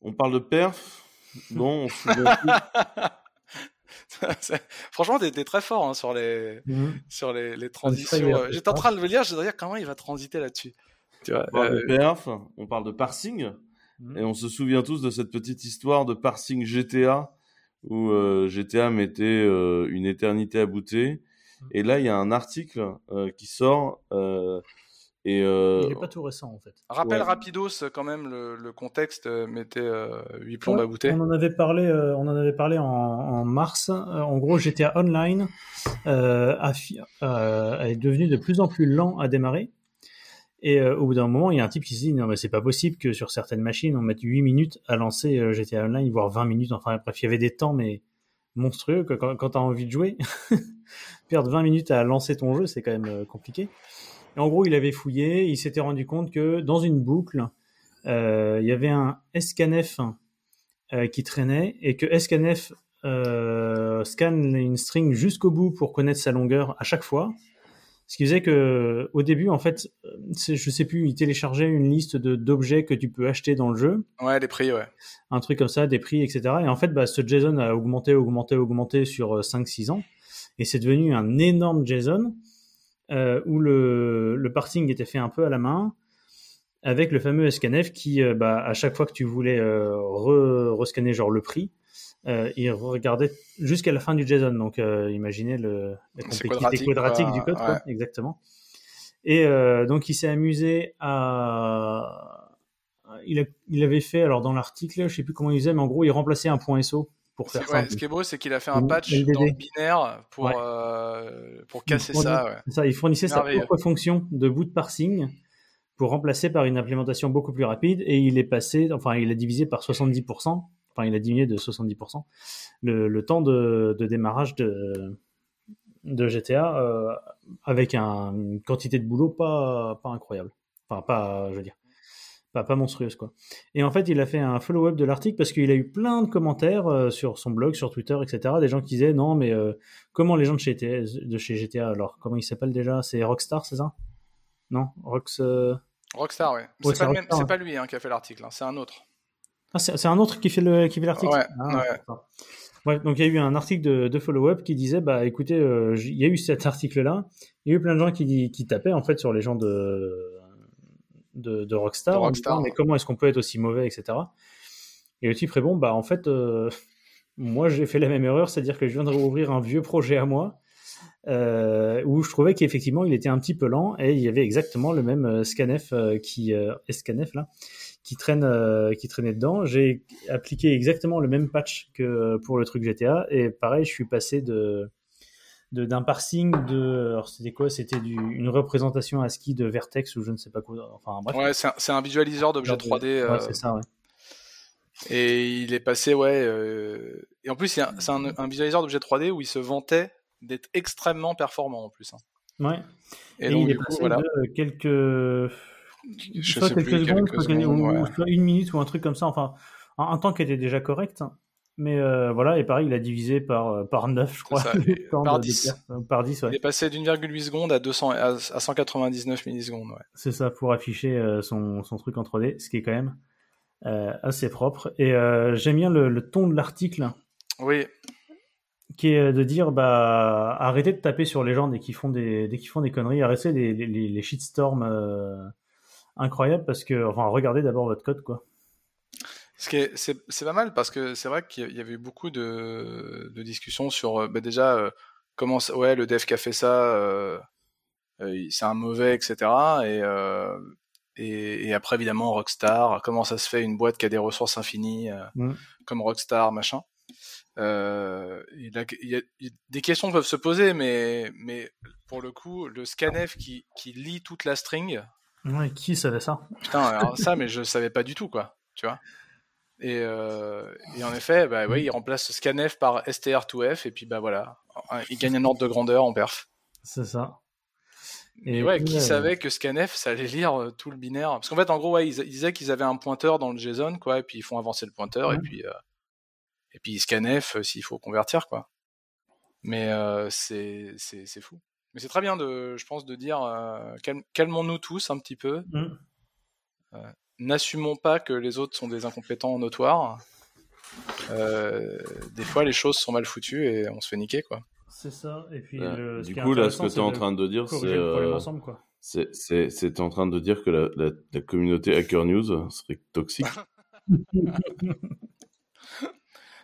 On parle de perf? Bon, (laughs) (laughs) Franchement, t'es, es très fort hein, sur les, mmh. sur les, les transitions. J'étais en train de me dire, je dire comment il va transiter là-dessus. on parle de perf, on parle de parsing, mmh. et on se souvient tous de cette petite histoire de parsing GTA où GTA mettait une éternité à booter. Mmh. Et là, il y a un article qui sort et Il n'est pas tout récent en fait. Rappel rapidos quand même le, contexte mettait euh, 8 plombs à bouter. On en avait parlé, on en avait parlé en, mars. en gros, GTA Online euh, est devenu de plus en plus lent à démarrer. Et au bout d'un moment, il y a un type qui se dit non mais c'est pas possible que sur certaines machines on mette 8 minutes à lancer GTA Online, voire 20 minutes. Enfin bref, il y avait des temps mais monstrueux que quand, quand tu as envie de jouer, (laughs) perdre 20 minutes à lancer ton jeu, c'est quand même compliqué en gros, il avait fouillé, il s'était rendu compte que dans une boucle, euh, il y avait un scanf euh, qui traînait et que scanf euh, scanne une string jusqu'au bout pour connaître sa longueur à chaque fois. Ce qui faisait que au début, en fait, je sais plus, il téléchargeait une liste d'objets que tu peux acheter dans le jeu. Ouais, des prix, ouais. Un truc comme ça, des prix, etc. Et en fait, bah, ce JSON a augmenté, augmenté, augmenté sur 5-6 ans. Et c'est devenu un énorme JSON euh, où le, le, parsing était fait un peu à la main, avec le fameux scanf qui, euh, bah, à chaque fois que tu voulais euh, rescanner genre le prix, il regardait jusqu'à la fin du JSON. Donc, imaginez le, la complexité quadratique, du code, quoi. exactement. Et donc, il s'est amusé à. Il, il, avait fait, alors dans l'article, je sais plus comment il faisait, mais en gros, il remplaçait un point SO pour faire ça. ce qui est beau, c'est qu'il a fait un patch dans le binaire pour, euh, pour casser ça, ça. Il fournissait sa propre fonction de boot parsing pour remplacer par une implémentation beaucoup plus rapide et il est passé, enfin, il a divisé par 70%, enfin, il a diminué de 70% le, le temps de, de, démarrage de, de GTA euh, avec un, une quantité de boulot pas, pas incroyable. Enfin, pas, je veux dire, pas, monstrueuse quoi. Et en fait, il a fait un follow-up de l'article parce qu'il a eu plein de commentaires euh, sur son blog, sur Twitter, etc. Des gens qui disaient non, mais euh, comment les gens de chez, GTA, de chez GTA, alors comment il s'appelle déjà? C'est Rockstar, c'est ça? Non, Rox. Euh, Rockstar, ouais. c'est pas, lui hein, qui a fait l'article, hein, c'est un autre. Ah, c'est un autre qui fait l'article? Ouais, ah, ouais. donc il y a eu un article de, de follow-up qui disait bah écoutez, il y a eu cet article-là, il y a eu plein de gens qui, qui tapaient en fait sur les gens de de, Rockstar, mais comment est-ce qu'on peut être aussi mauvais, etc. Et le type répond, bah en fait, euh, (laughs) moi j'ai fait la même erreur, c'est-à-dire que je viens de rouvrir un vieux projet à moi, euh, où je trouvais qu'effectivement il était un petit peu lent, et il y avait exactement le même euh, scanf qui, scanf là, qui traîne, qui traînait dedans. J'ai appliqué exactement le même patch que pour le truc GTA, et pareil, je suis passé de d'un parsing de c'était quoi? C'était une représentation ASCII de vertex ou je ne sais pas quoi enfin bref ouais c'est un, visualiseur d'objets 3D ouais, euh, c'est ça ouais. et il est passé ouais euh, et en plus c'est un, un, visualiseur d'objets 3D où il se vantait d'être extrêmement performant en plus hein. ouais et, donc il est passé voilà. de quelques je soit quelques secondes, ou, soit une minute ou un truc comme ça enfin un, temps qui était déjà correct hein. Mais euh, voilà, et pareil, il a divisé par, euh, par 9, je crois. (laughs) par, 10. par 10. Ouais. Il est passé d'1,8 secondes à, 200, à, 199 millisecondes. Ouais. C'est ça, pour afficher euh, son, son, truc en 3D, ce qui est quand même assez propre. Et j'aime bien le, le, ton de l'article. Oui. Qui est de dire, bah, arrêtez de taper sur les gens dès qu'ils font des, dès qu'ils font des conneries, arrêtez les, les, les shitstorms incroyables parce que, enfin, regardez d'abord votre code, quoi. C'est pas mal parce que c'est vrai qu'il y avait eu beaucoup de, de discussions sur euh, bah déjà euh, comment ouais le dev qui a fait ça euh, c'est un mauvais etc et, et, et après évidemment Rockstar comment ça se fait une boîte qui a des ressources infinies mmh. comme Rockstar machin. Il y, a, des questions peuvent se poser mais mais pour le coup le scanf qui, qui lit toute la string ouais, qui savait ça? Putain alors ça mais je savais pas du tout quoi tu vois et, euh, et, en effet, bah, oui, il remplace scanf par str2f et puis bah voilà, il gagne un ordre de grandeur en perf. C'est ça. Et ouais, qui savait que scanf ça allait lire euh, tout le binaire? Parce qu'en fait, en gros, ouais, ils, disaient qu'ils avaient un pointeur dans le JSON, quoi, et puis ils font avancer le pointeur, et puis euh, et puis scanf s'il faut convertir, quoi. Mais c'est c'est fou. Mais c'est très bien de, je pense, de dire calmons-nous tous un petit peu. Mm n'assumons pas que les autres sont des incompétents notoires. Euh, des fois, les choses sont mal foutues et on se fait niquer, quoi. C'est ça. Et puis, du coup, là, ce que tu es en train de dire, c'est. Euh, C'est en train de dire que la, la, la, communauté Hacker News serait toxique. (laughs)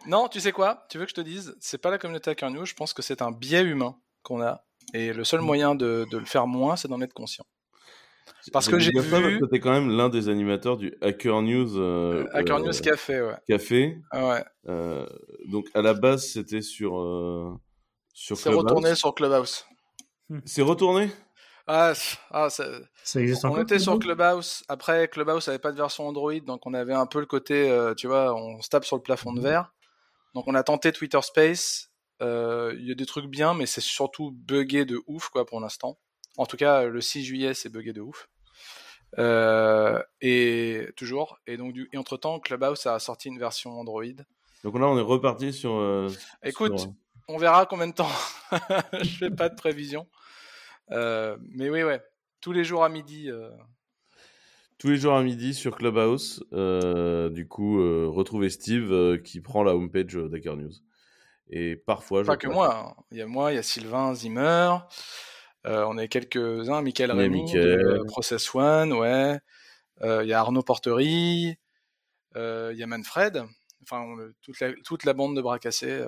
non, tu sais quoi? Tu veux que je te dise C'est pas la communauté Hacker News, je pense que c'est un biais humain qu'on a. Et le seul moyen de, de le faire moins, c'est d'en être conscient. Parce que j'ai vu. Tu es quand même l'un des animateurs du Hacker News. Euh, Hacker euh, News Café, ouais. Café. Ouais. Euh, donc à la base, c'était sur. Euh, sur C'est retourné sur Clubhouse. C'est retourné? Ah, ah ça, existe on était sur Clubhouse? Après, Clubhouse avait pas de version Android, donc on avait un peu le côté, tu vois, on se tape sur le plafond de verre. Donc on a tenté Twitter Space. Il y a des trucs bien, mais c'est surtout buggé de ouf, quoi, pour l'instant. En tout cas, le 6 juillet, c'est buggé de ouf. Euh, et toujours. Et donc, du, et entre temps, Clubhouse a sorti une version Android. Donc là, on est reparti sur. Euh, Écoute, on verra combien de temps. (laughs) Je fais pas de prévision. Euh, mais oui, ouais. Tous les jours à midi. Tous les jours à midi sur Clubhouse. du coup, retrouvez Steve qui prend la homepage d'Hacker News. Et parfois. Pas que moi. Hein. Il y a moi, il y a Sylvain Zimmer. Euh, on est quelques-uns, Michael Rémy, Process One, ouais. Euh, il y a Arnaud Portery, euh, il y a Manfred, enfin toute, la, toute la bande de bras cassés.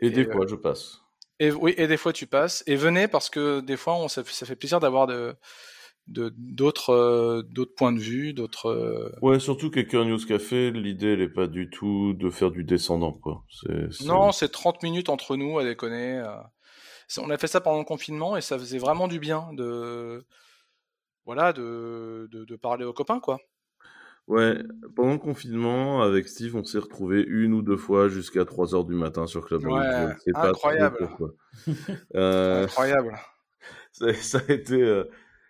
Et, des fois, je passe. Et oui, et des fois tu passes. Et venez parce que des fois, on, ça, fait plaisir d'avoir de d'autres d'autres points de vue, d'autres. Ouais, surtout quelqu'un News Café, l'idée elle est pas du tout de faire du descendant quoi. Non, c'est 30 minutes entre nous à déconner on a fait ça pendant le confinement et ça faisait vraiment du bien de voilà de, de, parler aux copains quoi. Ouais, pendant le confinement, avec Steve, on s'est retrouvé une ou deux fois jusqu'à 3 heures du matin sur Club ouais, incroyable. euh... Incroyable. (laughs) Ça, a été, euh,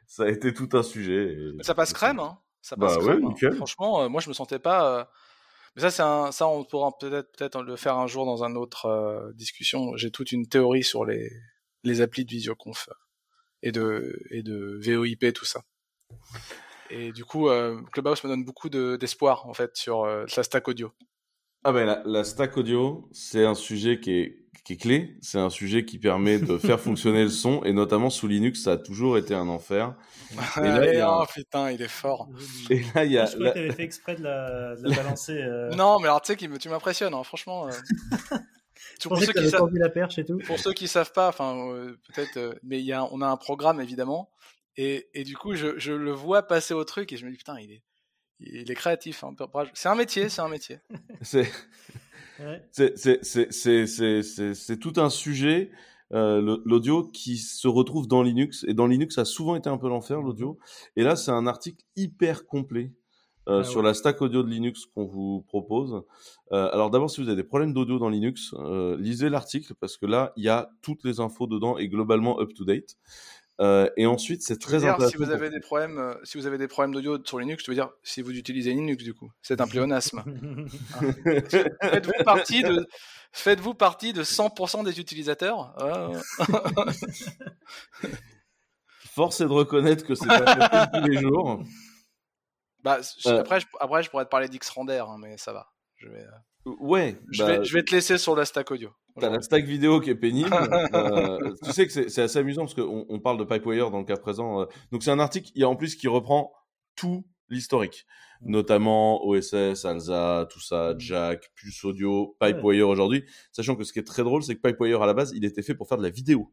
ça a été tout un sujet. ça passe crème, hein. Ça passe bah, crème. Ouais, hein. Franchement, euh, moi, je me sentais pas. Euh, mais ça, ça, on pourra peut-être le faire un jour dans un autre discussion. J'ai toute une théorie sur les les applis de visioconf et de, et VoIP, tout ça. Et du coup, euh, Clubhouse me donne beaucoup d'espoir, en fait, sur euh, la stack audio. Ah ben, la, stack audio, c'est un sujet qui est, qui est clé. C'est un sujet qui permet de faire fonctionner le son, et notamment sous Linux, ça a toujours été un enfer. (laughs) Et là, il y a... oh, putain, il est fort. Et là, il y a. Je crois que fait exprès de la, de la balancer. Euh. (laughs) non, mais alors tu sais, tu m'impressionnes, hein, franchement. (laughs) pour, ceux qui savent, la perche et tout. pour ceux qui savent pas, enfin euh, peut-être, euh, mais il y a, on a un programme évidemment, et, et du coup je, je, le vois passer au truc et je me dis putain il est, il est créatif. Hein, c'est un métier, c'est un métier. c'est c'est tout un sujet. Euh, l'audio qui se retrouve dans Linux et dans Linux ça a souvent été un peu l'enfer l'audio et là c'est un article hyper complet euh, ah sur la stack audio de Linux qu'on vous propose. Euh, alors d'abord, si vous avez des problèmes d'audio dans Linux, euh, lisez l'article parce que là, il y a toutes les infos dedans et globalement up to date. Euh, et ensuite, c'est très dire, intéressant. Si vous avez des problèmes, euh, si vous avez des problèmes d'audio sur Linux, je veux dire si vous utilisez Linux du coup, c'est un pléonasme. (laughs) Faites-vous partie de, faites-vous partie de 100% des utilisateurs. Ah. Force est de reconnaître que c'est pas tous les jours. Bah, euh. après, je, après, je pourrais te parler d'X-Render, hein, mais ça va. Je vais, euh, Ouais. Je, vais, bah, je vais te laisser sur la stack audio. T'as la stack vidéo qui est pénible. (laughs) euh, tu sais que c'est assez amusant parce qu'on on parle de Pipewire dans le cas présent. Euh. Donc c'est un article, il y a en plus qui reprend tout l'historique, notamment OSS, ALSA, tout ça, mmh. Jack, Pulse Audio, Pipewire aujourd'hui. Sachant que ce qui est très drôle, c'est que Pipewire à la base, il était fait pour faire de la vidéo.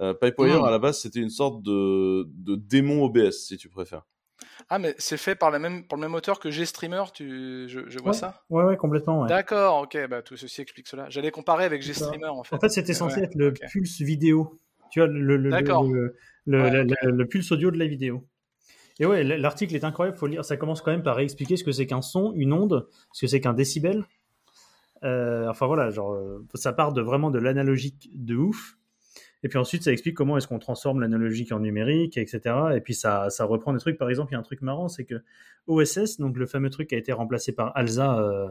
Euh, Pipewire à la base, c'était une sorte de, de démon OBS, si tu préfères. Ah, mais c'est fait par, la même, par le même auteur que GStreamer, tu... je, je vois ça? Ouais, ouais, complètement. D'accord, ok, bah, tout ceci explique cela. J'allais comparer avec GStreamer en fait. En fait, c'était censé être le pulse vidéo. Tu vois, le, le, le, le, pulse audio de la vidéo. Et ouais, l'article est incroyable, faut lire. Ça commence quand même par expliquer ce que c'est qu'un son, une onde, ce que c'est qu'un décibel. Euh, enfin voilà, genre, euh, ça part de vraiment de l'analogique de ouf. Et puis ensuite, ça explique comment est-ce qu'on transforme l'analogique en numérique, etc. Et puis ça, ça reprend des trucs. Par exemple, il y a un truc marrant, c'est que OSS, donc le fameux truc qui a été remplacé par ALSA, euh,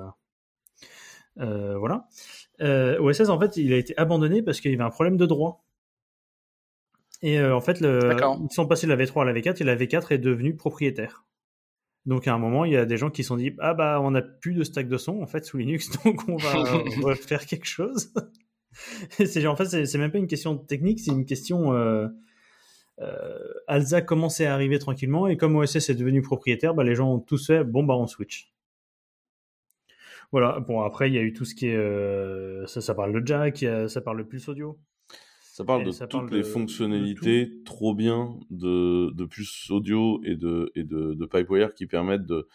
euh, voilà. Euh, OSS, en fait, il a été abandonné parce qu'il y avait un problème de droit. Et en fait, le, ils sont passés de la V3 à la V4 et la V4 est devenue propriétaire. Donc à un moment, il y a des gens qui se sont dit ah bah on n'a plus de stack de son en fait sous Linux, (laughs) donc on va (laughs) faire quelque chose. (laughs) c'est en fait c'est même pas une question technique, c'est une question euh, Alza commençait à arriver tranquillement et comme OSS est devenu propriétaire, bah, les gens ont tous fait bon bah on switch. Voilà. Bon après il y a eu tout ce qui est ça, ça parle de jack, ça parle de plus audio. Ça parle de toutes les fonctionnalités trop bien de, de puces audio et de, et de, de Pipewire qui permettent de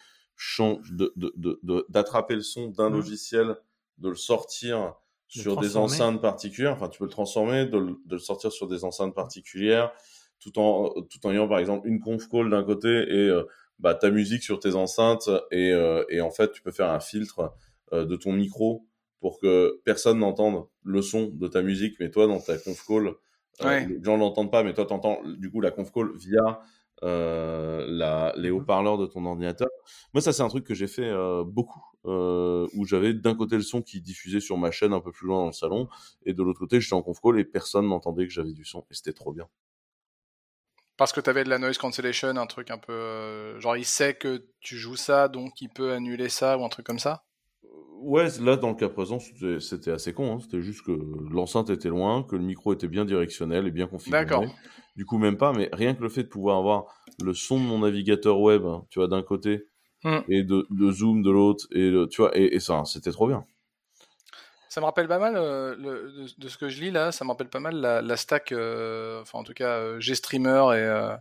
d'attraper le son d'un mmh. logiciel, de le sortir sur des enceintes particulières. Enfin, tu peux le transformer, de, de, le sortir sur des enceintes particulières, tout en, tout en ayant par exemple une conf call d'un côté et euh, bah, ta musique sur tes enceintes. Et, euh, et en fait, tu peux faire un filtre euh, de ton micro pour que personne n'entende le son de ta musique, mais toi, dans ta conf call, euh, les gens l'entendent pas, mais toi, t'entends du coup la conf call via euh, la, les mmh haut-parleurs de ton ordinateur. Moi, ça, c'est un truc que j'ai fait euh, beaucoup, euh, où j'avais d'un côté le son qui diffusait sur ma chaîne un peu plus loin dans le salon, et de l'autre côté, j'étais en conf call et personne n'entendait que j'avais du son, et c'était trop bien. Parce que tu avais de la noise cancellation, un truc un peu. Euh, genre, il sait que tu joues ça, donc il peut annuler ça ou un truc comme ça? Ouais, là, dans le cas présent, c'était assez con. Hein. C'était juste que l'enceinte était loin, que le micro était bien directionnel et bien configuré. D'accord. Du coup, même pas, mais rien que le fait de pouvoir avoir le son de mon navigateur web, hein, tu vois, d'un côté, hmm. et de, Zoom de l'autre, et tu vois, et, ça, c'était trop bien. Ça me rappelle pas mal, euh, de, ce que je lis là, ça me rappelle pas mal la, stack, euh, enfin en tout cas, euh, G-Streamer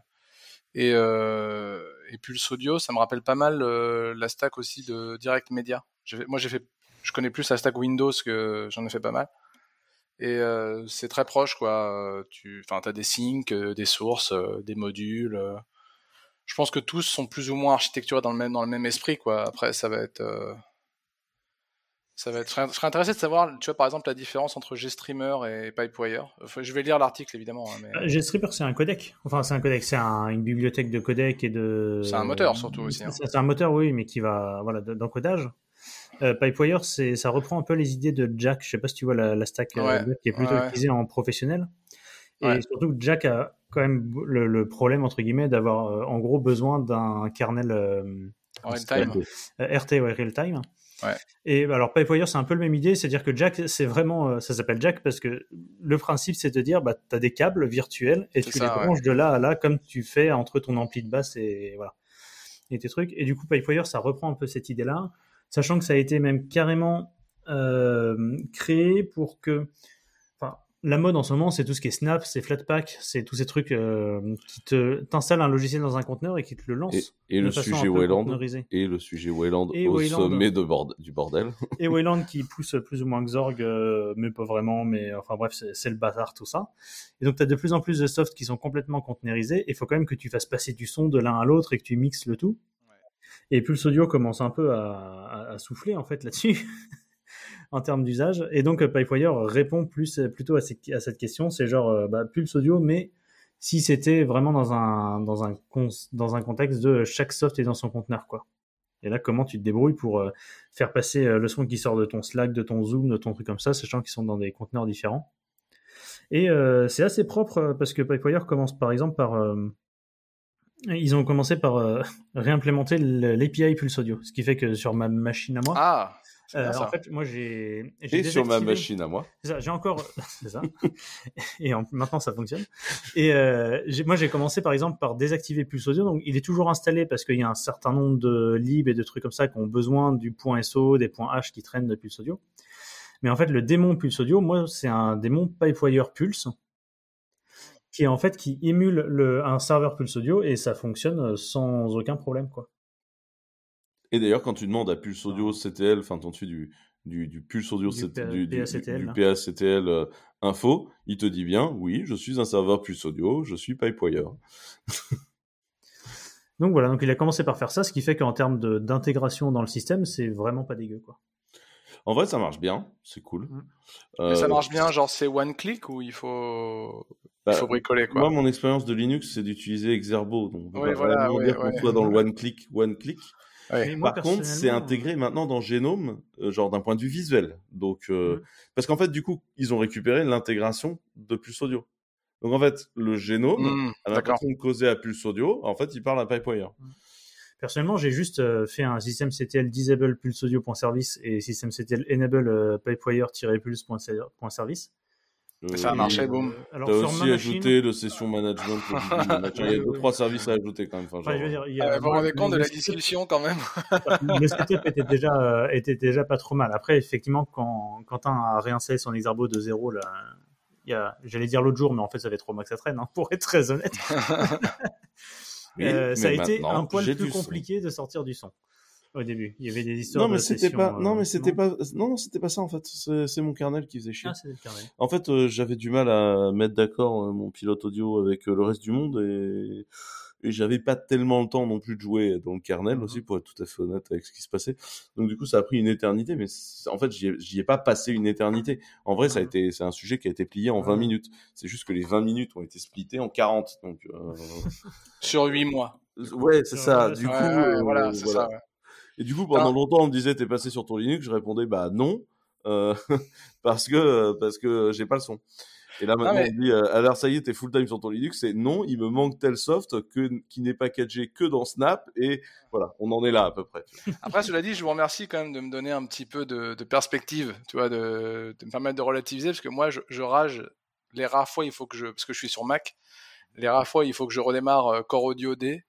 et, et, et Pulse Audio, ça me rappelle pas mal la stack aussi de Direct Media moi, j'ai fait, je connais plus la stack Windows que j'en ai fait pas mal. Et euh, c'est très proche, quoi. Tu, enfin, as des syncs, euh, des sources, euh, des modules. Je pense que tous sont plus ou moins architecturés dans le même, dans le même esprit, quoi. Après, ça va être, ça va être. Je serais intéressé de savoir, tu vois, par exemple, la différence entre GStreamer et Pipewire. Enfin, je vais lire l'article, évidemment. Hein, mais... GStreamer, c'est un codec. Enfin, c'est un codec, c'est une bibliothèque de codec et de. C'est un moteur, surtout aussi. Hein. C'est un moteur, oui, mais qui va, voilà, d'encodage. Euh, Pipewire, ça reprend un peu les idées de Jack. Je sais pas si tu vois la, stack euh, qui est plutôt utilisée en professionnel. Et surtout, Jack a quand même le, problème, entre guillemets, d'avoir euh, en gros besoin d'un kernel real time. RT, ouais, real time. Et alors Pipewire, c'est un peu la même idée, c'est-à-dire que Jack, c'est vraiment, ça s'appelle Jack parce que le principe, c'est de dire, bah, tu as des câbles virtuels et tu les branches de là à là comme tu fais entre ton ampli de basse et voilà et tes trucs. Et du coup, Pipewire, ça reprend un peu cette idée-là sachant que ça a été même carrément euh, créé pour que, la mode en ce moment, c'est tout ce qui est Snap, c'est Flatpak, c'est tous ces trucs euh, qui te t'installes un logiciel dans un conteneur et qui te le lance. Et, le sujet Wayland. Et le sujet Wayland au sommet de du bordel. Et (laughs) Wayland qui pousse plus ou moins Xorg, euh, mais pas vraiment, mais enfin bref, c'est le bazar tout ça. Et donc tu as de plus en plus de softs qui sont complètement conteneurisés. Il faut quand même que tu fasses passer du son de l'un à l'autre et que tu mixes le tout. Et Pulse Audio commence un peu à, souffler en fait là-dessus (laughs) en termes d'usage. Et donc Pipewire répond plus plutôt à, cette question. C'est genre euh, bah, Pulse Audio, mais si c'était vraiment dans un dans un dans un contexte de chaque soft est dans son conteneur quoi. Et là, comment tu te débrouilles pour euh, faire passer euh, le son qui sort de ton Slack, de ton Zoom, de ton truc comme ça, sachant qu'ils sont dans des conteneurs différents. Et c'est assez propre parce que Pipewire commence par exemple par ils ont commencé par euh, (laughs) réimplémenter l'API Pulse Audio, ce qui fait que sur ma machine à moi. Ah euh, en fait, moi j'ai. Et sur ma machine à moi. C'est ça, j'ai encore. (laughs) c'est ça. et maintenant ça fonctionne. Et euh, moi j'ai commencé par exemple par désactiver Pulse Audio. Donc il est toujours installé parce qu'il y a un certain nombre de libs et de trucs comme ça qui ont besoin du point SO, des points H qui traînent de Pulse Audio. Mais en fait, le démon Pulse Audio, moi c'est un démon Pipewire Pulse qui en fait qui émule le, un serveur Pulse Audio et ça fonctionne euh, sans aucun problème quoi. Et d'ailleurs quand tu demandes à Pulse Audio CTL, enfin ton du, du, du Pulse Audio du, du, PACTL, euh, info, il te dit bien oui je suis un serveur Pulse Audio, je suis Pipewire. (laughs) donc voilà, donc il a commencé par faire ça, ce qui fait qu'en termes d'intégration dans le système, c'est vraiment pas dégueu quoi. En vrai, ça marche bien, c'est cool. Mmh. Euh, ça marche bien, genre c'est one click ou il faut, il bah, faut bricoler quoi? Moi, mon expérience de Linux, c'est d'utiliser Exerbo, donc on va voilà, dire qu'on soit dans le (laughs) one click, one click. Par contre, c'est intégré maintenant dans Genome, euh, genre d'un point de vue visuel. Donc, euh, mmh. parce qu'en fait, du coup, ils ont récupéré l'intégration de Pulse Audio. Donc en fait, le génome, mmh, à l'impression de causer à Pulse Audio, en fait, il parle à Pipewire. Personnellement, j'ai juste euh, fait un système CTL disable pulse audio.service et système CTL enable euh, pipewire-pulse.service. Euh, ça a marché, boum. Alors, T'as aussi ajouté le session (laughs) management. il y a deux, trois services à ajouter quand même. Enfin, je veux dire, il y a... vous vous rendez compte de la discussion quand même (laughs) Le setup était déjà, euh, était déjà pas trop mal. Après, effectivement, quand Quentin a réinstallé son Exarbo de zéro, là, il y a, j'allais dire l'autre jour, mais en fait, ça fait trois mois que ça traîne, hein, (laughs) pour être très honnête. euh, ça a été un poil plus compliqué de sortir du son au début. Il y avait des histoires non, mais c'était pas, euh, non, mais c'était pas, non, non, c'était pas ça en fait. C'est mon kernel qui faisait chier. Ah, c'est le kernel. En fait, euh, j'avais du mal à mettre d'accord euh, mon pilote audio avec le reste du monde et, et j'avais pas tellement le temps non plus de jouer dans le kernel aussi mhm. pour être tout à fait honnête avec ce qui se passait. Donc du coup, ça a pris une éternité, mais en fait, j'y ai, ai pas passé une éternité. En vrai, ça a mhm. été, c'est un sujet qui a été plié en 20 minutes. C'est juste que les 20 minutes ont été splitées en 40. Donc (laughs) sur 8 mois. Ouais, c'est ça. Du coup, voilà, c'est ça. Et du coup, pendant longtemps, on me disait, t'es passé sur ton Linux. Je répondais, bah non, euh, (laughs) parce que parce que j'ai pas le son. Et là maintenant, on me dit, euh, alors ça y est, t'es full time sur ton Linux. C'est non, il me manque tel soft que qui n'est pas 4G que dans Snap. Et voilà, on en est là à peu près. (laughs) Après, cela dit, je vous remercie quand même de me donner un petit peu de, de perspective, tu vois, de, de, me permettre de relativiser, parce que moi, je, je, rage. Les rares fois, il faut que je, parce que je suis sur Mac, les rares fois, il faut que je redémarre euh, Core Audio D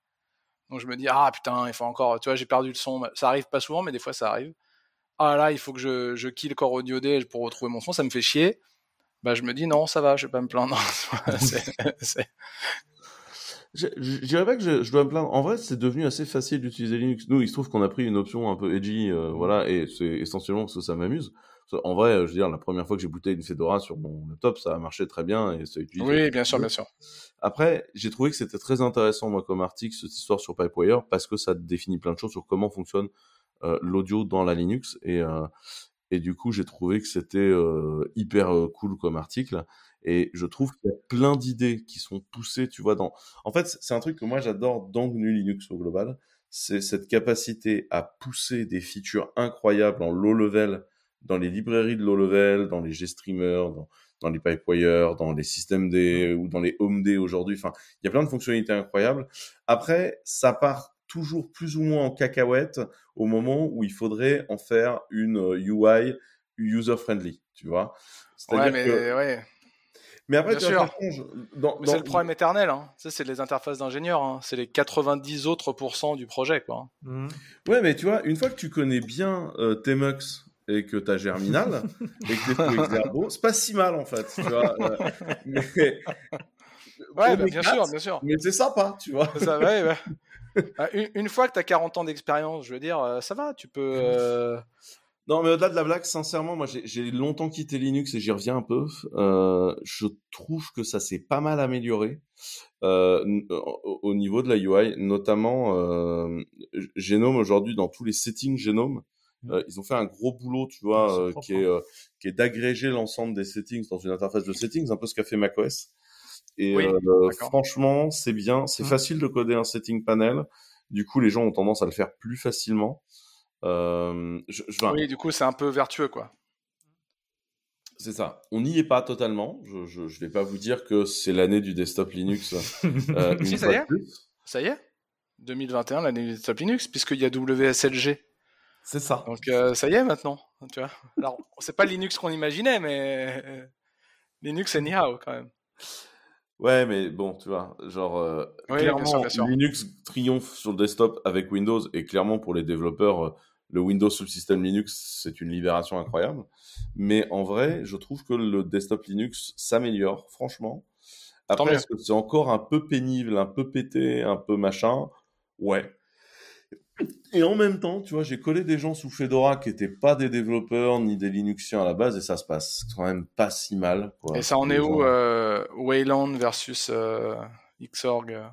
donc je me dis ah putain, il faut encore, tu vois, j'ai perdu le son. Ça arrive pas souvent, mais des fois ça arrive. Ah là, il faut que je, je kill Core Audio D pour retrouver mon son, ça me fait chier. Bah je me dis non, ça va, je vais pas me plaindre. (laughs) (laughs) Je, dirais pas que je, dois me plaindre. En vrai, c'est devenu assez facile d'utiliser Linux. Nous, il se trouve qu'on a pris une option un peu edgy, euh, voilà, et c'est essentiellement parce que ça m'amuse. En vrai, je veux dire, la première fois que j'ai booté une Fedora sur mon laptop, ça a marché très bien et c'est Oui, bien sûr, bien sûr. Après, j'ai trouvé que c'était très intéressant, moi, comme article, cette histoire sur Pipewire, parce que ça définit plein de choses sur comment fonctionne euh, l'audio dans la Linux. Et, euh, et du coup, j'ai trouvé que c'était euh, hyper cool comme article. Et je trouve qu'il y a plein d'idées qui sont poussées, tu vois, dans... En fait, c'est un truc que moi, j'adore dans GNU Linux au global. C'est cette capacité à pousser des features incroyables en low level dans les librairies de low level, dans les GStreamer, dans, dans les Pipewire, dans les systèmes D ou dans les Home D aujourd'hui. Enfin, il y a plein de fonctionnalités incroyables. Après, ça part toujours plus ou moins en cacahuète au moment où il faudrait en faire une UI euh, user-friendly, tu vois. Ouais, mais ouais. Mais après, Bien sûr. c'est le problème éternel. Hein. Ça, c'est les interfaces d'ingénieurs. Hein. C'est les 90 autres pourcents du projet, quoi. Mmh. Ouais, mais tu vois, une fois que tu connais bien euh, Tmux et que tu as Germinal et que tu es (laughs) c'est pas si mal en fait. Tu vois, euh, (laughs) mais... Ouais, bah, bien sûr, bien sûr. Mais c'est sympa, tu vois. Ça, ouais, ouais. Bah, (laughs) une, une, fois que tu as 40 ans d'expérience, je veux dire, euh, ça va, tu peux. Euh... Non, mais au-delà de la blague, sincèrement, moi j'ai longtemps quitté Linux et j'y reviens un peu. Euh, je trouve que ça s'est pas mal amélioré euh, au niveau de la UI, notamment euh, Genome aujourd'hui dans tous les settings Genome. Mmh. Euh, ils ont fait un gros boulot, tu vois, euh, qui est hein. euh, qui est d'agréger l'ensemble des settings dans une interface de settings, un peu ce qu'a fait macOS. Et franchement, c'est bien, c'est mmh. facile de coder un setting panel. Du coup, les gens ont tendance à le faire plus facilement. Je, je Oui, du coup, c'est un peu vertueux, quoi. C'est ça. On n'y est pas totalement. Je, je, vais pas vous dire que c'est l'année du desktop Linux. (laughs) si, ça y est. Ça y est. 2021, l'année du desktop Linux, puisqu'il y a WSLG. C'est ça. Donc euh, ça y est maintenant, tu vois. Alors, c'est pas Linux qu'on imaginait, mais euh, Linux anyhow quand même. Ouais, mais bon, tu vois, genre euh, clairement Linux triomphe sur le desktop avec Windows et clairement pour les développeurs, le Windows système Linux, c'est une libération incroyable. Mais en vrai, je trouve que le desktop Linux s'améliore, franchement. Après, est-ce que c'est encore un peu pénible, un peu pété, un peu machin? Ouais, et en même temps, tu vois, j'ai collé des gens sous Fedora qui n'étaient pas des développeurs ni des Linuxiens à la base et ça se passe quand même pas si mal. Quoi. Et ça en est où euh, Wayland versus euh, Xorg euh?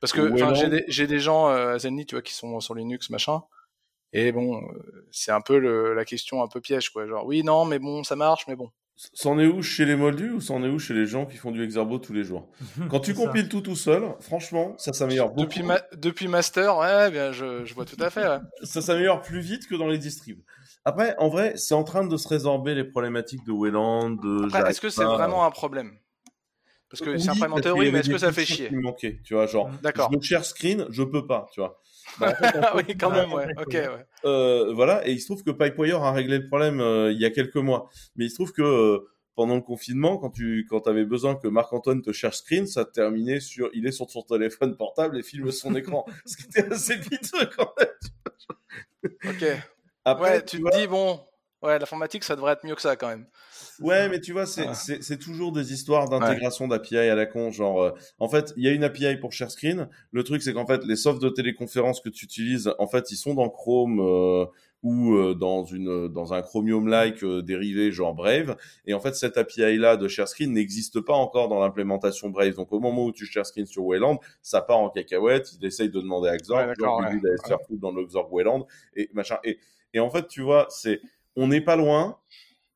Parce que j'ai des, des, gens à Zenly, tu vois, qui sont sur Linux, machin. Et bon, c'est un peu le, la question un peu piège, quoi. Genre, oui, non, mais bon, ça marche, mais bon. C'en est où chez les moldus ou c'en est où chez les gens qui font du Exerbo tous les jours? (laughs) Quand tu compiles tout tout seul, franchement, ça s'améliore beaucoup. Depuis, depuis Master, ouais, bien, je, je vois tout à fait. Ouais. (laughs) ça s'améliore plus vite que dans les distribs. Après, en vrai, c'est en train de se résorber les problématiques de Wayland, de. est-ce que c'est vraiment un problème? Parce que c'est un problème en théorie, mais est-ce que ça fait chier? tu vois, genre, D'accord. je share screen, je peux pas, tu vois. Bah, (laughs) oui, quand même, ouais. Ok, ouais. Euh, voilà, et il se trouve que Pipewire a réglé le problème euh, il y a quelques mois. Mais il se trouve que euh, pendant le confinement, quand tu quand avais besoin que Marc-Antoine te cherche screen, ça terminait sur il est sur son téléphone portable et filme son écran. (laughs) Ce qui était assez piteux quand même. Ok. Après, ouais, tu, te dis, bon, ouais, l'informatique, ça devrait être mieux que ça quand même. Ouais, mais tu vois, c'est toujours des histoires d'intégration d'API à la con. Genre, euh, en fait, il y a une API pour ShareScreen. Le truc, c'est qu'en fait, les softs de téléconférence que tu utilises, en fait, ils sont dans Chrome euh, ou euh, dans une dans un Chromium-like dérivé genre Brave. Et en fait, cette API-là de ShareScreen n'existe pas encore dans l'implémentation Brave. Donc, au moment où tu ShareScreen sur Wayland, ça part en cacahuète. Il essaye de demander à Xorg, ouais, genre, ouais. il faire dans le Xorg Wayland et machin. Et, et en fait, tu vois, c'est on n'est pas loin.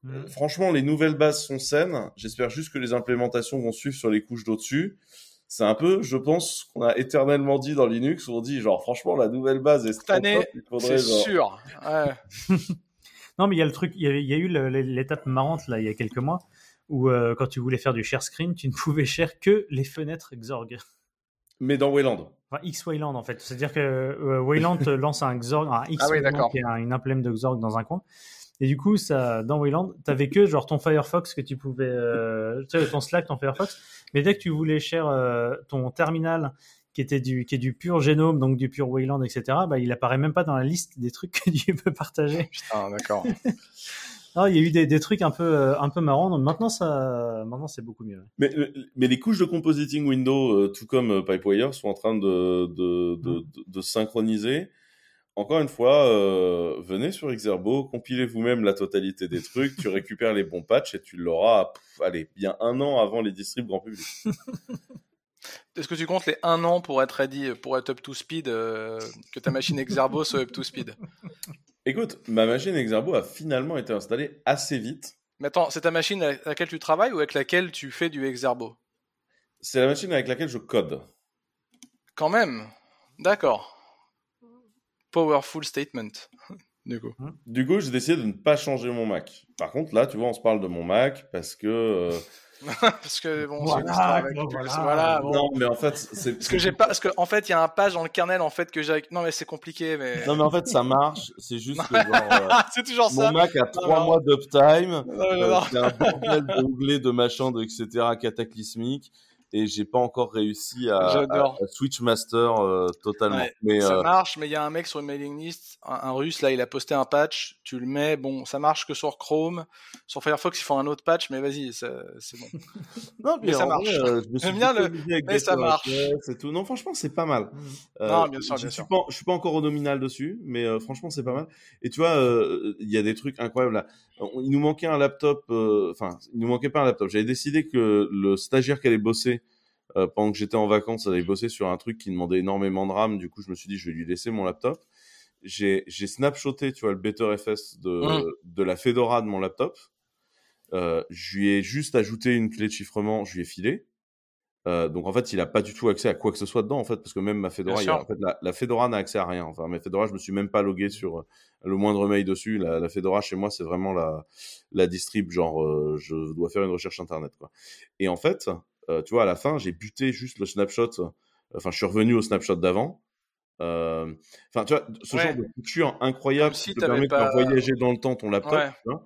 Mmh. Franchement, les nouvelles bases sont saines. J'espère juste que les implémentations vont suivre sur les couches d'au-dessus. C'est un peu, je pense, ce qu'on a éternellement dit dans Linux, où on dit, genre, franchement, la nouvelle base est Cette année, c'est sûr. Ouais. (laughs) non, mais il y a le truc, il y, a, il y a eu l'étape marrante, là, il y a quelques mois, où euh, quand tu voulais faire du share screen, tu ne pouvais share que les fenêtres Xorg. Mais dans Wayland. Enfin, X Wayland, en fait. C'est-à-dire que euh, Wayland lance un Xorg, un X ah oui, qui est une implème de Xorg dans un coin. Et du coup, ça, dans Wayland, t'avais que genre ton Firefox que tu pouvais, euh, tu sais, ton Slack, ton Firefox. Mais dès que tu voulais share euh, ton terminal qui était du, qui est du pur génome, donc du pur Wayland, etc., bah, il apparaît même pas dans la liste des trucs (laughs) que tu peux partager. Putain, d'accord. (laughs) Ah, il y a eu des, des, trucs un peu, euh, un peu marrants. Donc maintenant, ça, maintenant, c'est beaucoup mieux. Mais, mais les couches de compositing window, euh, tout comme euh, Pipewire, sont en train de, de, de, de, de synchroniser. Encore une fois, euh, venez sur Xerbo, compilez vous-même la totalité des trucs, tu récupères les bons patchs et tu l'auras, allez, bien un an avant les distribs grand public. (laughs) Est-ce que tu comptes les un an pour être ready, pour être up to speed, euh, que ta machine Exerbo soit up to speed? Écoute, ma machine Exerbo a finalement été installée assez vite. Mais attends, c'est ta machine avec laquelle tu travailles ou avec laquelle tu fais du Exerbo C'est la machine avec laquelle je code. Quand même D'accord. Powerful statement. (laughs) Du coup. Du coup, j'ai décidé de ne pas changer mon Mac. Par contre, là, tu vois, on se parle de mon Mac parce que. Euh... (laughs) parce que bon, voilà, avec... voilà. voilà bon. Non, mais en fait, c'est (laughs) parce que j'ai pas, parce que en fait, il y a un page dans le kernel en fait que j'ai. Non, mais c'est compliqué, mais. Non, mais en fait, ça marche. C'est juste que genre. Euh, c'est toujours mon ça. Mac a trois non. mois d'uptime. Euh, c'est un bordel d'onglets, de machin, de etc. cataclysmique. Et j'ai pas encore réussi à, à, switch master euh, totalement. Ouais, mais ça euh, marche, mais il y a un mec sur une mailing list, un, un russe, là, il a posté un patch, tu le mets, bon, ça marche que sur Chrome, sur Firefox, ils font un autre patch, mais vas-y, c'est bon. (laughs) non, mais ça marche. vrai, euh, je me suis J'aime bien le- mais ça marche. Et tout. Non, franchement, c'est pas mal. Euh, Non, bien sûr, je bien suis sûr. pas, je suis pas encore au nominal dessus, mais euh, franchement, c'est pas mal. Et tu vois, euh, il y a des trucs incroyables là. Il nous manquait un laptop, euh, enfin, il nous manquait pas un laptop. J'avais décidé que le stagiaire qui allait bosser euh, pendant que j'étais en vacances allait bosser sur un truc qui demandait énormément de RAM. Du coup, je me suis dit, je vais lui laisser mon laptop. J'ai snapshoté, tu vois, le BetterFS de, Mm. de la Fedora de mon laptop. Euh, je lui ai juste ajouté une clé de chiffrement, je lui ai filé. Euh, donc en fait, il a pas du tout accès à quoi que ce soit dedans en fait, parce que même ma Fedora, il a- en fait, la, la Fedora n'a accès à rien. Enfin, ma Fedora, je me suis même pas logué sur le moindre mail dessus. La, la Fedora chez moi, c'est vraiment la la distrib, genre euh, je dois faire une recherche internet quoi. Et en fait, tu vois, à la fin, j'ai buté juste le snapshot. Enfin, je suis revenu au snapshot d'avant. Euh, Enfin, tu vois, ce Ouais. genre de feature incroyable Comme si qui te permet de pas- faire voyager dans le temps ton laptop. Ouais. tu vois.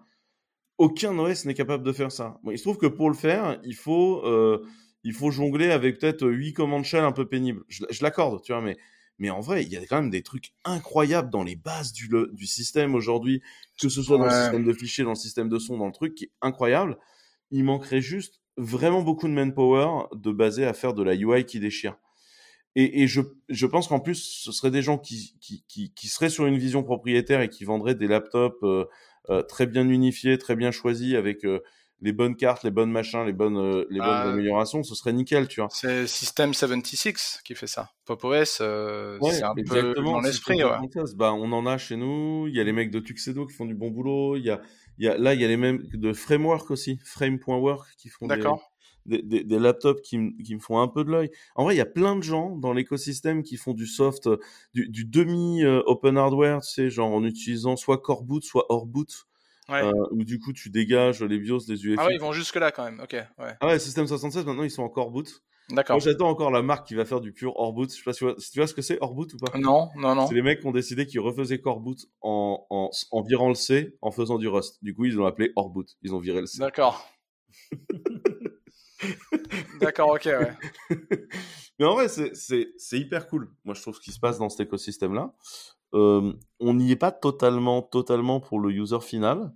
Aucun OS n'est capable de faire ça. Bon, il se trouve que pour le faire, il faut euh, il faut jongler avec peut-être huit commandes shell un peu pénibles. Je, je l'accorde, tu vois, mais mais en vrai, il y a quand même des trucs incroyables dans les bases du, le- du système aujourd'hui, que ce soit dans le système de fichiers, dans le système de son, dans le truc qui est incroyable. Il manquerait juste vraiment beaucoup de manpower de baser à faire de la UI qui déchire. Et, et je, je pense qu'en plus, ce seraient des gens qui, qui, qui, qui seraient sur une vision propriétaire et qui vendraient des laptops euh, euh, très bien unifiés, très bien choisis, avec euh, les bonnes cartes, les bonnes machins, les bonnes, les bonnes Ah. améliorations. Ce serait nickel, tu vois. C'est System 76 qui fait ça. Pop OS, Ouais, c'est un peu dans l'esprit, ouais. Bah, on en a chez nous. Il y a les mecs de Tuxedo qui font du bon boulot. Il y a, y a, là, il y a les mêmes de Framework aussi, Frame.work qui font des, des, des, des laptops qui, qui me font un peu de l'œil. En vrai, il y a plein de gens dans l'écosystème qui font du soft, euh, du, du demi euh, open hardware, tu sais, genre en utilisant soit core boot, soit hors boot, Ouais. euh, où du coup tu dégages les BIOS, les UEFI. Ah ouais, ils vont jusque là quand même. Ok, ouais. Ah ouais, System 76, maintenant ils sont en core boot. D'accord. Moi, j'attends encore la marque qui va faire du pur hors boot. Je sais pas si tu vois, si tu vois ce que c'est hors boot ou pas? Non, non, non. C'est les mecs qui ont décidé qu'ils refaisaient core boot en, en, en virant le C, en faisant du Rust. Du coup, ils l'ont appelé hors boot. Ils ont viré le C. D'accord. (laughs) D'accord, ok, ouais. Mais en vrai, c'est hyper cool. Moi, je trouve ce qui se passe dans cet écosystème-là. Euh, on n'y est pas totalement, totalement pour le user final.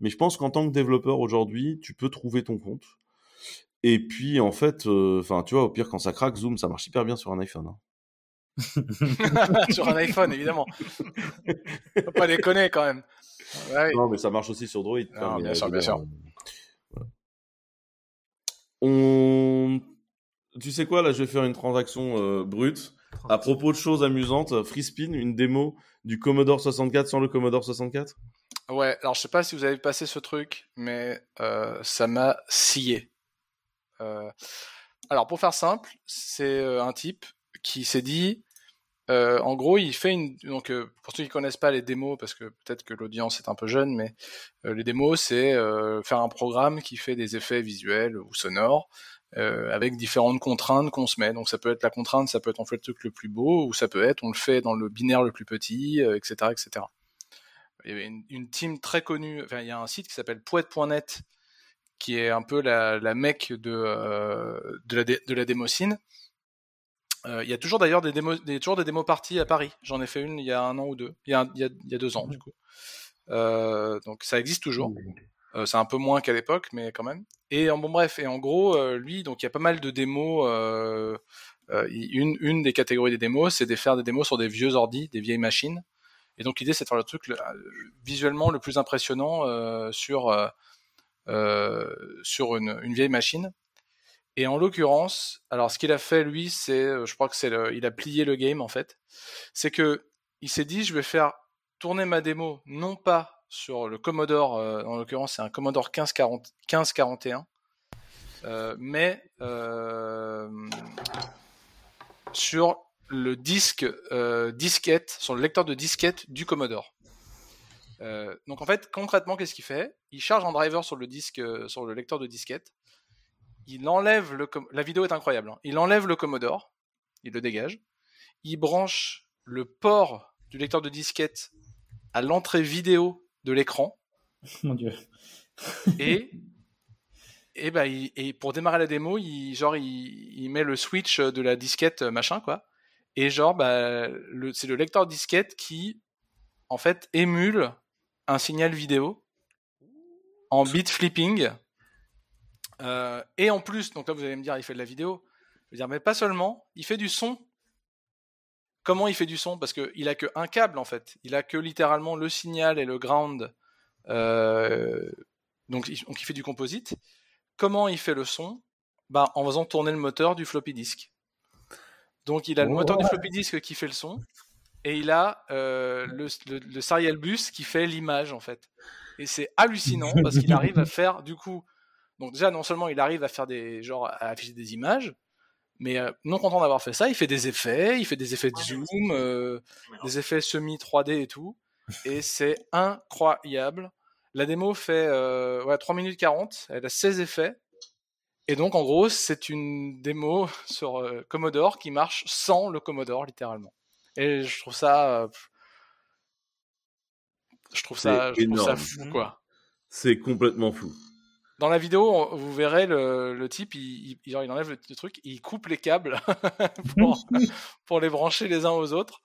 Mais je pense qu'en tant que développeur aujourd'hui, tu peux trouver ton compte. Et puis, en fait, euh, enfin, tu vois, au pire, quand ça craque, Zoom, ça marche hyper bien sur un iPhone. Hein. (laughs) sur un iPhone, évidemment. Faut pas déconner quand même. Non, mais ça marche aussi sur Droid. bien sûr, bien sûr. On... Tu sais quoi, là, je vais faire une transaction euh, brute. À propos de choses amusantes, FreeSpin, une démo du Commodore 64 sans le Commodore 64 Ouais, alors je sais pas si vous avez passé ce truc, mais euh, ça m'a scié. Euh, alors pour faire simple, c'est un type qui s'est dit, en gros, il fait une. Donc, pour ceux qui connaissent pas les démos, parce que peut-être que l'audience est un peu jeune, mais les démos, c'est faire un programme qui fait des effets visuels ou sonores avec différentes contraintes qu'on se met. Donc, ça peut être la contrainte, ça peut être on fait le truc le plus beau, ou ça peut être on le fait dans le binaire le plus petit, etc., etc. Il y avait une, team très connue. Enfin, il y a un site qui s'appelle poète.net qui est un peu la, la mecque de, de, la, de la démocine euh, il y a toujours d'ailleurs des démos, des, toujours des démos parties à Paris. J'en ai fait une il y a un an ou deux. Il y a, il y a, deux ans, du coup. Euh, donc ça existe toujours. Euh, c'est un peu moins qu'à l'époque, mais quand même. Et en bon bref, et en gros, lui, donc il y a pas mal de démos. une, une des catégories des démos, c'est de faire des démos sur des vieux ordi, des vieilles machines. Et donc l'idée, c'est de faire le truc visuellement le plus impressionnant sur sur une, une vieille machine. Et en l'occurrence, alors ce qu'il a fait lui, c'est, euh, je crois que c'est, il a plié le game en fait. C'est que il s'est dit, je vais faire tourner ma démo non pas sur le Commodore, euh, en l'occurrence c'est un Commodore 1540, 1541, euh, mais euh, sur le disque disquette, sur le lecteur de disquette du Commodore. Donc en fait, concrètement, qu'est-ce qu'il fait? Il charge un driver sur le disque, sur le lecteur de disquette il enlève le la vidéo est incroyable. Hein. Il enlève le Commodore, il le dégage, il branche le port du lecteur de disquette à l'entrée vidéo de l'écran. (laughs) Mon dieu. et (laughs) et bah et pour démarrer la démo, il genre il, met le switch de la disquette machin quoi. Et genre bah c'est le lecteur disquette qui en fait émule un signal vidéo en bit flipping euh, et en plus, donc là vous allez me dire, il fait de la vidéo. Je veux dire, mais pas seulement, il fait du son. Comment il fait du son? Parce qu'il a que un câble en fait. Il a que littéralement le signal et le ground. Euh, donc, il, fait du composite. Comment il fait le son? Bah, En faisant tourner le moteur du floppy disk. Donc il a le moteur du floppy disk qui fait le son et il a euh, le, le serial bus qui fait l'image en fait. Et c'est hallucinant (laughs) parce qu'il arrive à faire du coup donc déjà, non seulement il arrive à faire des genre à afficher des images, mais euh, non content d'avoir fait ça, il fait des effets, il fait des effets de zoom, euh, des effets semi 3D et tout, et (laughs) c'est incroyable. La démo fait euh, ouais, 3 minutes 40, elle a 16 effets, et donc en gros c'est une démo (laughs) sur Commodore qui marche sans le Commodore littéralement. Et je trouve ça, je trouve ça, je trouve ça fou quoi. C'est complètement fou dans la vidéo, vous verrez le, type, il, il, enlève le, truc, il coupe les câbles (laughs) (laughs) pour, les brancher les uns aux autres,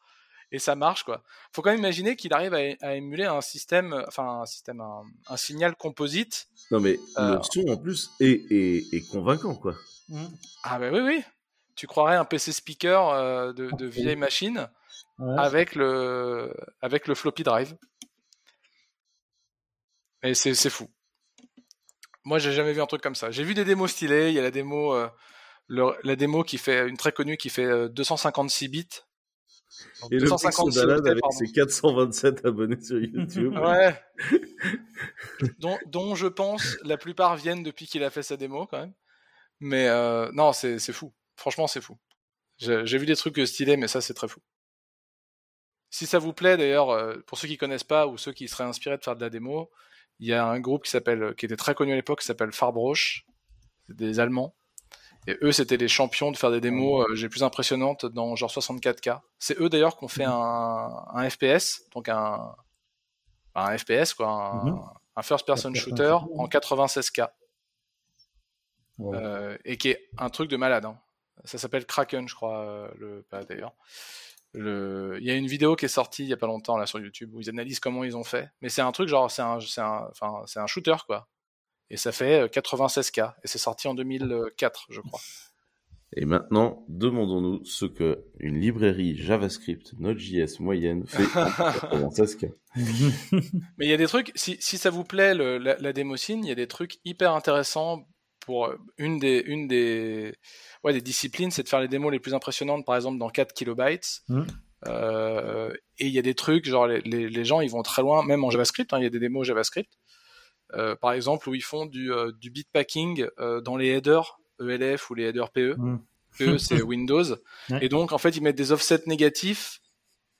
et ça marche quoi. Faut quand même imaginer qu'il arrive à, émuler un système, enfin un système, un, signal composite. Non mais euh, le son en plus est, convaincant quoi. Mmh. Ah bah oui oui. Tu croirais un PC speaker euh, de, vieille machine avec le avec le floppy drive. Et c'est fou. Moi, j'ai jamais vu un truc comme ça. J'ai vu des démos stylées. Il y a la démo, euh, la démo qui fait une très connue qui fait 256 euh, bits. Et 256 le balade avec ses 427 abonnés sur YouTube. ouais. (laughs) dont, dont, je pense la plupart viennent depuis qu'il a fait sa démo quand même. Mais euh, non, c'est fou. Franchement, c'est fou. J'ai vu des trucs stylés, mais ça, c'est très fou. Si ça vous plaît, d'ailleurs, pour ceux qui connaissent pas ou ceux qui seraient inspirés de faire de la démo, il y a un groupe qui s'appelle, qui était très connu à l'époque, qui s'appelle Farbroche, des Allemands. Et eux, c'était les champions de faire des démos euh, les plus impressionnantes dans genre 64K. C'est eux d'ailleurs qui ont fait un, un FPS, donc un, un FPS, quoi, un, mhm. first person shooter en 96K. Wow. euh, et qui est un truc de malade. hein. Ça s'appelle Kraken, je crois, euh, le pas d'ailleurs. Le... Il y a une vidéo qui est sortie il y a pas longtemps là sur YouTube où ils analysent comment ils ont fait. Mais c'est un truc genre, c'est un, c'est un, enfin, c'est un shooter quoi. Et ça fait euh, 96K. Et c'est sorti en 2004, je crois. (laughs) Et maintenant, demandons-nous ce que une librairie JavaScript Node.js moyenne fait en 96K. (laughs) Mais il y a des trucs, si, si ça vous plaît, le- la, la démocine, il y a des trucs hyper intéressants pour euh, une des, une des, ouais, des disciplines, c'est de faire les démos les plus impressionnantes, par exemple dans 4 kilobytes. Euh, et il y a des trucs, genre les, les, les gens, ils vont très loin, même en JavaScript, hein, il y a des démos JavaScript. Euh, par exemple, où ils font du, euh, du bitpacking dans les headers ELF ou les headers PE. Mm. PE, c'est (laughs) Windows. Ouais. Et donc, en fait, ils mettent des offsets négatifs,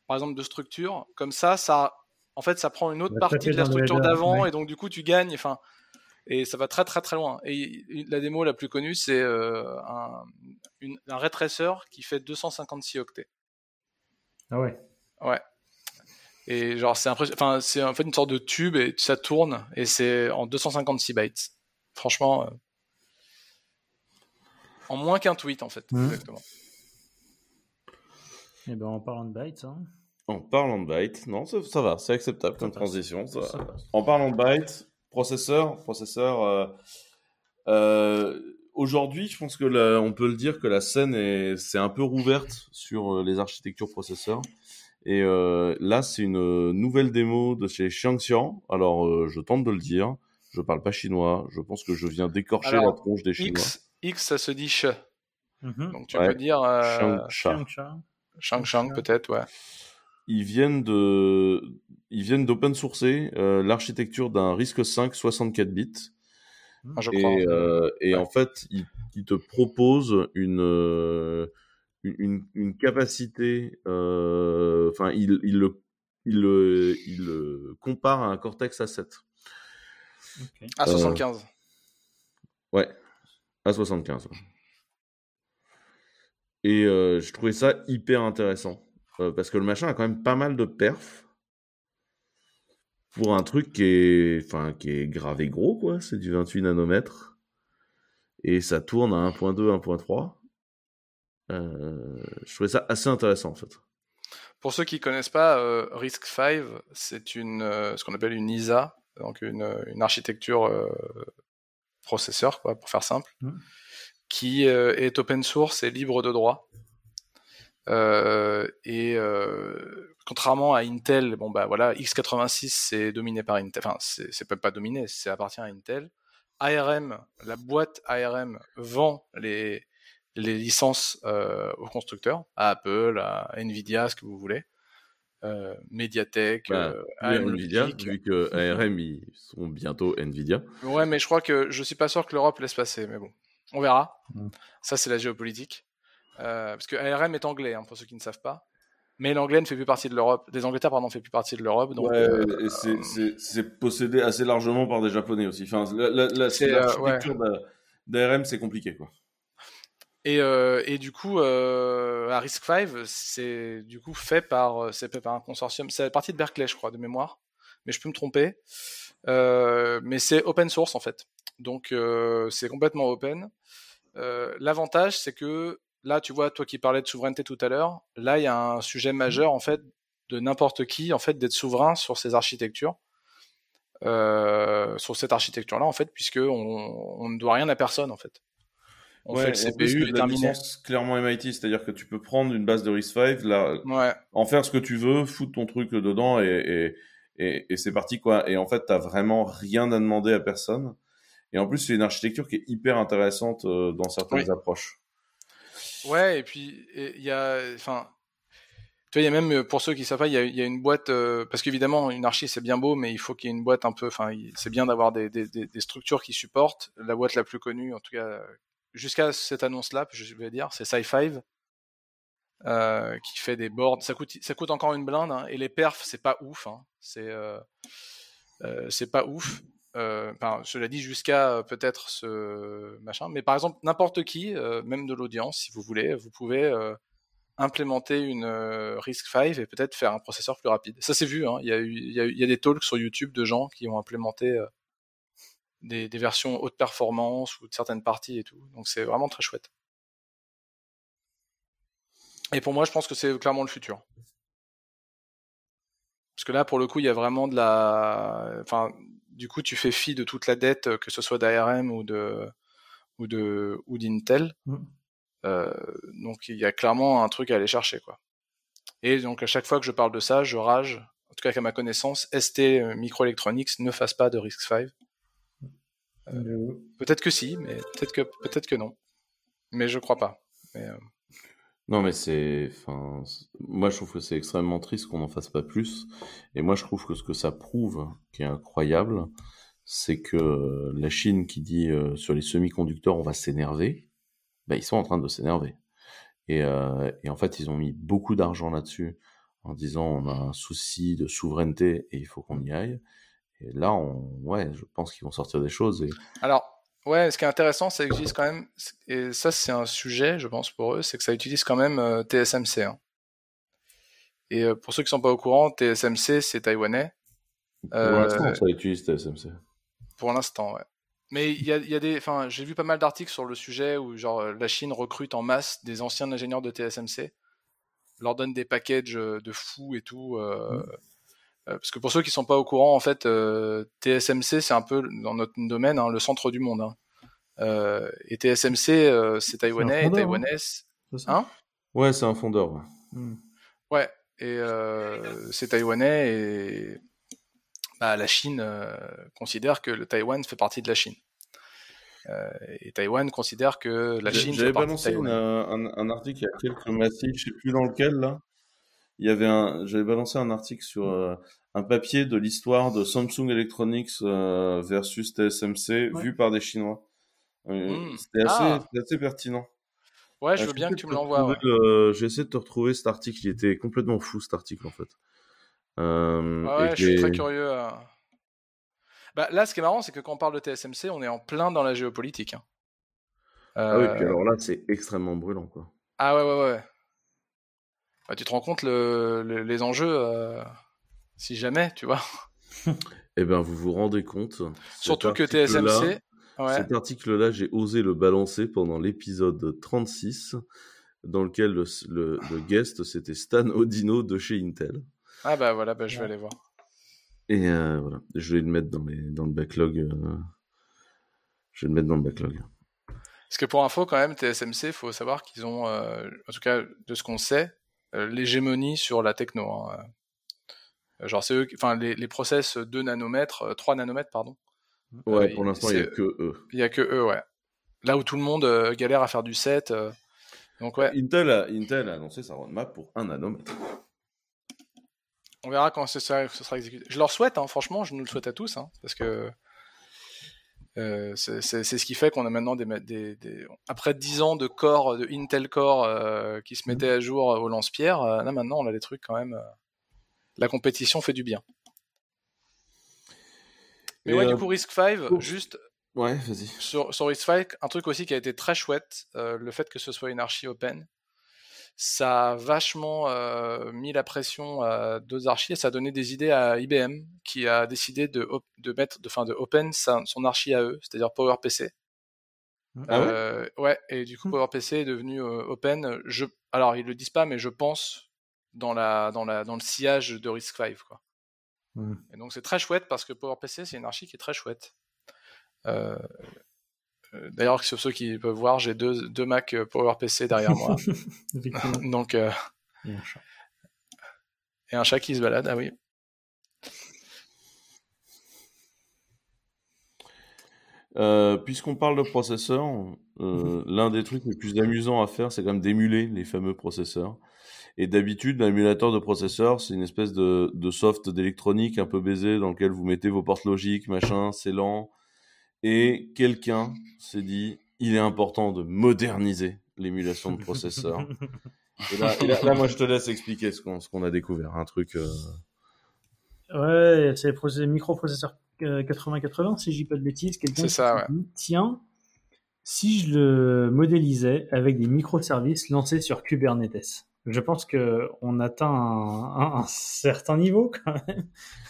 par exemple, de structure. Comme ça, ça, en fait, ça prend une autre partie de la structure d'avant, ouais. et donc, du coup, tu gagnes. Enfin, et ça va très, très, très loin. Et la démo la plus connue, c'est euh, un, une- un ray tracer qui fait 256 octets. Ah ouais. Ouais. Et genre, c'est impressionnant. Enfin, c'est en fait une sorte de tube et ça tourne et c'est en 256 bytes. Franchement, euh, en moins qu'un tweet en fait. Mhm. Exactement. Et ben en parlant de bytes, hein. En parlant de bytes, non, ça, ça va, c'est acceptable comme transition. ça. Ça. En parlant de bytes, processeur, processeur. euh, euh, Aujourd'hui, je pense que la- on peut le dire que la scène est, c'est un peu rouverte sur euh, les architectures processeurs. Et euh, là, c'est une nouvelle démo de chez Xiangxiang. Alors, euh, je tente de le dire. Je parle pas chinois. Je pense que je viens d'écorcher Alors, la tronche des Chinois. X, X, ça se dit ch. Mhm. Donc tu Ouais. peux dire euh, Xiang- Sha. Xiangxia. Shang Shang peut-être, ouais. Ils viennent de ils viennent d'open sourcer euh, l'architecture d'un RISC 5 64 bits Ah, je crois. et, euh, et Ouais. en fait ils, ils te proposent une euh, une, une- une capacité euh, enfin il il le il le il le compare à un Cortex A7 Ok. À 75. ouais A75 ouais. et euh, je trouvais ça hyper intéressant euh, parce que le machin a quand même pas mal de perf pour un truc qui est, enfin, qui est gravé gros, quoi. C'est du 28 nanomètres. Et ça tourne à 1.2, 1.3. Euh, je trouvais ça assez intéressant, en fait. Pour ceux qui connaissent pas, euh, RISC-V, c'est une, euh, ce qu'on appelle une ISA, donc une, euh, une architecture euh, processeur, quoi, pour faire simple, Mhm. qui euh, est open source et libre de droit. Euh, et euh, contrairement à Intel, bon bah voilà, x86 c'est dominé par Intel, enfin c'est c'est pas dominé, c'est appartient à Intel. ARM, la boîte ARM vend les les licences euh, aux constructeurs, à Apple, à Nvidia, ce que vous voulez, euh, Mediatek, Bah, euh, AMD, Nvidia, vu que ARM, ils sont bientôt Nvidia. Ouais, mais je crois que je suis pas sûr que l'Europe laisse passer, mais bon, on verra. Mm. Ça, c'est la géopolitique. Euh, parce que ARM est anglais, hein, pour ceux qui ne savent pas. Mais l'anglais ne fait plus partie de l'Europe. Les Angleterres, pardon, ne fait plus partie de l'Europe. Donc, ouais, euh, et c'est- possédé assez largement par des Japonais aussi. Enfin, la- la- euh, d'ARM, c'est compliqué, quoi. Et, euh, et du coup, euh, à RISC-V, c'est du coup fait par, c'est par un consortium. C'est partie de Berkeley, je crois, de mémoire. Mais je peux me tromper. Euh, mais c'est open source en fait. Donc c'est complètement open. L'avantage, c'est que là, tu vois, toi qui parlais de souveraineté tout à l'heure, là, il y a un sujet majeur en fait de n'importe qui en fait d'être souverain sur ces architectures. Euh, sur cette architecture-là, en fait, puisque on, on ne doit rien à personne, en fait. On Ouais, fait le CPU la terminé. clairement MIT, c'est-à-dire que tu peux prendre une base de RISC-V, Ouais, en faire ce que tu veux, foutre ton truc dedans et, et, et, et c'est parti quoi. Et en fait, t'as vraiment rien à demander à personne. Et en plus, c'est une architecture qui est hyper intéressante euh, dans certaines Oui. approches. Ouais, et puis il y a, enfin, tu vois, il y a même euh, pour ceux qui savent pas, il y a, une boîte euh, parce qu'évidemment une archi c'est bien beau, mais il faut qu'il y ait une boîte un peu, enfin, c'est bien d'avoir des, structures qui supportent. La boîte la plus connue, en tout cas, jusqu'à cette annonce-là, je vais dire, c'est Sci5. Euh, qui fait des boards, ça coûte, ça coûte encore une blinde, hein, et les perfs, c'est pas ouf, hein, c'est, euh, euh, c'est pas ouf. Euh, cela dit, jusqu'à euh, peut-être ce machin. Mais par exemple, n'importe qui, euh, même de l'audience, si vous voulez, vous pouvez implémenter une euh, RISC-V et peut-être faire un processeur plus rapide. Ça s'est vu, hein. il, y il, y il y a des talks sur YouTube de gens qui ont implémenté des, des, versions haute performance ou de certaines parties et tout. Donc c'est vraiment très chouette. Et pour moi, je pense que c'est clairement le futur. Parce que là, pour le coup, il y a vraiment de la. Enfin, du coup, tu fais fi de toute la dette, que ce soit d'ARM ou de ou de ou d'Intel. Mm. Euh, donc, il y a clairement un truc à aller chercher, quoi. Et donc, à chaque fois que je parle de ça, je rage. En tout cas, qu'à ma connaissance, ST Microelectronics ne fasse pas de RISC-V. Euh, peut-être que si, mais peut-être que peut-être que non. Mais je crois pas. Mais, euh, non, mais c'est, enfin, moi je trouve que c'est extrêmement triste qu'on n'en fasse pas plus. Et moi je trouve que ce que ça prouve, qui est incroyable, c'est que la Chine qui dit euh, sur les semi-conducteurs on va s'énerver, bah, ils sont en train de s'énerver. Et, euh, et, en fait ils ont mis beaucoup d'argent là-dessus en disant on a un souci de souveraineté et il faut qu'on y aille. Et là, ouais, je pense qu'ils vont sortir des choses. Alors, Ouais, ce qui est intéressant, c'est que utilise quand même, et ça c'est un sujet, je pense pour eux, c'est que ça utilise quand même euh, TSMC. Hein. Et euh, pour ceux qui sont pas au courant, TSMC c'est taïwanais. Pour l'instant, euh, ça utilise TSMC. Pour l'instant, ouais. Mais il y a, y a, des, enfin, j'ai vu pas mal d'articles sur le sujet où genre la Chine recrute en masse des anciens ingénieurs de TSMC, leur donne des packages de fous et tout. Mmh. Euh, parce que pour ceux qui sont pas au courant, en fait, euh, TSMC, c'est un peu dans notre domaine hein, le centre du monde. Hein. Euh, et TSMC, c'est taïwanais et. Hein ouais, c'est un fondeur. Ouais, hmm. ouais et c'est taïwanais et bah, la Chine considère que le Taïwan fait partie de la Chine. et Taïwan considère que la Chine. J'avais balancé un, un, un, article il y a quelques massifs, je sais plus dans lequel là, il y avait un, j'avais balancé un article sur mmh. euh, un papier de l'histoire de Samsung Electronics euh, versus TSMC vu par des Chinois. Euh, mmh. C'était assez, ah. assez, pertinent. Ouais, je veux bien que tu me l'envoies. J'ai essayé de te retrouver cet article. Il était complètement fou cet article en fait. ouais, je suis très curieux. Bah, là, ce qui est marrant, c'est que quand on parle de TSMC, on est en plein dans la géopolitique. Hein. Ah oui, puis alors là, c'est extrêmement brûlant, quoi. Ah ouais, ouais, ouais. Bah, tu te rends compte les enjeux, euh, si jamais, tu vois. (laughs) eh bien, vous vous rendez compte. Surtout que TSMC. Cet article-là, j'ai osé le balancer pendant l'épisode 36, dans lequel le, guest, c'était Stan Odino de chez Intel. Ah bah voilà, bah, je vais aller voir. Et euh, voilà, je vais le mettre dans, les, dans le backlog. Euh, je vais le mettre dans le backlog. Parce que pour info, quand même, TSMC, il faut savoir qu'ils ont, en tout cas de ce qu'on sait, l'hégémonie sur la techno. Hein. Euh, genre, c'est eux, enfin, les, les process 2 nanomètres, 3 euh, nanomètres, pardon. Ouais, pour l'instant, il n'y a que eux. Il n'y a que eux, ouais. Là où tout le monde galère à faire du 7. donc, ouais. Intel a, Intel a annoncé sa roadmap pour 1 nanomètre. On verra quand ce sera, ce sera exécuté. Je leur souhaite, hein, franchement, je nous le souhaite à tous, hein, parce que euh, c'est ce qui fait qu'on a maintenant des, des, des, après 10 ans de Core, de Intel Core euh, qui se mettaient à jour au lance-pierre, euh, là maintenant on a des trucs quand même. la compétition fait du bien. Mais ouais, du coup, Risk 5, juste. Ouais, vas-y. Sur, sur Risk 5, un truc aussi qui a été très chouette, le fait que ce soit une archi open ça a vachement euh, mis la pression à deux archis et ça a donné des idées à IBM qui a décidé de, de mettre, de, fin, de open son archi à eux, c'est-à-dire PowerPC. Ah ouais, euh, ouais, et du coup mmh. PowerPC est devenu euh, open. Je, alors ils le disent pas, mais je pense dans la dans la dans le sillage de RISC-V quoi. Mmh. Et donc c'est très chouette parce que PowerPC c'est une archi qui est très chouette. Euh, d'ailleurs, sur ceux qui peuvent voir, j'ai deux, deux Mac euh, PowerPC derrière moi. (laughs) (laughs) Donc, euh, et, un chat. et un chat qui se balade, ah oui. Puisqu'on parle de processeurs, mhm. l'un des trucs les plus amusants à faire, c'est quand même d'émuler les fameux processeurs. Et d'habitude, l'émulateur de processeur, c'est une espèce de, de soft d'électronique un peu baisé dans lequel vous mettez vos portes logiques, machin, c'est lent, et quelqu'un s'est dit, il est important de moderniser l'émulation de processeurs. et là, moi, je te laisse expliquer ce qu'on a découvert. Un truc. Euh, ouais, c'est les microprocesseurs 8080, si je dis pas de bêtises. C'est ça, ouais. tiens, si je le modélisais avec des microservices lancés sur Kubernetes, je pense qu'on atteint un, un, certain niveau quand même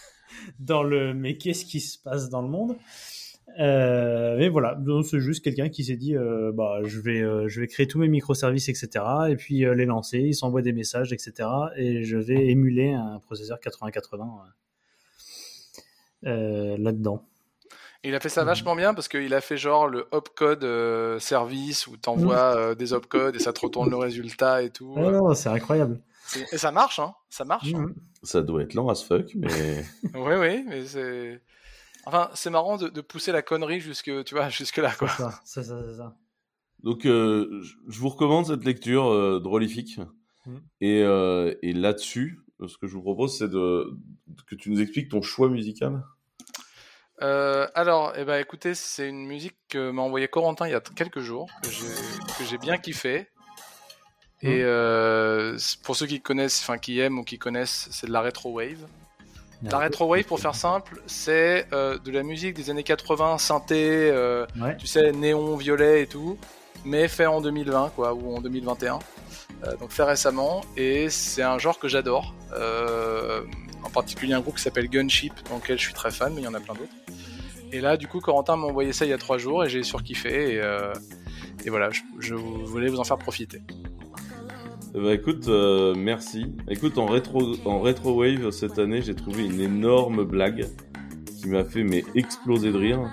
(laughs) dans le mais qu'est-ce qui se passe dans le monde? Euh, mais voilà, c'est juste quelqu'un qui s'est dit, euh, bah, je vais, euh, je vais créer tous mes microservices, etc. Et puis euh, les lancer, il s'envoie des messages, etc. Et je vais émuler un processeur 8080 euh, là-dedans. Il a fait ça vachement bien parce qu'il a fait genre le opcode euh, service où t'envoies euh, des opcodes et ça te retourne le résultat et tout. Ah non, c'est incroyable. Et ça marche, hein Ça marche. hein. Ça doit être lent as fuck, mais (laughs) Oui, oui, mais c'est. Enfin, c'est marrant de, de pousser la connerie jusque, tu vois, (laughs) jusque là, quoi. C'est ça, c'est ça, c'est ça. donc euh, je- vous recommande cette lecture euh, drôlifique. Mm. Et, euh, et là-dessus, ce que je vous propose, c'est de que tu nous expliques ton choix musical. Euh, alors, eh ben, écoutez, c'est une musique que m'a envoyé Corentin il y a quelques jours, que j'ai- que j'ai bien kiffé. Et euh, c'est- pour ceux qui connaissent, enfin qui aiment ou qui connaissent, c'est de la retro wave. La retro wave, pour faire simple, c'est euh, de la musique des années 80, synthé, euh, Ouais. tu sais, néon, violet et tout, mais fait en 2020, quoi, ou en 2021. Euh, donc fait récemment, et c'est un genre que j'adore. Euh, en particulier un groupe qui s'appelle Gunship, dans lequel je suis très fan, mais il y en a plein d'autres. Et là, du coup, Corentin m'a envoyé ça il y a trois jours, et j'ai surkiffé, et, et voilà, je, je voulais vous en faire profiter. Ben, écoute, euh, merci. Écoute, en rétro, en rétro wave cette année, j'ai trouvé une énorme blague qui m'a fait mais exploser de rire.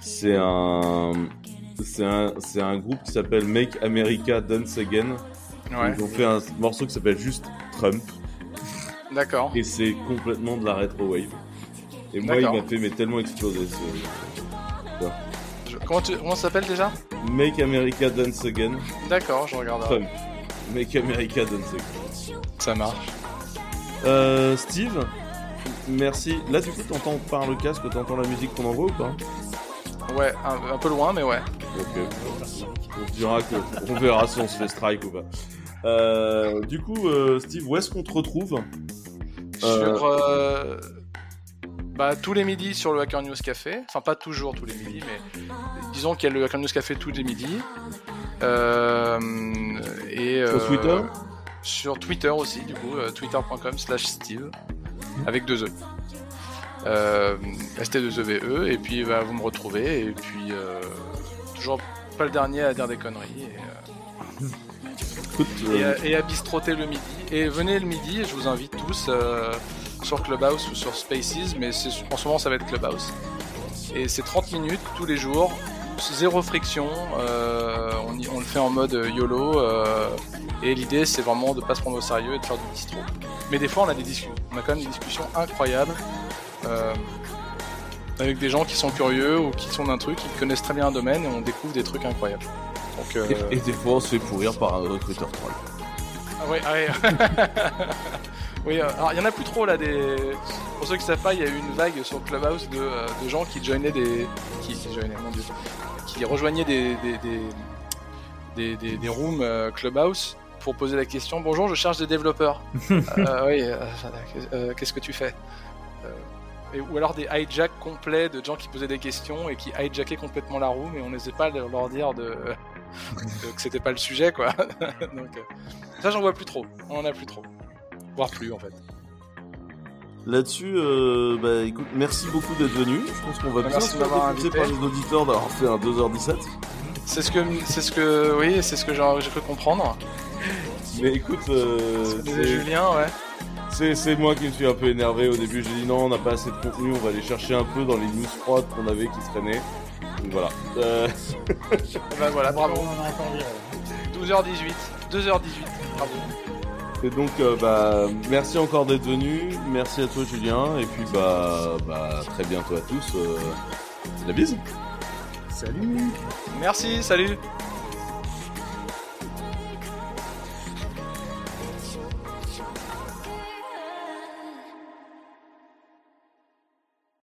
C'est un, c'est un, c'est un groupe qui s'appelle Make America Dance Again. Ouais, Ils ont fait un morceau qui s'appelle juste Trump d'accord. et c'est complètement de la rétro wave. Et moi, il m'a fait mais tellement exploser. ce- Je- Comment, tu, comment ça s'appelle déjà? Make America Dance Again, D'accord, je regarderai. Trump. Make America Dance Again. Ça marche. Euh, Steve, merci. Là, du coup, t'entends par le casque, t'entends la musique qu'on envoie ou pas? Ouais, un, un peu loin, mais ouais. Ok. On dira que, on verra si on se fait strike ou pas. Euh, du coup, euh, Steve, où est-ce qu'on te retrouve? Sur. euh, Bah, tous les midis sur le Hacker News Café. Enfin, pas toujours tous les midis, mais disons qu'il y a le Hacker News Café tous les midis. Euh, et, Sur euh, Twitter Sur Twitter aussi, du coup, euh, twitter.com slash Steve, avec deux E. Euh, ST2EVE, et puis bah, vous me retrouvez, et puis euh, toujours pas le dernier à dire des conneries. Et, euh, et, à- et à bistroter le midi. Et venez le midi, je vous invite tous sur Clubhouse ou sur Spaces, mais en ce moment ça va être Clubhouse. Et c'est 30 minutes tous les jours, zéro friction, euh, on, y- on le fait en mode YOLO, euh, et l'idée c'est vraiment de pas se prendre au sérieux et de faire du distro. Mais des fois on a des discussions, on a quand même des discussions incroyables. euh, avec des gens qui sont curieux ou qui sont d'un truc, qui connaissent très bien un domaine et on découvre des trucs incroyables. Donc, euh, et, et des fois, on se fait pourrir par un recruteur troll. Ah ouais, ah ouais. (laughs) oui, euh, alors il y en a plus trop là. Des... Pour ceux qui savent pas, il y a eu une vague sur Clubhouse de, euh, de gens qui joignaient des. Qui, qui joignaient, mon dieu. Qui rejoignaient des, des, des, des, des- des rooms euh, Clubhouse pour poser la question Bonjour, je cherche des développeurs. (laughs) Euh, oui, euh, qu'est-ce que tu fais? Euh, et, Ou alors des hijacks complets de gens qui posaient des questions et qui hijackaient complètement la room et on n'osait pas leur leur dire de. (laughs) que c'était pas le sujet quoi. (laughs) Donc, ça, j'en vois plus trop. On en a plus trop. Voire plus, en fait. Là-dessus, euh, bah écoute, merci beaucoup d'être venu. Je pense qu'on va bien Merci se faire invité. par les auditeurs d'avoir fait un 2h17. C'est ce que, c'est ce que, oui, c'est ce que j'ai j'ai cru comprendre. Mais écoute, euh, Ce que disait c'est- Julien, ouais. c'est c'est moi qui me suis un peu énervé au début. J'ai dit non, on n'a pas assez de contenu, on va aller chercher un peu dans les news froides qu'on avait qui traînaient. Donc voilà. Euh, (laughs) ben voilà, bravo. On en a encore dit, euh, 12h18. 2h18. Bravo. Et donc, euh, bah, merci encore d'être venu. Merci à toi, Julien. Et puis, bah, bah très bientôt à tous. Euh, la bise. Salut Merci, salut.